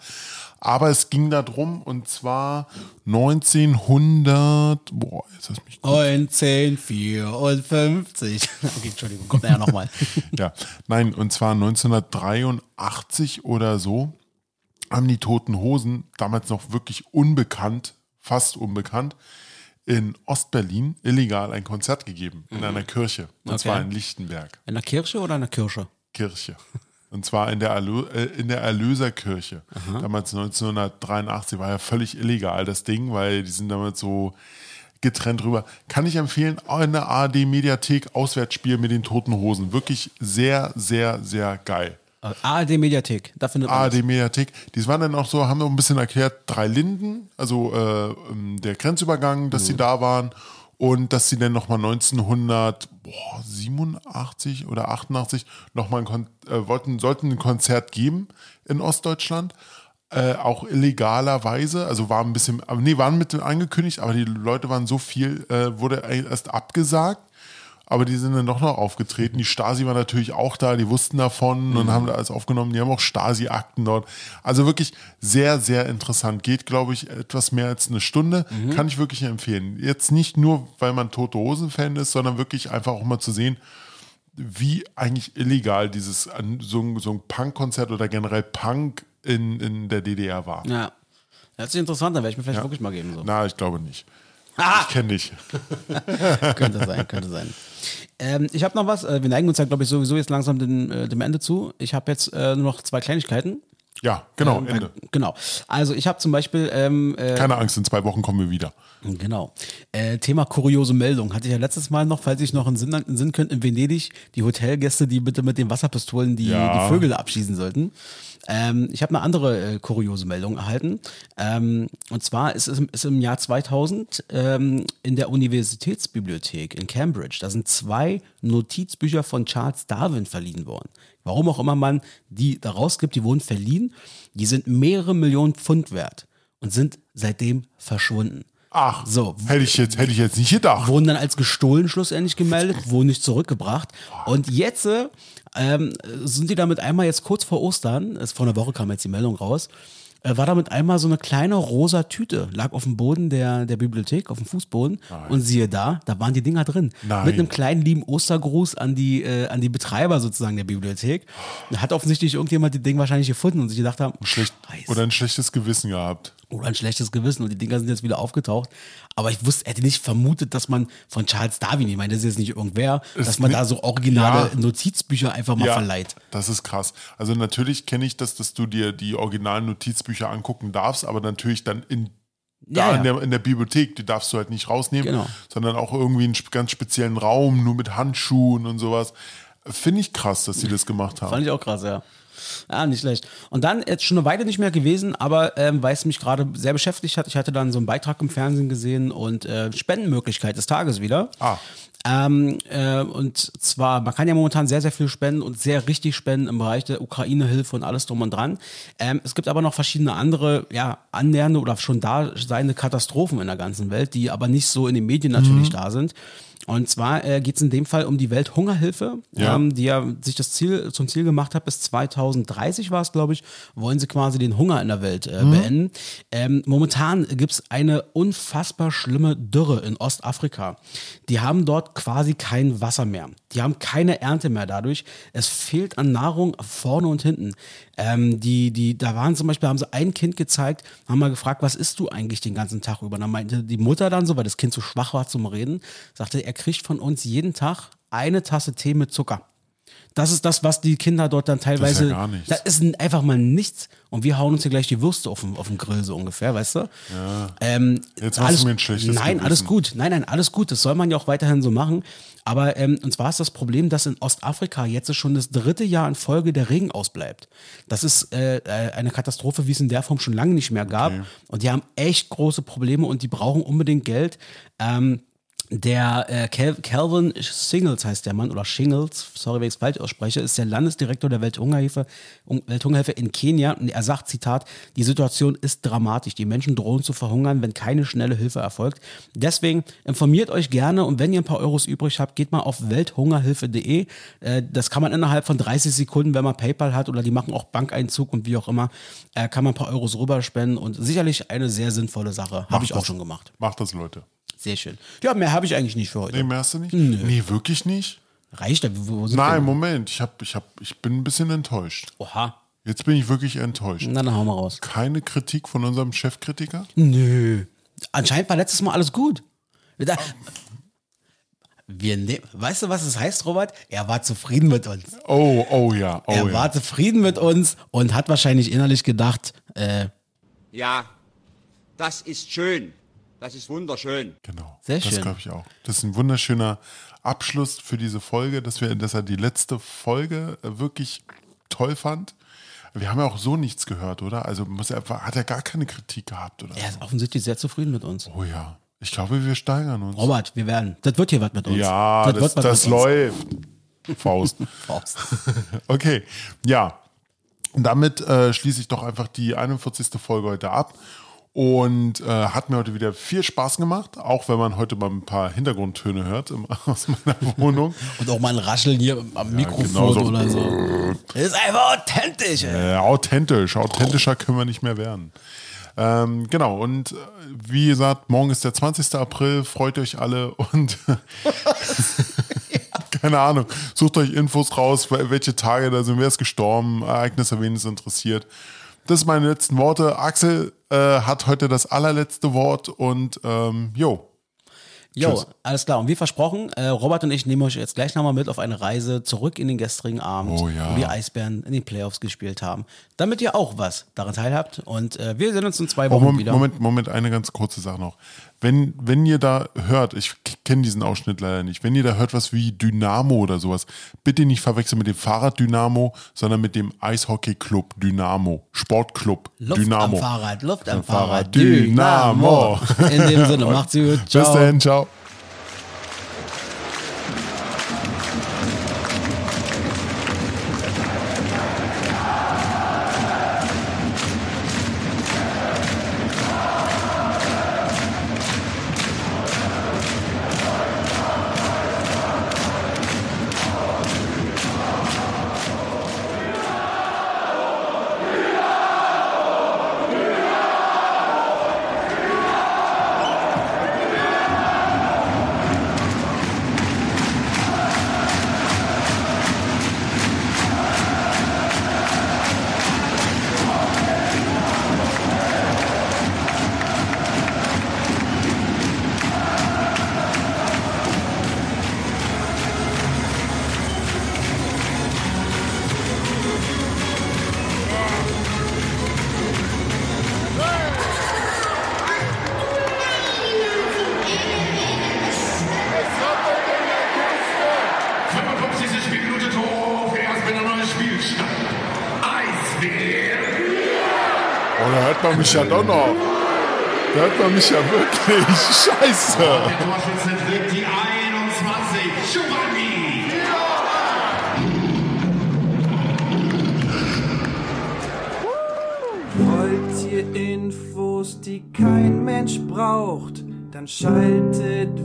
Aber es ging da drum und zwar 1900. Boah, jetzt lass mich 19, 54. Okay, Entschuldigung, kommt ja nochmal. Ja, nein, und zwar 1983 oder so haben die Toten Hosen, damals noch wirklich unbekannt, fast unbekannt, in Ostberlin illegal ein Konzert gegeben, in einer Kirche. Und Okay. zwar in Lichtenberg. In der Kirche oder in der Kirche? Kirche. Und zwar in der, Erlö äh, in der Erlöserkirche. Damals 1983 war ja völlig illegal das Ding, weil die sind damals so getrennt drüber. Kann ich empfehlen, auch in der ARD-Mediathek Auswärtsspiel mit den Toten Hosen. Wirklich sehr, sehr, sehr geil. Äh, ARD Mediathek, da findet man ARD Mediathek. Die waren dann auch so, haben noch ein bisschen erklärt, drei Linden, also äh, ähm, der Grenzübergang, dass sie da waren und dass sie dann nochmal 1987 oder 88 nochmal ein Kon äh, wollten, sollten ein Konzert geben in Ostdeutschland. Äh, auch illegalerweise, also war ein bisschen, nee, waren mit angekündigt, aber die Leute waren so viel, äh, wurde erst abgesagt. Aber die sind dann doch noch aufgetreten. Die Stasi war natürlich auch da, die wussten davon und haben da alles aufgenommen. Die haben auch Stasi-Akten dort. Also wirklich sehr, sehr interessant. Geht, glaube ich, etwas mehr als eine Stunde. Kann ich wirklich empfehlen. Jetzt nicht nur, weil man Tote Hosen-Fan ist, sondern wirklich einfach auch mal zu sehen, wie eigentlich illegal dieses so, ein- so ein Punk-Konzert oder generell Punk in, in der DDR war. Ja. Das ist interessant, dann werde ich mir vielleicht wirklich mal geben. So. Na, ich glaube nicht. Ah! Ich kenne dich. könnte sein, könnte sein. Ähm, ich habe noch was. Äh, wir neigen uns ja, glaube ich, sowieso jetzt langsam dem, äh, dem Ende zu. Ich habe jetzt äh, nur noch zwei Kleinigkeiten. Ja, genau, Ähm, Ende. Äh, genau. Also ich habe zum Beispiel ähm, äh, Keine Angst, in zwei Wochen kommen wir wieder. Genau. Äh, Thema kuriose Meldung. Hatte ich ja letztes Mal noch, falls ich noch einen Sinn, einen Sinn könnte, in Venedig, die Hotelgäste, die bitte mit den Wasserpistolen die, Ja. die Vögel abschießen sollten. Ähm, ich habe eine andere äh, kuriose Meldung erhalten. Ähm, und zwar ist es im- ist im Jahr 2000 ähm, in der Universitätsbibliothek in Cambridge, da sind zwei Notizbücher von Charles Darwin verliehen worden. Warum auch immer man die da rausgibt, die wurden verliehen. Die sind mehrere Millionen Pfund wert und sind seitdem verschwunden. Ach, So. hätte ich jetzt, hätte ich jetzt nicht gedacht. Wurden dann als gestohlen schlussendlich gemeldet, wurden nicht zurückgebracht. Und jetzt äh, ähm, sind die damit einmal jetzt kurz vor Ostern, es, vor einer Woche kam jetzt die Meldung raus, äh, war damit einmal so eine kleine rosa Tüte, lag auf dem Boden der, der Bibliothek, auf dem Fußboden. Und siehe da, da waren die Dinger drin. Nein. Mit einem kleinen lieben Ostergruß an die, äh, an die Betreiber sozusagen der Bibliothek. Da hat offensichtlich irgendjemand die Dinge wahrscheinlich gefunden und sich gedacht haben, Schlecht, oder ein schlechtes Gewissen gehabt. Oder ein schlechtes Gewissen und die Dinger sind jetzt wieder aufgetaucht. Aber ich wusste, hätte nicht vermutet, dass man von Charles Darwin, ich meine, das ist jetzt nicht irgendwer, dass man da so originale Ja. Notizbücher einfach mal ja, verleiht. Das ist krass. Also natürlich kenne ich das, dass du dir die originalen Notizbücher angucken darfst, aber natürlich dann in, da Ja. In, der, in der Bibliothek, die darfst du halt nicht rausnehmen, Genau. sondern auch irgendwie einen ganz speziellen Raum, nur mit Handschuhen und sowas. Finde ich krass, dass sie das gemacht haben. Fand ich auch krass, ja. Ja, nicht schlecht. Und dann jetzt schon eine Weile nicht mehr gewesen, aber ähm, weil es mich gerade sehr beschäftigt hat, ich hatte dann so einen Beitrag im Fernsehen gesehen und äh, Spendenmöglichkeit des Tages wieder. Ah. Ähm, äh, und zwar, man kann ja momentan sehr, sehr viel spenden und sehr richtig spenden im Bereich der Ukraine-Hilfe und alles drum und dran. Ähm, es gibt aber noch verschiedene andere, ja, annähernde oder schon da seiende Katastrophen in der ganzen Welt, die aber nicht so in den Medien natürlich da sind. Und zwar äh, geht es in dem Fall um die Welthungerhilfe, Ja. ähm, die ja sich das Ziel zum Ziel gemacht hat, bis 2030 war es, glaube ich, wollen sie quasi den Hunger in der Welt äh, beenden. Ähm, momentan gibt es eine unfassbar schlimme Dürre in Ostafrika. Die haben dort quasi kein Wasser mehr. Die haben keine Ernte mehr dadurch. Es fehlt an Nahrung vorne und hinten. Ähm, die, die, da waren zum Beispiel, haben sie ein Kind gezeigt, haben mal gefragt, was isst du eigentlich den ganzen Tag über? Dann meinte die Mutter dann so, weil das Kind zu schwach war zum Reden, sagte, er kriegt von uns jeden Tag eine Tasse Tee mit Zucker. Das ist das, was die Kinder dort dann teilweise. gar nichts. Das ist ein- einfach mal nichts. Und wir hauen uns hier gleich die Würste auf den, auf den Grill, so ungefähr, weißt du? Ja. Ähm, Jetzt machst alles, du mir ein schlechtes Nein, Gewissen. alles gut. Nein, nein, alles gut. Das soll man ja auch weiterhin so machen. Aber, ähm, und zwar ist das Problem, dass in Ostafrika jetzt schon das dritte Jahr in Folge der Regen ausbleibt. Das ist äh, äh, eine Katastrophe, wie es in der Form schon lange nicht mehr gab. Und die haben echt große Probleme und die brauchen unbedingt Geld. Ähm, der äh, Cal Calvin Singles heißt der Mann, oder Shingles, sorry, wenn ich es falsch ausspreche, ist der Landesdirektor der Welthungerhilfe, Un- Welthungerhilfe in Kenia. Und er sagt, Zitat, die Situation ist dramatisch. Die Menschen drohen zu verhungern, wenn keine schnelle Hilfe erfolgt. Deswegen informiert euch gerne und wenn ihr ein paar Euros übrig habt, geht mal auf welthungerhilfe.de. Äh, das kann man innerhalb von 30 Sekunden, wenn man PayPal hat oder die machen auch Bankeinzug und wie auch immer, äh, kann man ein paar Euros rüberspenden und sicherlich eine sehr sinnvolle Sache. Habe ich auch das. schon gemacht. Macht das, Leute. Sehr schön. Ja, mehr habe ich eigentlich nicht für heute. Nee, mehr hast du nicht? Nee, wirklich nicht? Reicht da? Wo, wo sind Nein? Moment. Ich, hab, ich, hab, ich bin ein bisschen enttäuscht. Oha. Jetzt bin ich wirklich enttäuscht. Na, dann hauen wir raus. Keine Kritik von unserem Chefkritiker? Nö. Anscheinend war letztes Mal alles gut. Da, wir nehmen, weißt du, was es heißt, Robert? Er war zufrieden mit uns. Oh, oh ja. Oh, er ja. war zufrieden mit uns und hat wahrscheinlich innerlich gedacht, äh, Ja, das ist schön. Das ist wunderschön. Genau. Sehr das schön. glaube ich auch. Das ist ein wunderschöner Abschluss für diese Folge, dass, wir, dass er die letzte Folge äh, wirklich toll fand. Wir haben ja auch so nichts gehört, oder? Also muss er, hat er gar keine Kritik gehabt, oder? er ist offensichtlich sehr zufrieden mit uns. Oh ja. Ich glaube, wir steigern uns. Robert, wir werden, das wird hier was mit uns. Ja, das, wird was das mit uns. läuft. Faust. Faust. Okay, ja. Und damit äh, schließe ich doch einfach die 41. Folge heute ab. Und äh, hat mir heute wieder viel Spaß gemacht, auch wenn man heute mal ein paar Hintergrundtöne hört im, aus meiner Wohnung. Und auch mal ein Rascheln hier am Mikrofon genau so. oder so. Ist einfach authentisch, ey. Äh, authentisch, authentischer können wir nicht mehr werden. Ähm, genau, und äh, wie gesagt, morgen ist der 20. April, freut euch alle und keine Ahnung, sucht euch Infos raus, wel- welche Tage da sind, wer ist gestorben, Ereignisse, wen es interessiert. Das sind meine letzten Worte. Axel äh, hat heute das allerletzte Wort und ähm, jo. Jo, Tschüss. alles klar. Und wie versprochen, äh, Robert und ich nehmen euch jetzt gleich nochmal mit auf eine Reise zurück in den gestrigen Abend, Oh ja. wo die Eisbären in den Playoffs gespielt haben, damit ihr auch was daran teilhabt. Und äh, wir sehen uns in zwei Oh, Wochen Moment, wieder. Moment, Moment, eine ganz kurze Sache noch. Wenn, wenn ihr da hört, ich kenne diesen Ausschnitt leider nicht, wenn ihr da hört was wie Dynamo oder sowas, bitte nicht verwechseln mit dem Fahrrad Dynamo, sondern mit dem Eishockey-Club Dynamo, Sportclub Luft Dynamo. am Fahrrad, Luft am Fahrrad, Dynamo. Dynamo. In dem Sinne, macht's gut. Bis Ciao. dahin, ciao. Ja doch noch. Da hört man mich ja wirklich. Scheiße. Der Torschütze trägt die 21. Giovanni. Wollt ihr Infos, die kein Mensch braucht, dann schaltet